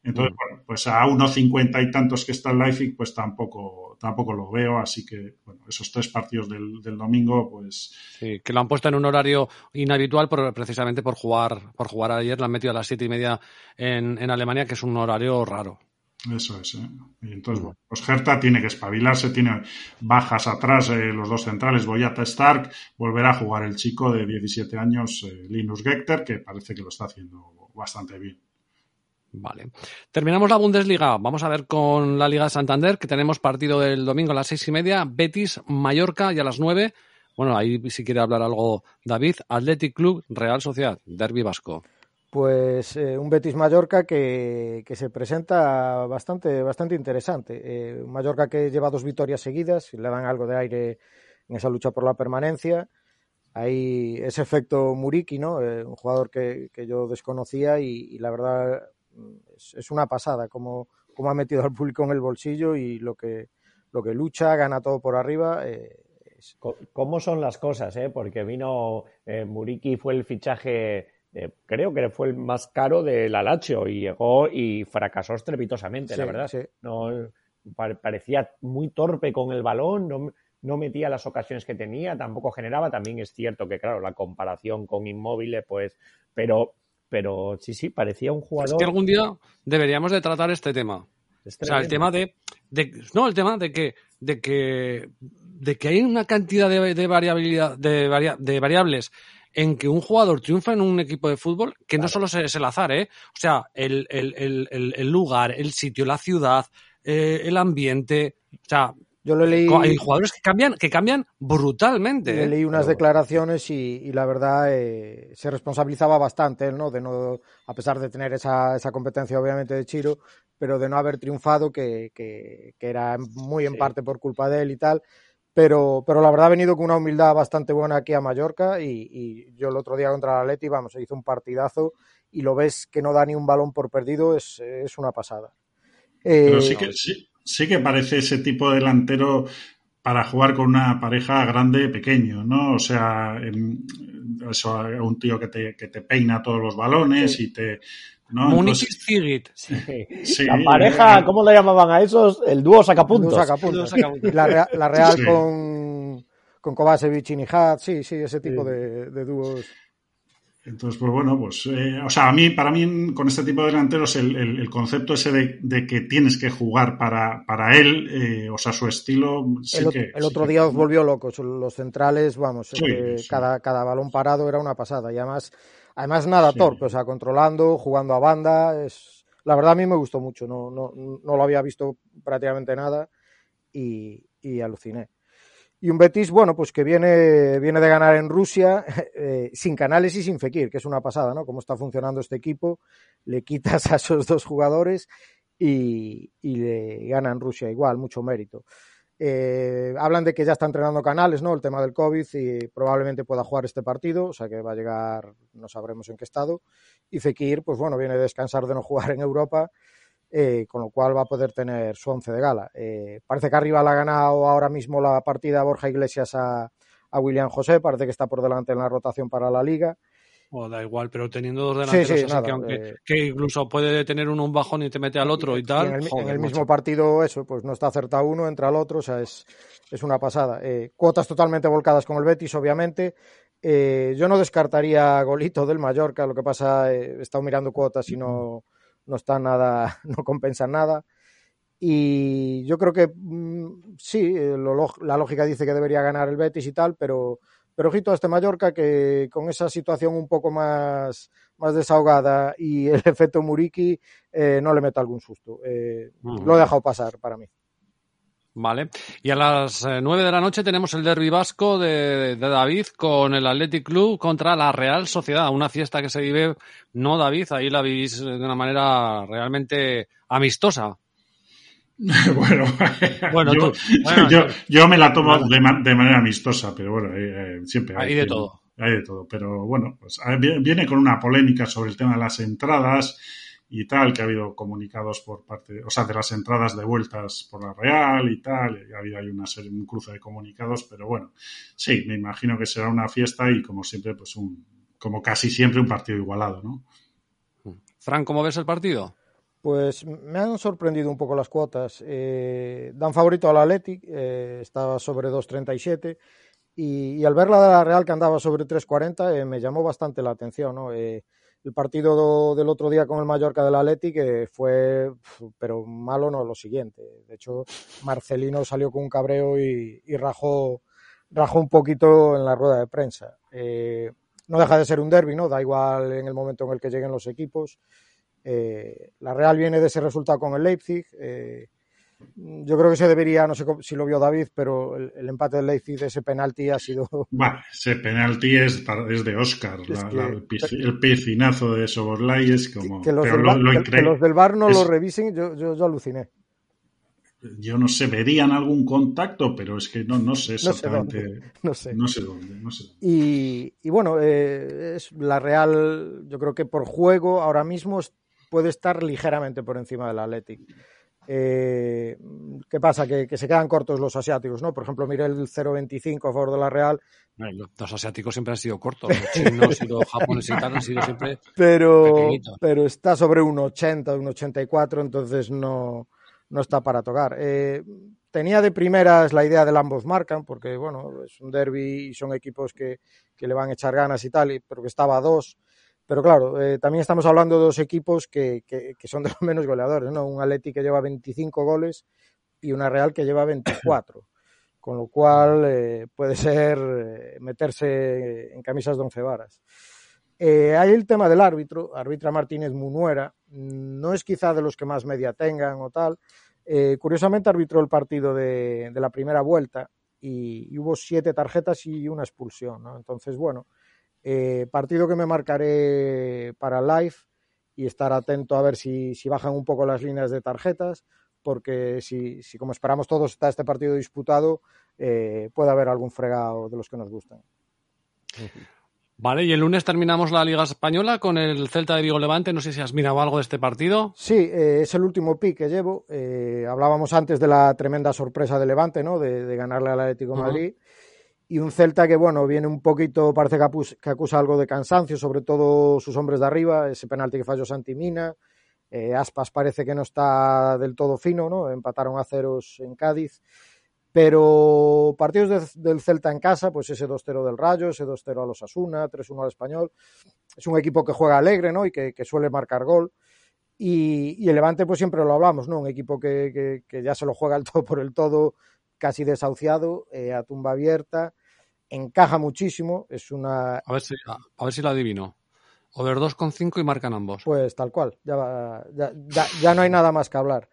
Entonces, mm. bueno, pues a unos cincuenta y tantos que está el Leipzig, pues tampoco, tampoco lo veo. Así que, bueno, esos tres partidos del, domingo, pues. Sí, que lo han puesto en un horario inhabitual por, precisamente por jugar, por jugar ayer. Lo han metido a las siete y media en, en Alemania, que es un horario raro. Eso es. ¿eh? Y entonces, bueno, pues Hertha tiene que espabilarse, tiene bajas atrás eh, los dos centrales, Boyata Stark, volverá a jugar el chico de 17 años, eh, Linus Gechter, que parece que lo está haciendo bastante bien. Vale. Terminamos la Bundesliga. Vamos a ver con la Liga de Santander, que tenemos partido el domingo a las seis y media, Betis, Mallorca y a las nueve. Bueno, ahí si quiere hablar algo David, Athletic Club, Real Sociedad, Derby Vasco. Pues eh, un Betis Mallorca que, que, se presenta bastante, bastante interesante. Eh, Mallorca que lleva dos victorias seguidas, le dan algo de aire en esa lucha por la permanencia. Hay ese efecto Muriki, ¿no? Eh, un jugador que, que yo desconocía y, la verdad es, una pasada como, como, ha metido al público en el bolsillo y lo que, lo que lucha, gana todo por arriba. Eh, ¿Cómo son las cosas? Eh? Porque vino eh, Muriki, fue el fichaje, eh, creo que fue el más caro del Alacho y llegó y fracasó estrepitosamente, la verdad. No, parecía muy torpe con el balón, no, no metía las ocasiones que tenía, tampoco generaba. También es cierto que, claro, la comparación con Inmóviles, pues, pero pero sí, sí, parecía un jugador. Es que algún día deberíamos de tratar este tema. o sea, el tema de, no, el tema de que, de que, de que hay una cantidad de, de variabilidad, de, de variables en que un jugador triunfa en un equipo de fútbol que no solo es el azar, ¿eh? O sea, el, el, el, el lugar, el sitio, la ciudad, eh, el ambiente. O sea, Yo le leí. Hay jugadores que cambian, que cambian brutalmente. Le ¿eh? leí unas declaraciones y, y la verdad eh, se responsabilizaba bastante él, ¿no? De no, a pesar de tener esa, esa competencia obviamente de Chiro, pero de no haber triunfado, que, que, que era muy en Sí. parte por culpa de él y tal. Pero, pero la verdad ha venido con una humildad bastante buena aquí a Mallorca y, y yo el otro día contra el Atleti, vamos, hizo un partidazo y lo ves que no da ni un balón por perdido, es, es una pasada. Pero Eh, sí que, sí, sí que parece ese tipo de delantero para jugar con una pareja grande pequeño, ¿no? O sea, en- eso, un tío que te, que te peina todos los balones Sí. y te... ¿no? Entonces, Zigit. sí, la pareja, eh, ¿cómo le llamaban a esos? El dúo sacapuntos. Dúo sacapuntos. Dúo sacapuntos. Y la, Rea- la Real Sí. con, con Kovacevic y Nihat, sí, sí, ese tipo Sí. de, de dúos. Entonces, pues bueno, pues, eh, o sea, a mí, para mí, con este tipo de delanteros, el, el- el concepto ese de, de que tienes que jugar para, para él, eh, o sea, su estilo, sí el, que. el sí otro que- día os volvió locos. Los centrales, vamos, Sí, sí. Cada, cada balón parado era una pasada. Y además, además nada torpe, o sea, controlando, jugando a banda. Es... La verdad a mí me gustó mucho, no, no, no lo había visto prácticamente nada y, y aluciné. Y un Betis, bueno, pues que viene, viene de ganar en Rusia eh, sin Canales y sin Fekir, que es una pasada, ¿no? Cómo está funcionando este equipo, le quitas a esos dos jugadores y, y le gana en Rusia igual, mucho mérito. Eh, hablan de que ya está entrenando Canales, ¿no? El tema del COVID y probablemente pueda jugar este partido, o sea que va a llegar, no sabremos en qué estado. Y Fekir, pues bueno, viene a descansar de no jugar en Europa eh, con lo cual va a poder tener su once de gala. Eh, parece que arriba le ha ganado ahora mismo la partida Borja Iglesias a, a William José, parece que está por delante en la rotación para la liga. O da igual, pero teniendo dos Sí, delanteros sí, nada, que aunque eh, que incluso puede tener uno un bajón y te mete al otro y, tal. en el, en mismo partido, eso, pues no está acertado uno, entra el otro, o sea, es, es una pasada. Cuotas totalmente volcadas con el Betis, obviamente. Yo no descartaría golito del Mallorca, lo que pasa, he estado mirando cuotas y no, no está nada, no compensan nada. Y yo creo que mm, sí, lo la lógica dice que debería ganar el Betis y tal, pero, pero ojito a este Mallorca que con esa situación un poco más, más desahogada y el efecto Muriki eh, no le meta algún susto. Eh. Lo he dejado pasar para mí. Vale. Y a las eh, 9 de la noche tenemos el derbi vasco de, de David con el Athletic Club contra la Real Sociedad. Una fiesta que se vive, no David, ahí la vivís de una manera realmente amistosa. bueno, Bueno, yo, tú- bueno, yo, me la tomo de, ma- de manera amistosa, pero bueno, eh, siempre Hay de que- todo. Hay de todo, pero bueno, pues a- vi- viene con una polémica sobre el tema de las entradas y tal, que ha habido comunicados por parte, o sea, de las entradas de vueltas por la Real y tal, y ha habido ahí una serie, un cruce de comunicados, pero bueno, sí, me imagino que será una fiesta y como siempre, pues un, como casi siempre un partido igualado, ¿no? Fran, ¿cómo ves el partido? Pues me han sorprendido un poco las cuotas. Eh, dan favorito al Athletic, eh, estaba sobre 2.37 y, y al ver la de la Real que andaba sobre 3.40 eh, me llamó bastante la atención. ¿no? El partido do- del otro día con el Mallorca del Athletic eh, fue, pero malo no lo siguiente. De hecho, Marcelino salió con un cabreo y, y rajó, rajó un poquito en la rueda de prensa. Eh, no deja de ser un derby, ¿no? Da igual en el momento en el que lleguen los equipos. Eh, la Real viene de ese resultado con el Leipzig. eh, yo creo que se debería, no sé si lo vio David, pero el, el empate del Leipzig de ese penalti ha sido. Bueno, ese penalti es, es de Oscar, Es la- que- la- el, pisci- el piscinazo de Soboslai es como... que, los pero del, Bar- lo que- increíble- que los del Bar no es- lo revisen, yo, yo, yo aluciné. Yo no sé, verían algún contacto, pero es que no, no sé sé exactamente. dónde, no sé. No sé dónde, no sé dónde. Y, y bueno, eh, es la Real, yo creo que por juego ahora mismo puede estar ligeramente por encima del Athletic. Eh, ¿Qué pasa? Que, que se quedan cortos los asiáticos, ¿no? Por ejemplo, mire el 0.25 a favor de la Real, Los asiáticos siempre han sido cortos. Los chinos y los japoneses y tal han sido siempre. pero, pero está sobre un 80, un 84, entonces no, no está para tocar. Eh, tenía de primeras la idea del ambos marcan, porque bueno, es un derby y son equipos que, que le van a echar ganas y tal, y, pero que estaba a dos. Pero claro, eh, también estamos hablando de dos equipos que, que, que son de los menos goleadores, ¿no? Un Atleti que lleva 25 goles y una Real que lleva 24. Con lo cual eh, puede ser eh, meterse en camisas de once varas. Eh, hay el tema del árbitro, arbitra Martínez Munuera, no es quizá de los que más media tengan o tal, Eh, curiosamente arbitró el partido de, la primera vuelta y, hubo siete tarjetas y una expulsión. ¿no? Entonces, bueno, eh, partido que me marcaré para live y estar atento a ver si, si bajan un poco las líneas de tarjetas, porque si, si como esperamos todos está este partido disputado, eh, puede haber algún fregado de los que nos gustan. Vale, y el lunes terminamos la Liga Española con el Celta de Vigo Levante. No sé si has mirado algo de este partido. Sí, eh, es el último pick que llevo. Eh, hablábamos antes de la tremenda sorpresa de Levante, ¿no? De, ganarle al Atlético de Madrid. Y un Celta que, bueno, viene un poquito, parece que, acusa algo de cansancio, sobre todo sus hombres de arriba, ese penalti que falló Santimina. Eh, Aspas parece que no está del todo fino, ¿no? Empataron a ceros en Cádiz. Pero partidos del Celta en casa, pues ese 2-0 del Rayo, ese 2-0 a los Asuna, 3-1 al Español. Es un equipo que juega alegre, ¿no? Y que, suele marcar gol. Y, el Levante, pues siempre lo hablamos, ¿no? Un equipo que, ya se lo juega el todo por el todo, casi desahuciado, eh, a tumba abierta, encaja muchísimo, es una... A ver si, a, ver si lo adivino. Over 2,5 y marcan ambos. Pues tal cual, ya, ya, ya, no hay nada más que hablar.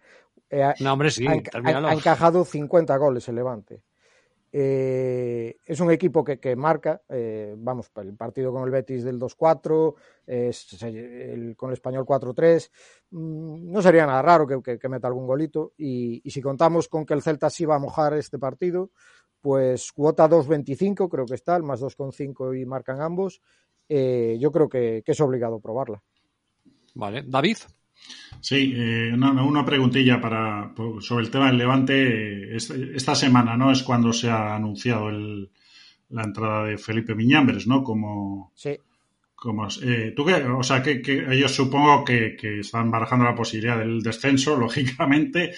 Eh, no, hombre, sí, ha, encajado 50 goles el Levante. Eh, es un equipo que, que marca, eh, vamos, el partido con el Betis del 2-4, con el Español 4-3, mm, no sería nada raro que, que, meta algún golito. Y, y, si contamos con que el Celta sí va a mojar este partido, pues cuota 2.25 creo que está, el más 2.5 y marcan ambos. yo creo que, que es obligado probarla. Vale, David. Sí, eh, una, preguntilla para, sobre el tema del Levante. Esta semana, ¿no? Es cuando se ha anunciado el, la entrada de Felipe Miñambres, ¿no? Como, sí. Como, eh, ¿tú qué, o sea, que, ellos supongo que, están barajando la posibilidad del descenso, lógicamente.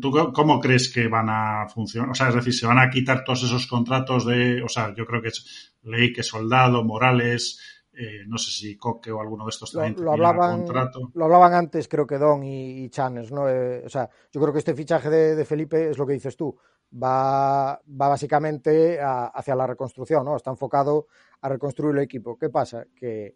¿Tú cómo crees que van a funcionar? O sea, es decir, se van a quitar todos esos contratos de, o sea, yo creo que es ley que Soldado, Morales, eh, no sé si Coque o alguno de estos también lo, hablaban, contrato. Lo hablaban antes, creo que Don y, Chanes, ¿no? Eh, o sea, yo creo que este fichaje de, Felipe es lo que dices tú. Va, va básicamente hacia la reconstrucción, ¿no? Está enfocado a reconstruir el equipo. ¿Qué pasa? Que,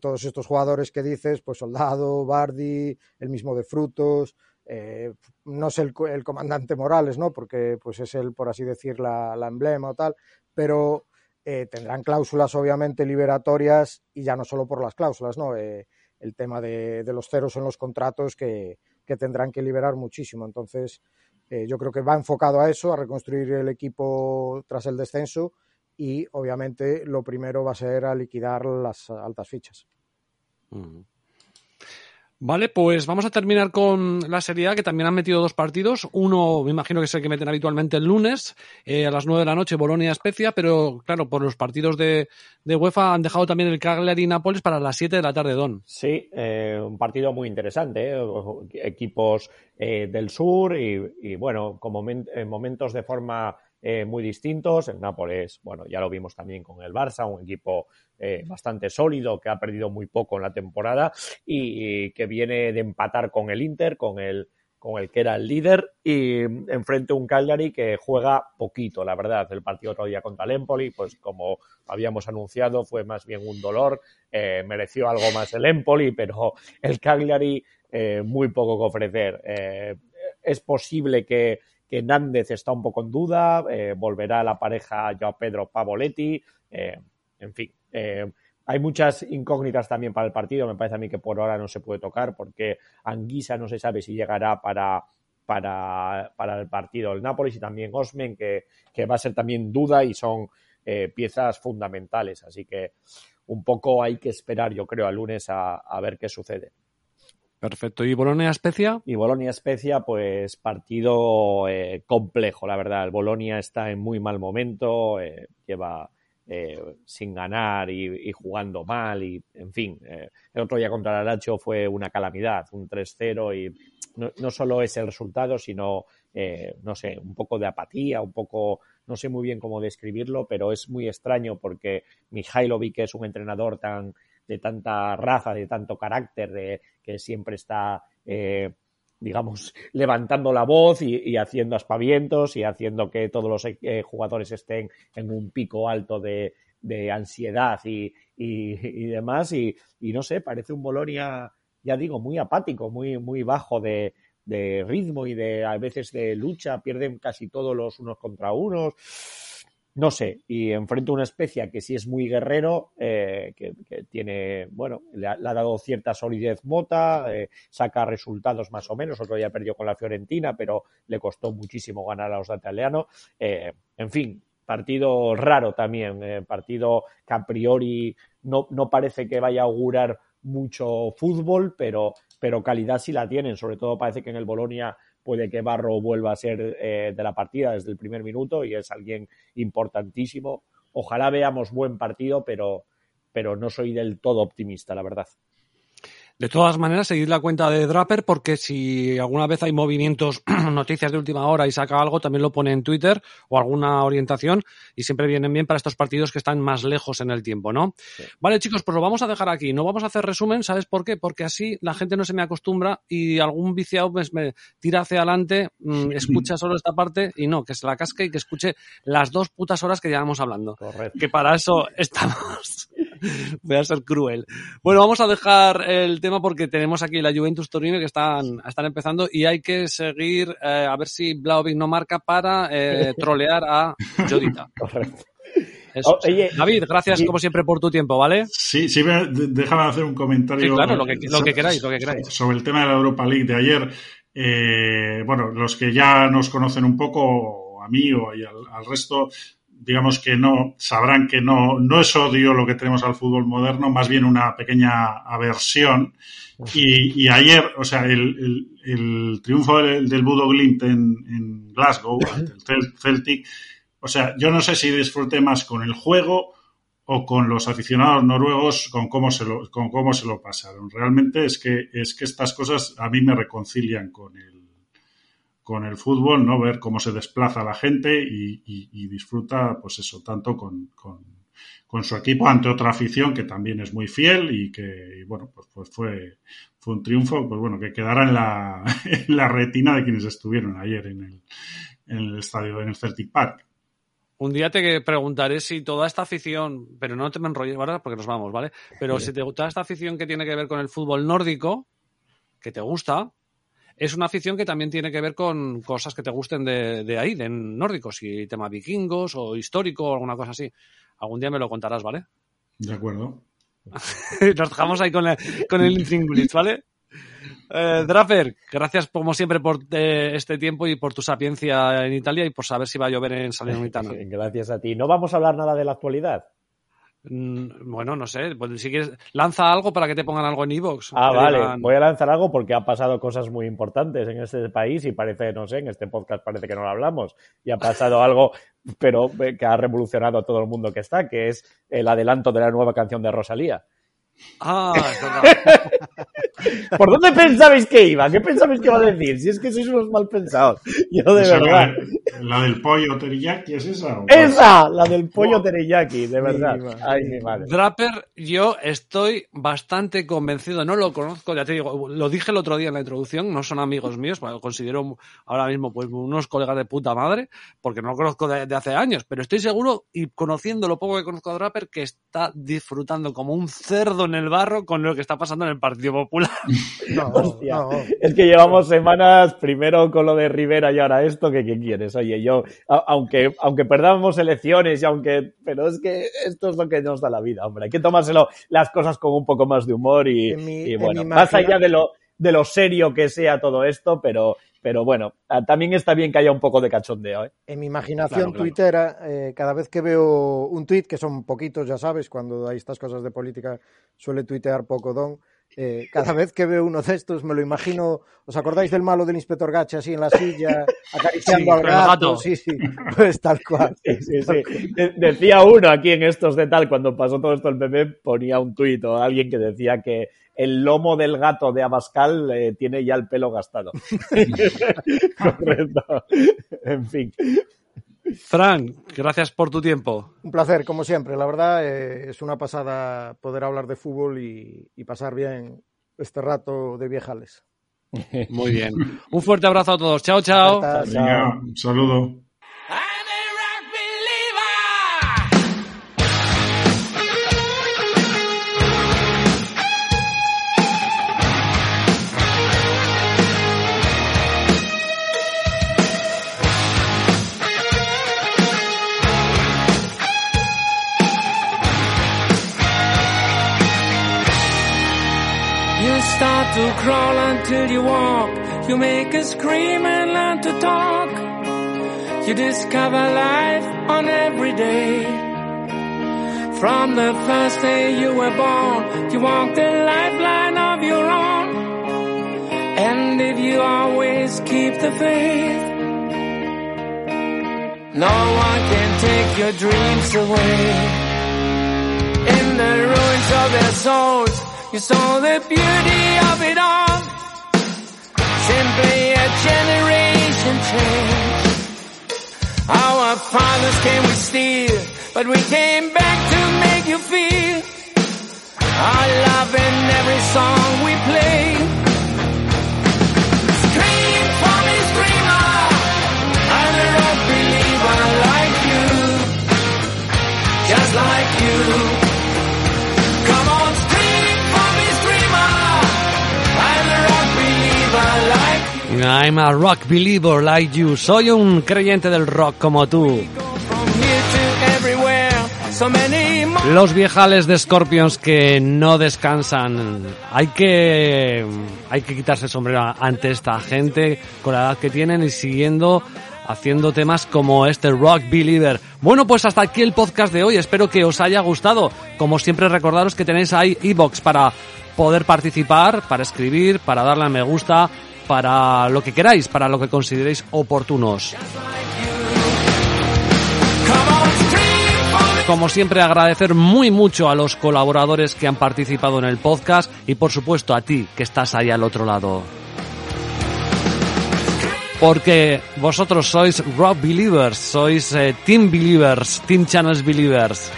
todos estos jugadores que dices, pues Soldado, Bardi, el mismo de Frutos, eh, no sé el, el, comandante Morales, ¿no? Porque pues es el, por así decir, la, la emblema o tal, pero eh, tendrán cláusulas obviamente liberatorias y ya no solo por las cláusulas, ¿no? Eh, el tema de, los ceros en los contratos que, tendrán que liberar muchísimo. Entonces, eh, yo creo que va enfocado a eso, a reconstruir el equipo tras el descenso y obviamente lo primero va a ser a liquidar las altas fichas. Vale, pues vamos a terminar con la Serie A, que también han metido dos partidos. Uno, me imagino que es el que meten habitualmente el lunes, eh, a las nueve de la noche, Bolonia-Especia, pero claro, por los partidos de, UEFA han dejado también el Cagliari-Nápoles para las 7 de la tarde, Don. Sí, eh, un partido muy interesante, ¿eh? equipos del sur y, bueno, como momentos de forma eh, muy distintos. El Nápoles, bueno, ya lo vimos también con el Barça, un equipo eh, bastante sólido que ha perdido muy poco en la temporada y, que viene de empatar con el Inter, con el con el que era el líder y enfrente a un Cagliari que juega poquito, la verdad. El partido otro día contra el Empoli, pues como habíamos anunciado, fue más bien un dolor. Eh, mereció algo más el Empoli, pero el Cagliari muy poco que ofrecer. es posible que que Nández está un poco en duda, eh, volverá la pareja Joao Pedro Pavoletti, eh, en fin. Eh, hay muchas incógnitas también para el partido, me parece a mí que por ahora no se puede tocar porque Anguisa no se sabe si llegará para, para, para el partido del Nápoles y también Osmen, que, que, va a ser también duda y son piezas fundamentales. Así que un poco hay que esperar, yo creo, al lunes a, a ver qué sucede. Perfecto. ¿Y Bolonia-Especia? Y Bolonia-Especia, pues partido eh, complejo, la verdad. Bolonia está en muy mal momento, eh, lleva eh, sin ganar y, jugando mal y, en fin, el otro día contra el fue una calamidad, un 3-0 y no, solo es el resultado, sino, no sé, un poco de apatía, un poco, no sé muy bien cómo describirlo, pero es muy extraño porque Mihailovic es un entrenador tan de tanta raza, de tanto carácter, de que siempre está, eh, digamos, levantando la voz y, haciendo aspavientos y haciendo que todos los eh, jugadores estén en un pico alto de, ansiedad y, demás. Y, no sé, parece un Bolonia, ya digo, muy apático, muy, muy bajo de, de ritmo y de a veces de lucha, pierden casi todos los unos contra unos no sé, y enfrento a una especie que sí es muy guerrero, eh, que, tiene, bueno, le ha, dado cierta solidez mota, eh, saca resultados más o menos, otro día perdió con la Fiorentina, pero le costó muchísimo ganar a los italianos. Eh, en fin, partido raro también, partido que a priori no, no parece que vaya a augurar mucho fútbol, pero, pero calidad sí la tienen, sobre todo parece que en el Bolonia puede que Barro vuelva a ser eh, de la partida desde el primer minuto y es alguien importantísimo. Ojalá veamos buen partido, pero, pero no soy del todo optimista, la verdad. De todas maneras, seguid la cuenta de Draper porque si alguna vez hay movimientos, noticias de última hora y saca algo, también lo pone en Twitter o alguna orientación y siempre vienen bien para estos partidos que están más lejos en el tiempo, ¿no? Vale, chicos, pues lo vamos a dejar aquí. No vamos a hacer resumen, ¿sabes por qué? Porque así la gente no se me acostumbra y algún viciado pues, me tira hacia adelante, mm, escucha solo esta parte y no, que se la casque y que escuche las dos putas horas que llevamos hablando. Correcto. Que para eso estamos. Voy a ser cruel. Bueno, vamos a dejar el tema porque tenemos aquí la Juventus Torino que están, están empezando y hay que seguir eh, a ver si Blaovic no marca para eh, trolear a Jodita. Oh, David, gracias como siempre por tu tiempo, ¿vale? Sí, sí, déjame hacer un comentario. Sí, claro, lo que, lo que queráis, lo que queráis. Sobre el tema de la Europa League de ayer. Eh, bueno, los que ya nos conocen un poco, a mí o y al resto, digamos que no, sabrán que no, no es odio lo que tenemos al fútbol moderno, más bien una pequeña aversión. Y, ayer, o sea, el, el, triunfo del, del Budo Glint en, Glasgow, el Celtic, o sea, yo no sé si disfruté más con el juego o con los aficionados noruegos con cómo se lo, con cómo se lo pasaron. Realmente es que, es que estas cosas a mí me reconcilian con el, con el fútbol, ¿no? Ver cómo se desplaza la gente y, disfruta, pues eso, tanto con, su equipo ante otra afición que también es muy fiel y que, bueno, pues, pues, fue, fue un triunfo, pues bueno, que quedará en la, en la retina de quienes estuvieron ayer en el, en el estadio, en el Celtic Park. Un día te preguntaré si toda esta afición, pero no te me enrolles, ¿verdad? Porque nos vamos, ¿vale? Pero si te gusta esta afición que tiene que ver con el fútbol nórdico, que te gusta, es una afición que también tiene que ver con cosas que te gusten de, de ahí, de nórdicos, y tema vikingos o histórico o alguna cosa así. Algún día me lo contarás, ¿vale? De acuerdo. Nos dejamos ahí con el, con el ¿vale? Eh, Draper, gracias como siempre por eh, este tiempo y por tu sapiencia en Italia y por saber si va a llover en Salernitana. Gracias a ti. ¿No vamos a hablar nada de la actualidad? Mm, bueno, no sé, pues si quieres, lanza algo para que te pongan algo en Evox. Ah, vale, voy a lanzar algo porque han pasado cosas muy importantes en este país y parece, no sé, en este podcast parece que no lo hablamos. Y ha pasado algo, pero que ha revolucionado a todo el mundo que está, que es el adelanto de la nueva canción de Rosalía. Ah, ¿Por dónde pensabais que iba? ¿Qué pensabais que iba a decir? Si es que sois unos mal pensados. Yo de verdad. La, del pollo teriyaki es esa? ¡Esa! La del pollo teriyaki, de verdad. Ay, mi madre. Draper, yo estoy bastante convencido. No lo conozco, ya te digo, lo dije el otro día en la introducción, no son amigos míos, lo considero ahora mismo pues unos colegas de puta madre, porque no lo conozco de, de hace años, pero estoy seguro y conociendo lo poco que conozco a Draper que está disfrutando como un cerdo en el barro con lo que está pasando en el Partido Popular. No, Es que llevamos semanas primero con lo de Rivera y ahora esto, que ¿qué quieres? Oye, yo, aunque, aunque perdamos elecciones y aunque, pero es que esto es lo que nos da la vida, hombre. Hay que tomárselo las cosas con un poco más de humor y, bueno, más allá de lo, de lo serio que sea todo esto, pero pero bueno, ah, también está bien que haya un poco de cachondeo. ¿eh? En mi imaginación tuitera, eh, cada vez que veo un tuit, que son poquitos, ya sabes, cuando hay estas cosas de política suele tuitear poco don, eh, cada vez que veo uno de estos me lo imagino, ¿os acordáis del malo del inspector Gacha así en la silla, acariciando al gato? Sí, sí, pues tal cual. decía uno aquí en estos de tal, cuando pasó todo esto el bebé, ponía un tuit o alguien que decía que el lomo del gato de Abascal eh, tiene ya el pelo gastado. Correcto. En fin. Fran, gracias por tu tiempo. Un placer, como siempre. La verdad eh, es una pasada poder hablar de fútbol y, pasar bien este rato de viejales. Muy bien. Un fuerte abrazo a todos. Chao, chao. un saludo. You walk. You make a scream and learn to talk. You discover life on every day. From the first day you were born, you walk the lifeline of your own. And if you always keep the faith, no one can take your dreams away. In the ruins of their souls, you saw the beauty of it all. Simply a generation change. Our fathers came with steel, but we came back to make you feel our love in every song we play. Scream for me, screamer. Rock believer like you, just like you. Come on, I'm a rock believer like you. Soy un creyente del rock como tú. Los viejales de Scorpions que no descansan. Hay que, hay que quitarse sombrero ante esta gente con la edad que tienen y siguiendo haciendo temas como este Rock Believer. Bueno, pues hasta aquí el podcast de hoy. Espero que os haya gustado. Como siempre, recordaros que tenéis ahí iBox para poder participar, para escribir, para darle a me gusta, para lo que queráis, para lo que consideréis oportunos. Como siempre, agradecer muy mucho a los colaboradores que han participado en el podcast y por supuesto a ti que estás ahí al otro lado. Porque vosotros sois Rock Believers, sois eh, Team Believers, Team Channels Believers.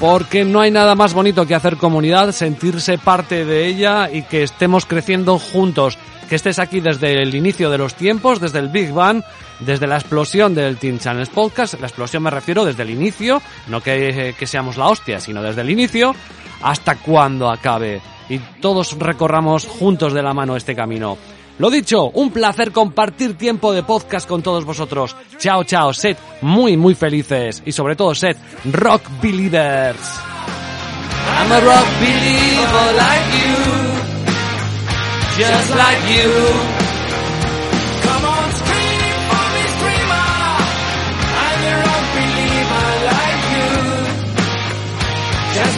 Porque no hay nada más bonito que hacer comunidad, sentirse parte de ella y que estemos creciendo juntos. Que estés aquí desde el inicio de los tiempos, desde el Big Bang, desde la explosión del Team Channels Podcast. La explosión me refiero desde el inicio, no que, que seamos la hostia, sino desde el inicio hasta cuando acabe. Y todos recorramos juntos de la mano este camino. Lo dicho, un placer compartir tiempo de podcast con todos vosotros. Chao, chao, sed muy, muy felices. Y sobre todo, sed rock believers. I'm a rock believer like you. Just like you.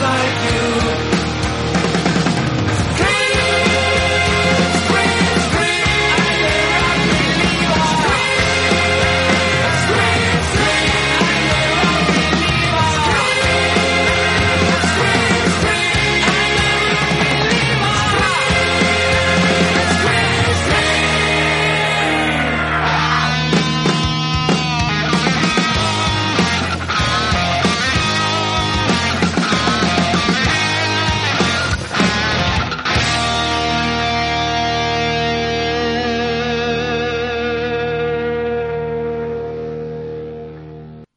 Like.